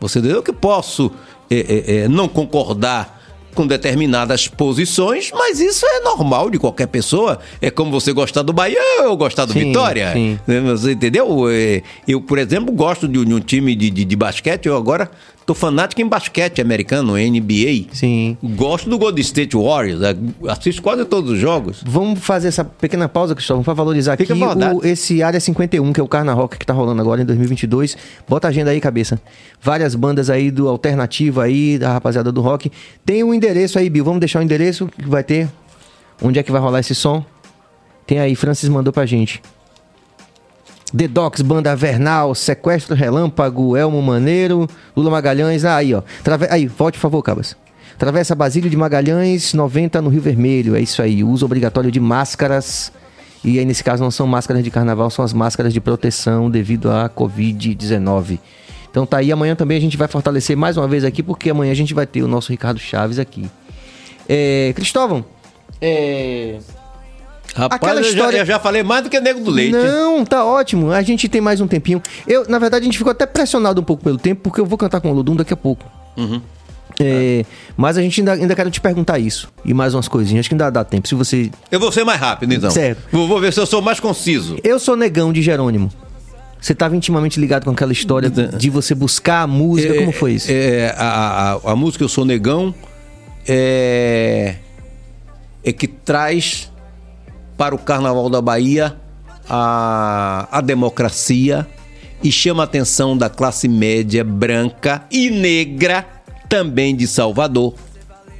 Você entendeu que posso é, é, é, não concordar com determinadas posições, mas isso é normal de qualquer pessoa. É como você gostar do Bahia ou eu gostar do Sim, Vitória. sim. Você entendeu? É, Eu, por exemplo, gosto de, um- de um time de, de, de basquete. Eu agora tô fanático em basquete americano, NBA. Sim. Gosto do Golden State Warriors. é, Assisto quase todos os jogos. Vamos fazer essa pequena pausa, Cristóvão, para valorizar Fica aqui o- esse Área 51, que é o Carna Rock que tá rolando agora em 2022. Bota a agenda aí, cabeça. Várias bandas aí do alternativo aí, da rapaziada do rock. Tem o endereço aí, Bill. Vamos deixar o endereço que vai ter. Onde é que vai rolar esse som? Tem aí, Francis mandou pra gente. The Docs, Banda Vernal, Sequestro Relâmpago, Elmo Maneiro, Lula Magalhães. Ah, aí, ó. Trave... Aí, volte, por favor, Cabas. Travessa Basílio de Magalhães, 90 no Rio Vermelho. É isso aí. Uso obrigatório de máscaras. E aí, nesse caso, não são máscaras de carnaval, são as máscaras de proteção devido à Covid-19. Então tá aí. Amanhã também a gente vai fortalecer mais uma vez aqui, porque amanhã a gente vai ter o nosso Ricardo Chaves aqui. É, Cristóvão, é, Rapaz, Aquela eu, já, história- eu já falei mais do que Nego do Leite. Não, tá ótimo. A gente tem mais um tempinho. Eu, na verdade, a gente ficou até pressionado um pouco pelo tempo, porque eu vou cantar com o Ludum daqui a pouco. Uhum. É, mas a gente ainda, ainda quero te perguntar isso. E mais umas coisinhas. Acho que ainda dá tempo. Se você. Eu vou ser mais rápido, então. Certo. Vou, vou ver se eu sou mais conciso. Eu sou negão de Jerônimo. Você estava intimamente ligado com aquela história de você buscar a música. Como foi isso? É, a, a, a música Eu Sou Negão é, é que traz para o Carnaval da Bahia a, a democracia e chama a atenção da classe média branca e negra, também de Salvador,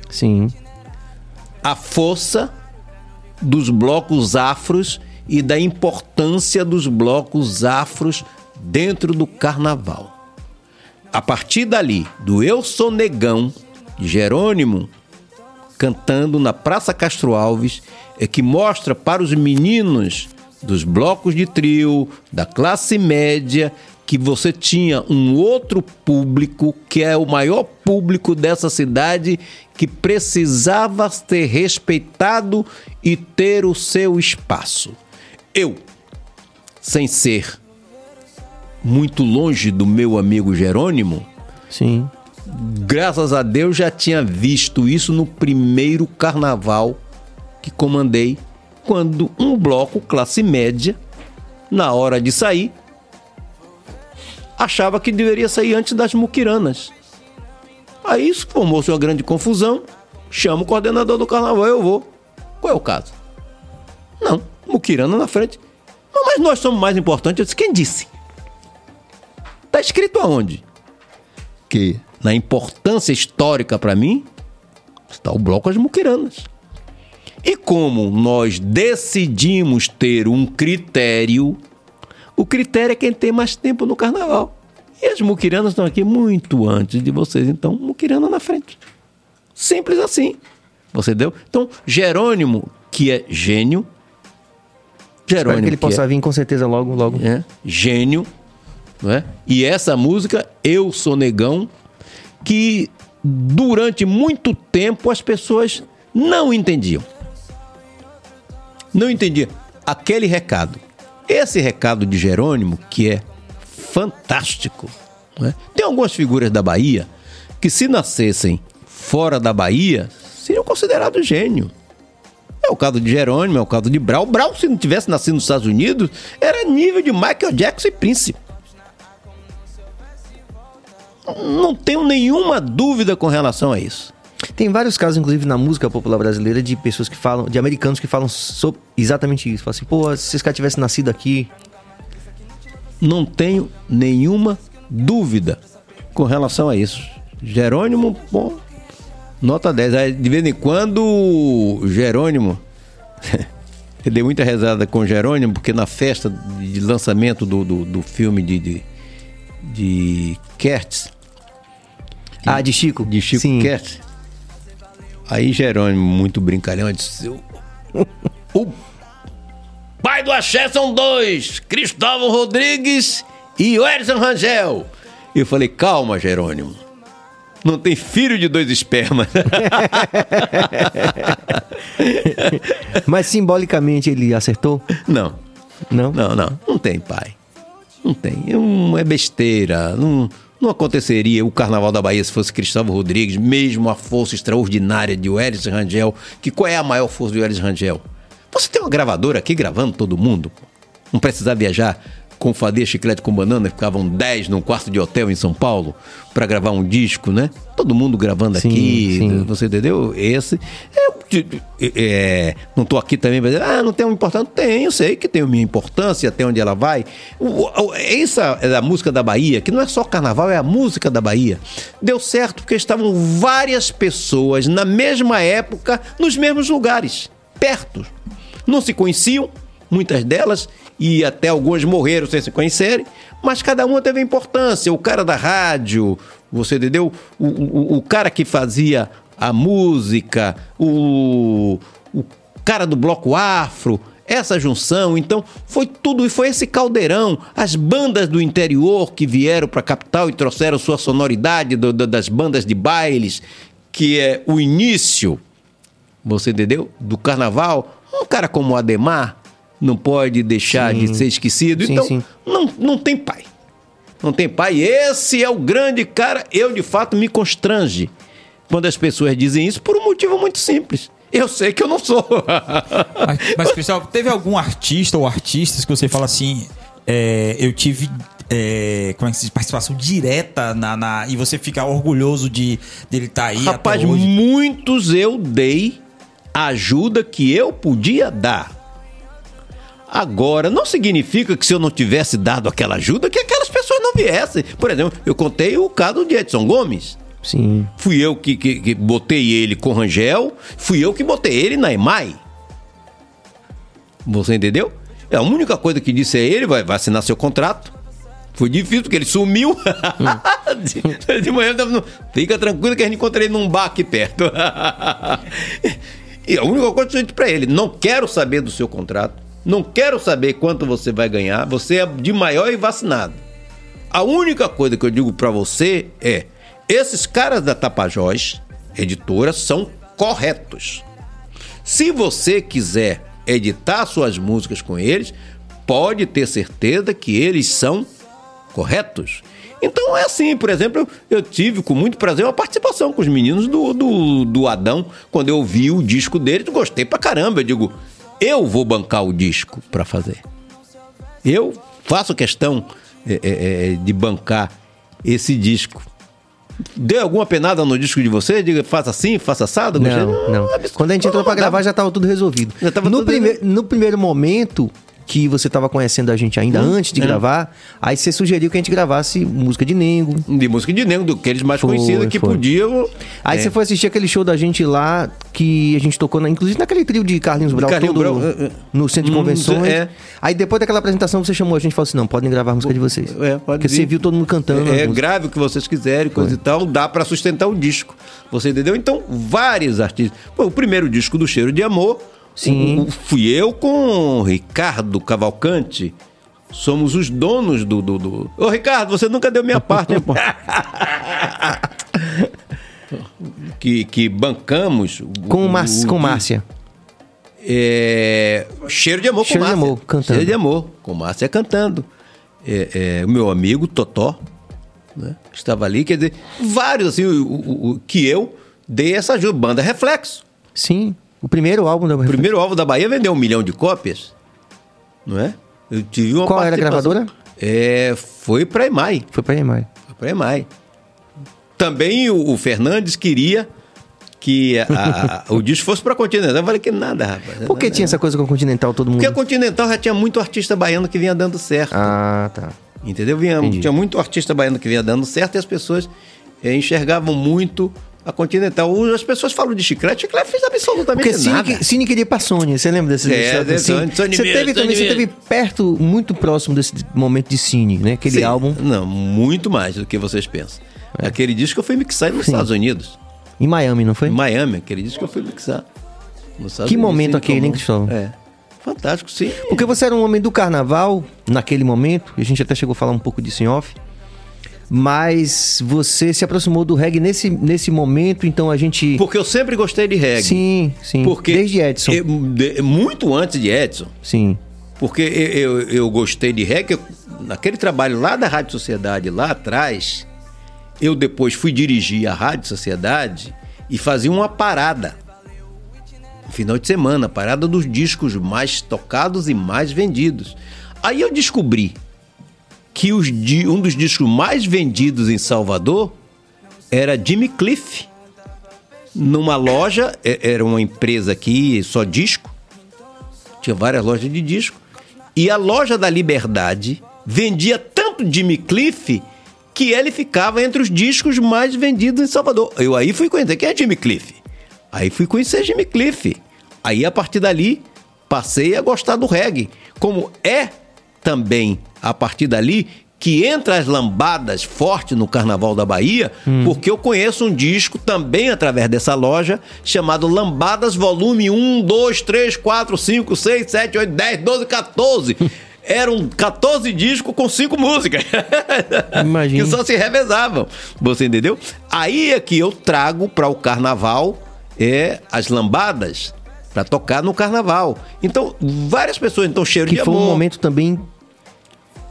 Sim. a força dos blocos afros e da importância dos blocos afros dentro do carnaval. A partir dali, do Eu Sou Negão, Jerônimo, cantando na Praça Castro Alves, que mostra para os meninos dos blocos de trio, da classe média, que você tinha um outro público, que é o maior público dessa cidade, que precisava ser respeitado e ter o seu espaço. Eu, sem ser muito longe do meu amigo Jerônimo, Sim. graças a Deus já tinha visto isso no primeiro carnaval que comandei, quando um bloco classe média, na hora de sair, achava que deveria sair antes das muquiranas. Aí isso formou-se uma grande confusão. Chama o coordenador do carnaval, eu vou. Qual é o caso? Não, muquirana na frente. Mas nós somos mais importantes. Eu disse, quem disse? Tá escrito aonde? que na importância histórica para mim está o bloco As Muquiranas. E como nós decidimos ter um critério, o critério é quem tem mais tempo no carnaval. E as muquiranas estão aqui muito antes de vocês, então muquirana na frente. Simples assim. Você deu? Então, Jerônimo, que é gênio. Espero Jerônimo, que ele que possa é vir com certeza logo, logo. é, gênio, não é? E essa música, Eu Sou Negão, que durante muito tempo as pessoas não entendiam. Não entendiam aquele recado. Esse recado de Jerônimo, que é fantástico. né? Tem algumas figuras da Bahia que, se nascessem fora da Bahia, seriam considerados gênio. É o caso de Jerônimo, é o caso de Brau. Brau, se não tivesse nascido nos Estados Unidos, era nível de Michael Jackson e Prince. Não tenho nenhuma dúvida com relação a isso. Tem vários casos, inclusive, na música popular brasileira, de pessoas que falam, de americanos que falam sobre exatamente isso. Falam assim, pô, se esse cara tivesse nascido aqui. Não tenho nenhuma dúvida com relação a isso. Jerônimo, pô, nota 10. Aí, De vez em quando, Jerônimo. (laughs) Eu dei muita rezada com Jerônimo, porque na festa de lançamento do, do, do filme de, de, de Kertz, Ah, de Chico? de Chico Sim. Kertz, aí Jerônimo, muito brincalhão, disse: "O- pai do Axé são dois: Cristóvão Rodrigues e o Edson Rangel. Eu falei: calma, Jerônimo. Não tem filho de dois espermas. (laughs) Mas simbolicamente ele acertou? não, Não? não, não. Não tem pai. Não tem. É, um- é besteira. Não, não aconteceria o Carnaval da Bahia se fosse Cristóvão Rodrigues, mesmo a força extraordinária de Welles Rangel. Que qual é a maior força de Welles Rangel? Você tem uma gravadora aqui gravando todo mundo. Não precisar viajar com fadia chiclete com banana, ficavam 10 num quarto de hotel em São Paulo para gravar um disco, né? Todo mundo gravando Sim, aqui, sim. você entendeu? Esse. É, é, não tô aqui também pra dizer, ah, não tem uma importância. Tem, eu sei que tem uma importância, até onde ela vai. Essa é a música da Bahia, que não é só carnaval, é a música da Bahia. Deu certo porque estavam várias pessoas na mesma época, nos mesmos lugares, perto. Não se conheciam, muitas delas, e até algumas morreram sem se conhecerem, mas cada uma teve importância. O cara da rádio, você entendeu? O, o, o cara que fazia a música, o, o cara do bloco afro, essa junção, então foi tudo e foi esse caldeirão, as bandas do interior que vieram para a capital e trouxeram sua sonoridade do- do- das bandas de bailes, que é o início você entendeu? Do carnaval, um cara como o Ademar não pode deixar Sim. de ser esquecido. Sim, então, sim. Não, não tem pai. Não tem pai. Esse é o grande cara. Eu, de fato, me constrange quando as pessoas dizem isso por um motivo muito simples. Eu sei que eu não sou. (laughs) Mas, mas Cristóvão, teve algum artista ou artistas que você fala assim, é, eu tive é, como é que se diz, participação direta na, na- e você fica orgulhoso de dele estar aí Rapaz, muitos eu dei a ajuda que eu podia dar. Agora, não significa que se eu não tivesse dado aquela ajuda, que aquelas pessoas não viessem. Por exemplo, eu contei o caso de Edson Gomes. Sim. Fui eu que, que- que botei ele com Rangel, fui eu que botei ele na EMAI. Você entendeu? É a única coisa que disse a ele, vai, vai assinar seu contrato. Foi difícil, porque ele sumiu. de, (laughs) de manhã, tava no- fica tranquilo que a gente encontra ele num bar aqui perto. (laughs) e a única coisa que eu disse pra ele, não quero saber do seu contrato, não quero saber quanto você vai ganhar, você é de maior e vacinado. A única coisa que eu digo pra você é: esses caras da Tapajós, editora, são corretos. Se você quiser editar suas músicas com eles, pode ter certeza que eles são corretos. Então é assim, por exemplo, eu, tive com muito prazer uma participação com os meninos do, do, do Adão, quando eu ouvi o disco deles, gostei pra caramba. Eu digo, eu vou bancar o disco pra fazer. Eu faço questão é, é, é, de bancar esse disco. Deu alguma penada no disco de você? Diga, faça assim, faça assado? Gostei? Não, não. absurdo. Quando a gente entrou pra Não, gravar já tava tudo resolvido. Já tava no, tudo prime- no primeiro momento que você tava conhecendo a gente ainda Hum, antes de é. gravar, aí você sugeriu que a gente gravasse música de Nengo. De música de negro, daqueles mais Foi, conhecidos que foi. podiam. Aí é, você foi assistir aquele show da gente lá que a gente tocou, na- inclusive naquele trio de Carlinhos Brau, Carlinhos todo Brau, é, é. no centro de Hum, convenções. é. Aí depois daquela apresentação você chamou a gente e falou assim: não, podem gravar a música de vocês. É, pode Porque vir. você viu todo mundo cantando. É, música. grave o que vocês quiserem, coisa e tal, dá pra sustentar o disco. Você entendeu? Então, vários artistas. Pô, o primeiro disco do Cheiro de Amor, Sim. o- o- fui eu com o Ricardo Cavalcante. Somos os donos do, do, do- Ô, Ricardo, você nunca deu minha parte, né, (laughs) pô? que, que bancamos. o- Com, Mar o- com o- Márcia. É, Cheiro de amor Cheiro com de Márcia. Amor, cantando. Cheiro de amor, com Márcia cantando. É, é, o meu amigo Totó né, estava ali, quer dizer, vários assim, o, o- o- que eu dei essa ajuda. Banda Reflexo. Sim. O primeiro álbum da O primeiro alvo da Bahia vendeu um milhão de cópias. Não é? Eu tive uma Qual era a gravadora? É, foi para EMAI. Foi pra EMAI. Foi para EMAI. Também o, o Fernandes queria que a- a- (laughs) o disco fosse para Continental. Eu falei que nada, rapaz. Por que tinha essa coisa com o Continental todo mundo? Porque a Continental já tinha muito artista baiano que vinha dando certo. Ah, tá. Entendeu? Vinha, Entendi. tinha muito artista baiano que vinha dando certo e as pessoas eh, enxergavam muito a Continental. As pessoas falam de chiclete, chiclete fez absolutamente Porque Cine, nada. que- Cine queria ir pra Sony, você lembra desse É? Sony Você teve também, você teve perto, muito próximo desse momento de Cine, né? Aquele Sim. álbum Não, muito mais do que vocês pensam. Aquele disco eu fui mixar nos Sim. Estados Unidos. em Miami, não foi? Em Miami, aquele disco eu fui mixar. nos Estados Que Unidos, momento aquele, hein. Cristóvão? É. Fantástico, sim. Porque você era um homem do carnaval naquele momento, e a gente até chegou a falar um pouco disso em off. Mas você se aproximou do reggae nesse, nesse momento, então a gente. Porque eu sempre gostei de reggae. Sim, sim. Porque Desde Edson. eu- de- muito antes de Edson. Sim. Porque eu, eu, eu gostei de reggae. eu- naquele trabalho lá da Rádio Sociedade, lá atrás, eu depois fui dirigir a Rádio Sociedade e fazia uma parada. Final de semana, parada dos discos mais tocados e mais vendidos. Aí eu descobri que os um dos discos mais vendidos em Salvador era Jimmy Cliff. Numa loja, é- era uma empresa aqui, só disco, tinha várias lojas de disco. E a loja da Liberdade vendia tanto Jimmy Cliff que ele ficava entre os discos mais vendidos em Salvador. Eu aí fui conhecer quem é Jimmy Cliff. Aí fui conhecer Jimmy Cliff. Aí a partir dali passei a gostar do reggae. Como é também a partir dali que entra as lambadas forte no Carnaval da Bahia, porque eu conheço um disco também através dessa loja chamado Lambadas Volume 1, 2, 3, 4, 5, 6, 7, 8, 10, 12, 14. Eram 14 discos com 5 músicas. Imagina. que só se revezavam. Você entendeu? Aí é que eu trago para o carnaval é, as lambadas para tocar no carnaval. Então, várias pessoas, então, cheiro Que de foi amor. um momento também.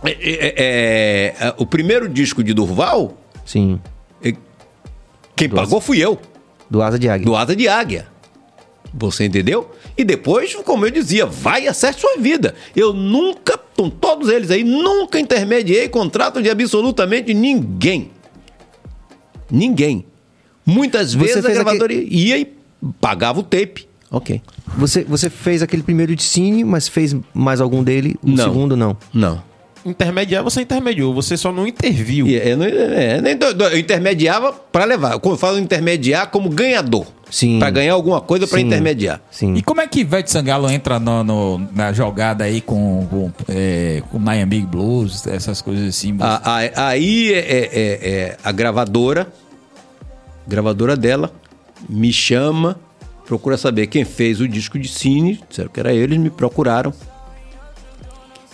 É, é, é, é, o primeiro disco de Durval, Sim. é, quem Nossa. pagou fui eu, Do Asa de Águia. do Asa de Águia. Você entendeu? E depois, como eu dizia, vai e acerte sua vida. Eu nunca, com todos eles aí, nunca intermediei contrato de absolutamente ninguém. Ninguém. Muitas Você vezes a gravadora ia e pagava o tape. Ok. Você, você fez aquele primeiro de Cine, mas fez mais algum dele? O Não. segundo, não. Não. Intermediar, você intermediou, você só não interviu. Eu, não- é, nem do- do- eu intermediava para levar. Quando eu falo intermediar, como ganhador. Sim. Para ganhar alguma coisa para intermediar. Sim. E como é que Ivete Sangalo entra no- no- na jogada aí com, com, é, com Big Blues, essas coisas assim? A- a- aí é, é- é- é a gravadora, gravadora dela, me chama, procura saber quem fez o disco de cine, disseram que era eles, me procuraram.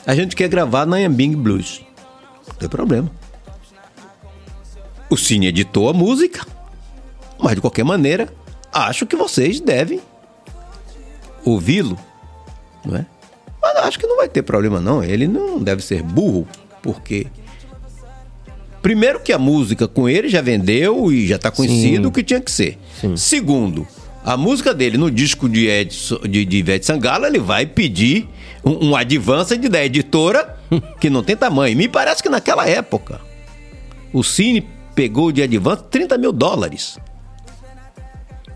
A gente quer gravar na Yambing Blues. Não tem problema. O Cine editou a música, mas de qualquer maneira, acho que vocês devem ouvi-lo, não é? Mas acho que não vai ter problema não, ele não deve ser burro, porque Primeiro que a música com ele já vendeu e já está conhecido Sim. o que tinha que ser. Sim. Segundo, a música dele no disco de, Edson, de, de Ivete Sangalo, ele vai pedir um, um advance de, da editora (laughs) que não tem tamanho. Me parece que naquela época o Cine pegou de advance 30 mil dólares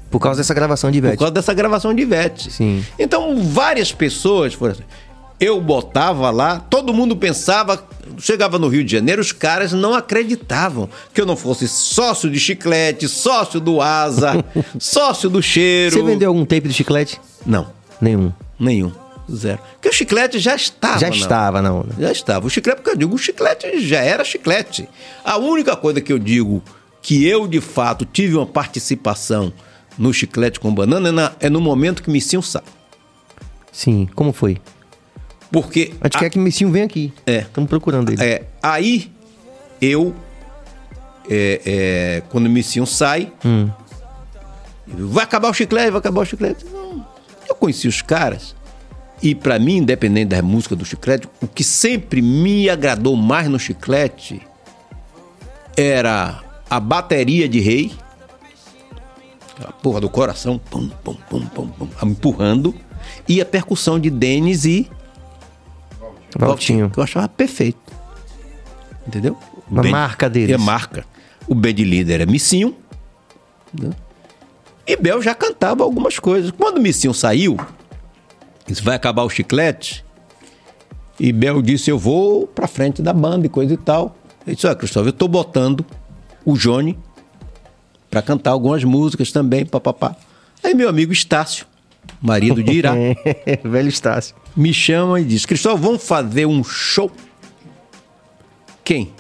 Por causa dessa gravação de por Ivete. causa dessa gravação de Ivete. Sim. Então, várias pessoas foram assim. Eu botava lá, todo mundo pensava, chegava no Rio de Janeiro, os caras não acreditavam que eu não fosse sócio de chiclete, sócio do Asa, (laughs) sócio do cheiro. Você vendeu algum tape de chiclete? Não, Nenhum. nenhum. Zero. Porque o chiclete já estava. Já na- estava, não. já estava. O chiclete, porque eu digo, o chiclete já era chiclete. A única coisa que eu digo que eu, de fato, tive uma participação no chiclete com banana é, na- é no momento que Missinho sai. Sim. Como foi? Porque. A gente a- quer que o Missinho venha aqui. É. Estamos procurando ele. é, aí, eu. é, é, quando o Missinho sai, Hum. Vai acabar o chiclete, vai acabar o chiclete. Eu conheci os caras. E pra mim, independente da música do chiclete, o que sempre me agradou mais no chiclete era a bateria de rei, a porra do coração, pum, pum, pum, pum, pum, empurrando, e a percussão de Denis e Valtinho. que eu achava perfeito. Entendeu? Uma band- marca deles. É marca. O band líder é Missinho. né? E Bel já cantava algumas coisas. Quando o Missinho saiu, isso vai acabar o chiclete. E Bel disse: Eu vou pra frente da banda e coisa e tal. Eu disse: Olha, Cristóvão, eu tô botando o Johnny pra cantar algumas músicas também, papapá. Aí meu amigo Estácio, marido de Irá, (laughs) Velho Estácio. me chama e diz: Cristóvão, vamos fazer um show? Quem?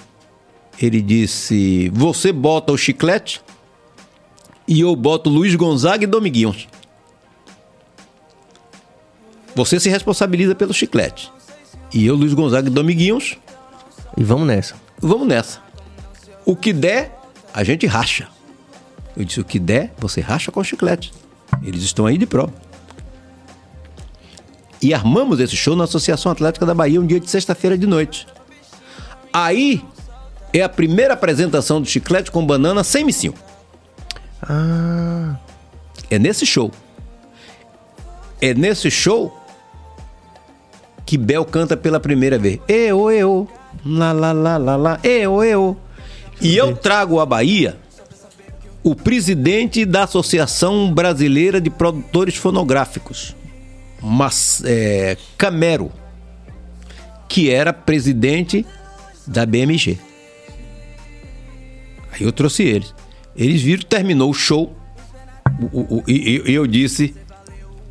Ele disse: Você bota o chiclete e eu boto Luiz Gonzaga e Dominguinhos. Você se responsabiliza pelo chiclete. E eu, Luiz Gonzaga e Dominguinhos, E vamos nessa. vamos nessa. O que der, a gente racha. Eu disse: O que der, você racha com o chiclete. Eles estão aí de prova. E armamos esse show na Associação Atlética da Bahia um dia de sexta-feira de noite. Aí é a primeira apresentação do chiclete com banana sem missinho. Ah, É nesse show. É nesse show que Bel canta pela primeira vez. Eu, eu, lá, lá, lá, lá, lá, eu, eu. E eu trago à Bahia o presidente da Associação Brasileira de Produtores Fonográficos, Mas, é, Camero, que era presidente da BMG. Aí eu trouxe eles. Eles viram, terminou o show. O- o- o- e eu disse,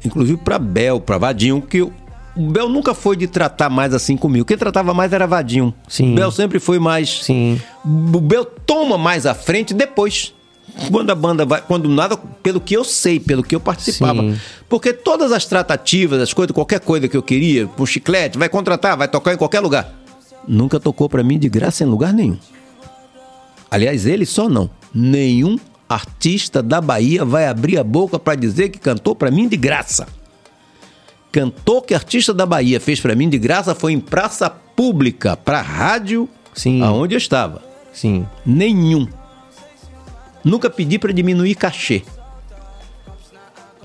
inclusive para Bel, para Vadinho, que eu- o Bel nunca foi de tratar mais assim comigo. Quem tratava mais era Vadinho. Sim. Bel sempre foi mais. sim. O Bel toma mais à frente depois. Quando a banda vai. Quando nada, pelo que eu sei, pelo que eu participava. Sim. Porque todas as tratativas, as coisas, qualquer coisa que eu queria, um chiclete, vai contratar, vai tocar em qualquer lugar. Nunca tocou pra mim de graça em lugar nenhum. Aliás, ele só não. Nenhum artista da Bahia vai abrir a boca pra dizer que cantou pra mim de graça. Cantor que artista da Bahia fez pra mim de graça foi em praça pública, pra rádio, Sim. aonde eu estava. Sim. Nenhum. Nunca pedi pra diminuir cachê.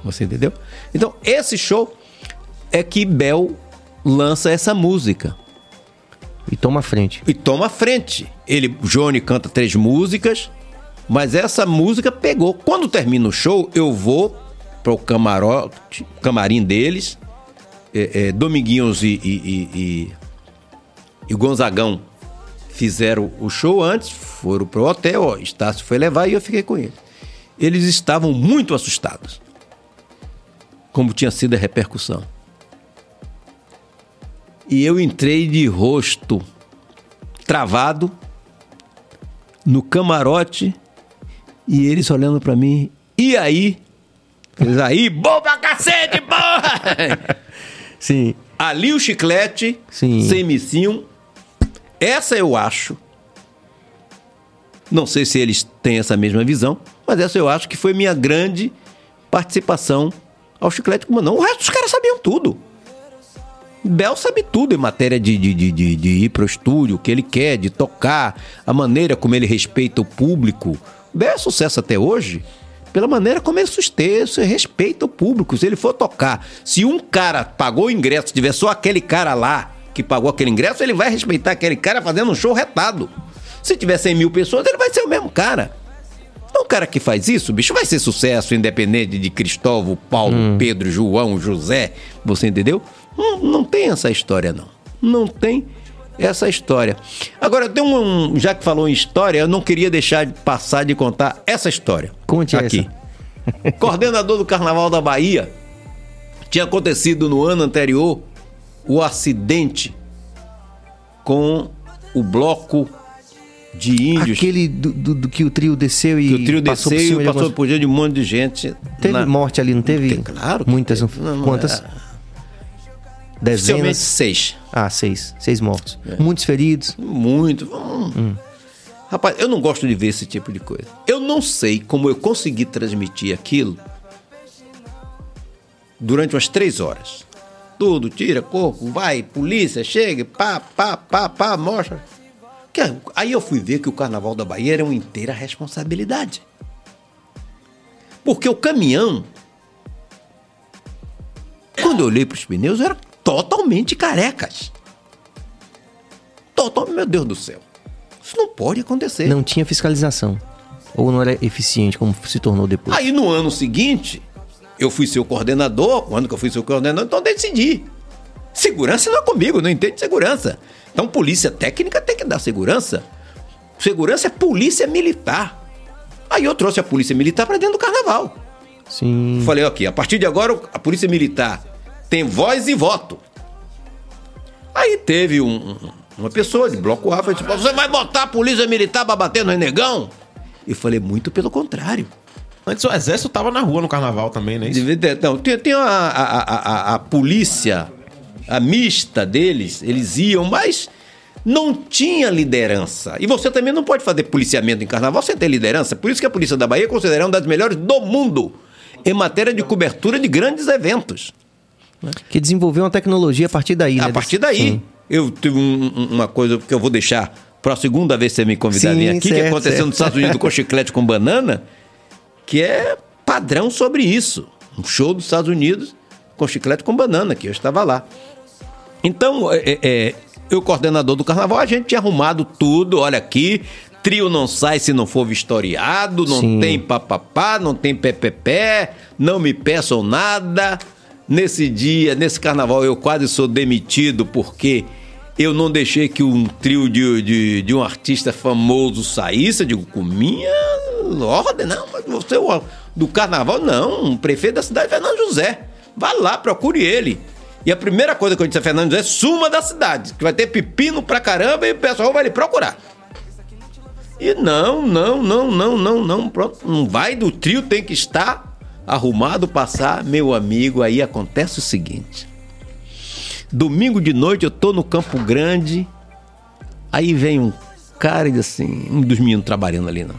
Você entendeu? Então, esse show é que Bel lança essa música E toma frente. e toma frente. Ele, Johnny canta três músicas, mas essa música pegou. Quando termina o show, eu vou pro camarote, camarim deles. É, é, Dominguinhos e, e, e, e- e Gonzagão fizeram o show antes, foram pro hotel, ó, Estácio foi levar e eu fiquei com ele. Eles estavam muito assustados. Como tinha sido a repercussão. E eu entrei de rosto travado no camarote e eles olhando pra mim. E aí? Eles aí, bom pra cacete, porra! (laughs) Sim. Ali o chiclete, Sim. sem missinho. Essa eu acho. Não sei se eles têm essa mesma visão, mas essa eu acho que foi minha grande participação ao chiclete com não. O resto dos caras sabiam tudo. Bel sabe tudo em matéria de, de, de, de, ir pro estúdio, o que ele quer, de tocar, a maneira como ele respeita o público. Bel é sucesso até hoje pela maneira como ele sustenta, respeita o público. Se ele for tocar, se um cara pagou o ingresso, se tiver só aquele cara lá que pagou aquele ingresso, ele vai respeitar aquele cara fazendo um show retado. Se tiver 100 mil pessoas, ele vai ser o mesmo cara. Então, o cara que faz isso, bicho, vai ser sucesso, independente de Cristóvão, Paulo, Pedro, João, José. Você entendeu? Não, não tem essa história, não. Não tem essa história. Agora, tem um. Já que falou em história, eu não queria deixar de passar de contar essa história. Conte aqui. Coordenador do Carnaval da Bahia. Tinha acontecido no ano anterior o acidente com o bloco de índios. Aquele do, do- do que o trio desceu e que o trio passou por desceu cima e passou por diante de um monte de gente. Teve na- morte ali, não teve? Tem, claro. Muitas, teve. Não, não, quantas? é. Dezenas? seis. Ah, seis. Seis mortos. É. Muitos feridos. Muito. Hum. Rapaz, eu não gosto de ver esse tipo de coisa. Eu não sei como eu consegui transmitir aquilo durante umas três horas. Tudo, tira corpo, vai, polícia, chega, pá, pá, pá, pá, mostra. Aí eu fui ver que o Carnaval da Bahia era uma inteira responsabilidade. Porque o caminhão, quando eu olhei para os pneus, eram totalmente carecas. Total, meu Deus do céu. Isso não pode acontecer. Não tinha fiscalização. Ou não era eficiente, como se tornou depois. Aí no ano seguinte, eu fui seu coordenador, quando que eu fui seu coordenador, então decidi. Segurança não é comigo, não entende segurança. Então polícia técnica tem que dar segurança. Segurança é polícia militar. Aí eu trouxe a polícia militar para dentro do carnaval. Sim. Falei, aqui, a partir de agora a polícia militar tem voz e voto. Aí teve um- um- uma pessoa de bloco A, falou assim, você vai botar a polícia militar para bater no renegão? Eu falei, muito pelo contrário. Antes o exército tava na rua no carnaval também, né? Não, tem, tem a, a, a, a- polícia, a mista deles, eles iam, mas não tinha liderança. E você também não pode fazer policiamento em carnaval sem ter liderança. Por isso que a Polícia da Bahia é considerada uma das melhores do mundo em matéria de cobertura de grandes eventos. Que desenvolveu uma tecnologia a partir daí, né? A partir daí, Sim. eu tive um- um- uma coisa que eu vou deixar para a segunda vez que você me convidar Sim, aqui, que certo, aconteceu certo. nos Estados Unidos com chiclete com banana, que é padrão sobre isso. Um show dos Estados Unidos com chiclete com banana, que eu estava lá. Então, é, é, é, eu, coordenador do carnaval, a gente tinha arrumado tudo, olha aqui. Trio não sai se não for vistoriado, não Sim. tem papapá, não tem pé, não me peçam nada. Nesse dia, nesse carnaval, eu quase sou demitido porque eu não deixei que um trio de, de, de um artista famoso saísse. Eu digo, com minha ordem, não, você, o- do carnaval, não. O prefeito da cidade, Fernando José. Vá lá, procure ele. E a primeira coisa que eu disse a Fernando José, suma da cidade, que vai ter pepino pra caramba e o pessoal vai lhe procurar. E não, não, não, não, não, não, pronto, não vai do trio, tem que estar arrumado, passar, meu amigo, aí acontece o seguinte. Domingo de noite eu tô no Campo Grande, aí vem um cara e diz assim, um dos meninos trabalhando ali, não.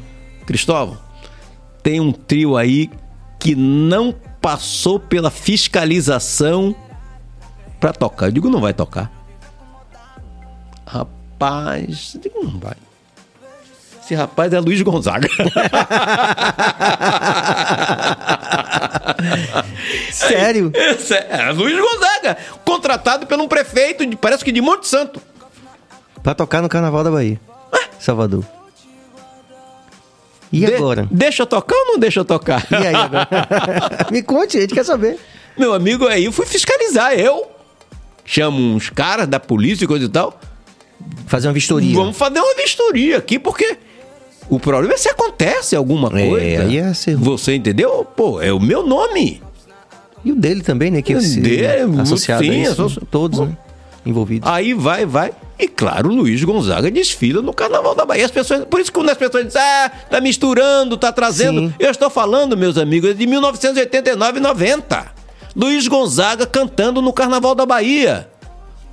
Cristóvão, tem um trio aí que não passou pela fiscalização pra tocar. Eu digo, não vai tocar. Rapaz, eu digo, não vai. Esse rapaz é Luiz Gonzaga. (laughs) (laughs) Sério? Esse é Luiz Gonzaga, contratado por um prefeito, de, parece que de Monte Santo. Pra tocar no Carnaval da Bahia. Salvador. E De- agora? Deixa eu tocar ou não deixa eu tocar? E aí agora? (laughs) Me conte, a gente quer saber. Meu amigo, aí eu fui fiscalizar. Eu chamo uns caras da polícia e coisa e tal. Fazer uma vistoria. Vamos fazer uma vistoria aqui, porque o problema é se acontece alguma É, coisa. aí é ser- Você entendeu? Pô, é o meu nome. E o dele também, né? Que O se- dele, associado sim, a isso, associ- todos, né? Envolvidos. Aí vai, vai. E claro, o Luiz Gonzaga desfila no Carnaval da Bahia. As pessoas, por isso que quando as pessoas dizem, ah, tá misturando, tá trazendo. Sim. Eu estou falando, meus amigos, é de 1989 e 90. Luiz Gonzaga cantando no Carnaval da Bahia.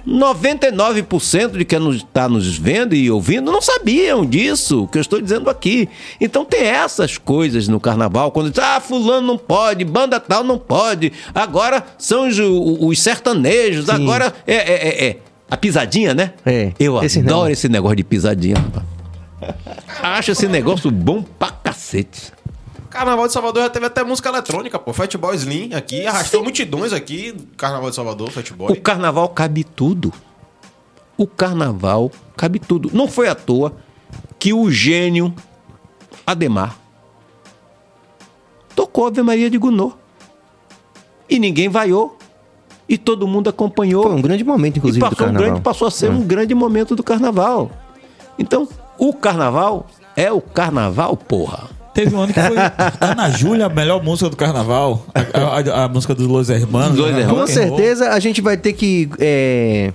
99% de quem está nos vendo e ouvindo não sabiam disso, que eu estou dizendo aqui. Então tem essas coisas no carnaval, quando diz, ah, fulano não pode, banda tal não pode, agora são os, os sertanejos, Sim. agora é, é, é, é. a pisadinha, né? É, Eu esse adoro negócio. esse negócio de pisadinha, rapaz. (laughs) Acho esse negócio bom pra cacete. Carnaval de Salvador já teve até música eletrônica, pô. Fatboy Slim aqui, arrastou multidões aqui. Carnaval de Salvador, O Fatboy. carnaval cabe tudo. O carnaval cabe tudo. Não foi à toa que o gênio Ademar tocou Ave Maria de Gounod. E ninguém vaiou. E todo mundo acompanhou. Foi um grande momento, e inclusive, do passou, um Carnaval. grande, passou a ser um grande momento do carnaval. Então, o carnaval é o carnaval, porra. Teve um ano que foi Ana Júlia, a melhor música do carnaval. A, a- a música dos Los Hermanos. Los né? Hermanos. Com certeza a gente vai ter que é,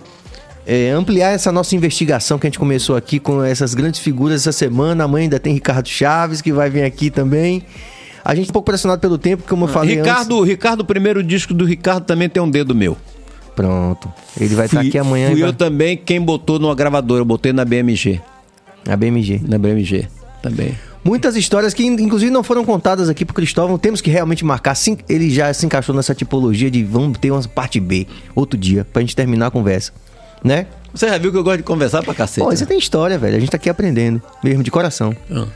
é, ampliar essa nossa investigação que a gente começou aqui com essas grandes figuras essa semana. Amanhã ainda tem Ricardo Chaves, que vai vir aqui também. A gente é um pouco pressionado pelo tempo, como eu falei Ricardo, Ricardo, o primeiro disco do Ricardo também tem um dedo meu. antes. Pronto. Ele vai estar Fui- aqui amanhã. Fui e eu vai- também quem botou numa gravadora, eu botei na BMG. A BMG. Na BMG também. Muitas histórias que, inclusive, não foram contadas aqui pro Cristóvão. Temos que realmente marcar. Sim, ele já se encaixou nessa tipologia de vamos ter uma parte B outro dia, pra gente terminar a conversa. Né? Você já viu que eu gosto de conversar pra cacete. Pô, né? você tem história, velho. A gente tá aqui aprendendo, mesmo de coração. Eu,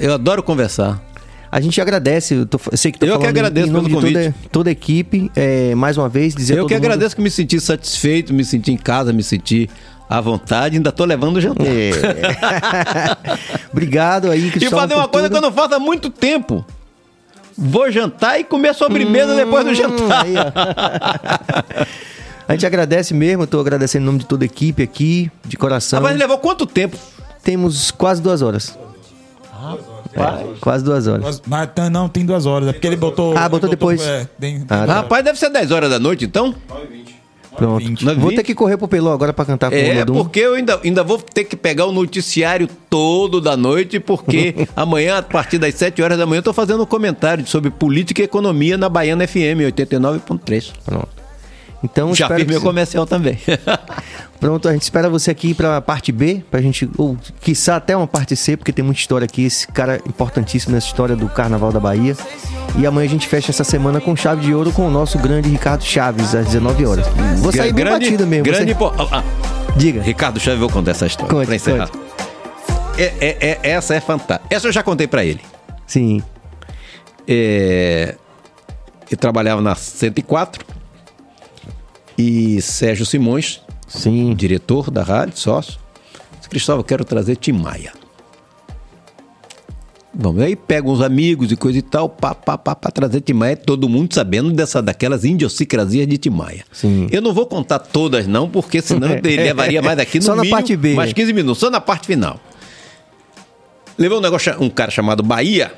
eu adoro conversar. A gente agradece, eu, tô- eu sei que tô Eu que falando em- agradeço em nome pelo de toda, toda a equipe. É, mais uma vez, dizer eu que mundo- agradeço que me senti satisfeito, me senti em casa, me senti à vontade. Ainda tô levando o jantar. É. (laughs) Obrigado aí, E Cristóvão. fazer uma coisa tudo. que eu não faço há muito tempo. Vou jantar e comer sobremesa depois do jantar. Hum, Aí, ó. A gente agradece mesmo, eu tô agradecendo em nome de toda a equipe aqui, de coração. Mas levou quanto tempo? Temos quase duas horas. É, quase duas horas. Não, tem- não, tem duas horas. É porque ele botou. Ah, botou ele depois. é, tem- Ah, tá. Rapaz, deve ser 10 horas da noite, então? Pronto. 20. Vou ter que correr pro Pelô agora pra cantar com o É, Lodum. porque eu ainda, ainda vou ter que pegar o noticiário todo da noite, porque (laughs) amanhã, a partir das 7 horas da manhã, eu tô fazendo um comentário sobre política e economia na Baiana FM 89.3. Pronto. Então, Já espero meu comercial também. (laughs) Pronto, a gente espera você aqui pra parte B, pra gente, ou quiçá até uma parte C, porque tem muita história aqui. Esse cara é importantíssimo nessa história do Carnaval da Bahia. E amanhã a gente fecha essa semana com chave de ouro com o nosso grande Ricardo Chaves, às 19 horas. Vou sair bem batido mesmo. Grande po- ah, ah, Diga. Ricardo Chaves, eu vou contar essa história Conte, pra encerrar. É, é- é- essa é fantástica. Essa eu já contei pra ele. Sim. É, eu trabalhava na 104 e Sérgio Simões, Sim. diretor da rádio, sócio, Cristóvão, eu quero trazer Tim Maia. Bom, aí pega uns amigos e coisa e tal, pá, pá, pá, pra trazer Tim Maia, todo mundo sabendo dessa, daquelas idiosincrasias de Tim Maia. Sim. Eu não vou contar todas não, porque senão (laughs) ele levaria mais aqui no Só na mínimo, parte B. mais 15 minutos, só na parte final. Levou um negócio, um cara chamado Bahia,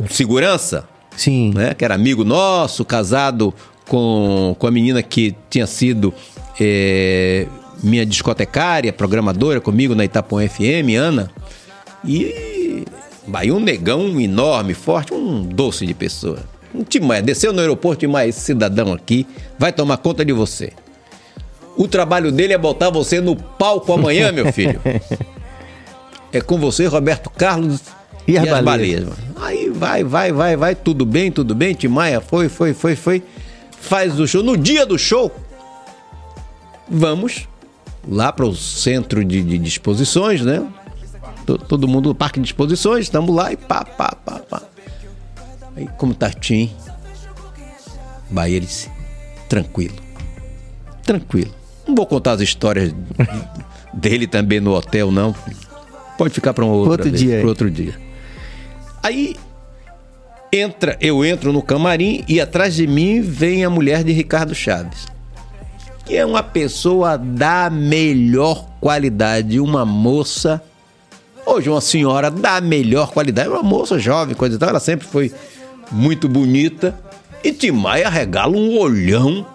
um segurança, Sim. né, que era amigo nosso, casado com, com a menina que tinha sido é, minha discotecária, programadora comigo na Itapuã FM, Ana. E Bahia, um negão enorme, forte, um doce de pessoa. Um Timaya, desceu no aeroporto, Timaya, esse cidadão aqui vai tomar conta de você. O trabalho dele é botar você no palco amanhã, (laughs) meu filho. É com você, Roberto Carlos E as baleias? Aí vai, vai, vai, vai, tudo bem, tudo bem. Timaya foi, foi, foi, foi. Faz o show. No dia do show, vamos lá para o centro de, de, de exposições, né? To- Todo mundo no parque de exposições, estamos lá e pá, pá, pá, pá. Aí, como tá Tim? Bahia, ele disse, tranquilo, tranquilo. Não vou contar as histórias (laughs) dele também no hotel, não. Pode ficar para um outro, vez, dia pra outro dia. Aí entra, eu entro no camarim e atrás de mim vem a mulher de Ricardo Chaves, que é uma pessoa da melhor qualidade, uma moça, hoje uma senhora da melhor qualidade, uma moça jovem, coisa e tal, ela sempre foi muito bonita. E Timaya regala um olhão.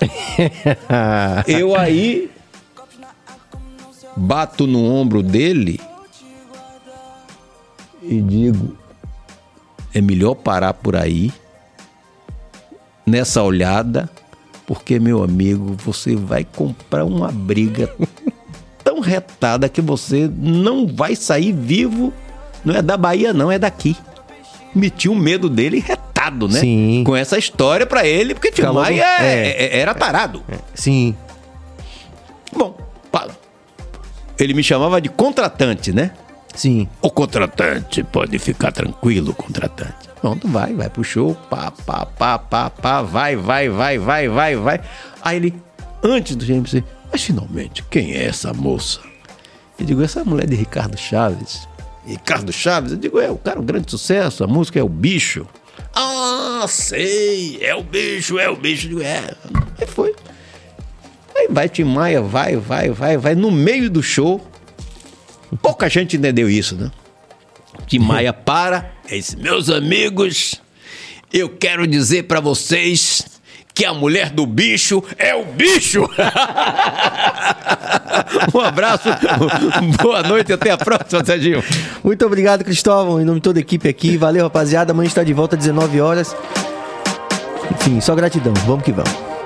(laughs) Eu aí bato no ombro dele e digo: é melhor parar por aí, nessa olhada, porque, meu amigo, você vai comprar uma briga (laughs) tão retada que você não vai sair vivo. Não é da Bahia, não, é daqui. Meti o medo dele retado, né? Sim. Com essa história pra ele, porque Tim Maia é- é. é- era tarado. Sim. Bom, ele me chamava de contratante, né? Sim. O contratante, pode ficar tranquilo, contratante. Pronto, vai, vai pro show, pá, pá, pá, pá, pá, vai, vai, vai, vai, vai, vai. Aí ele, antes do GMC, mas finalmente, quem é essa moça? Eu digo, essa mulher de Ricardo Chaves. Ricardo Chaves? Eu digo, é o cara, um grande sucesso, a música é o bicho. Ah, sei, é o bicho, é o bicho. Eu digo, é. Aí foi. Aí vai Tim Maia, vai, vai, vai, vai. No meio do show, pouca gente entendeu isso, né? Tim Maia para e diz, meus amigos, eu quero dizer pra vocês que a mulher do bicho é o bicho. (laughs) um abraço, boa noite, até a próxima, Serginho. Muito obrigado, Cristóvão, em nome de toda a equipe aqui. Valeu, rapaziada. Amanhã está de volta às 19 horas. Enfim, só gratidão. Vamos que vamos.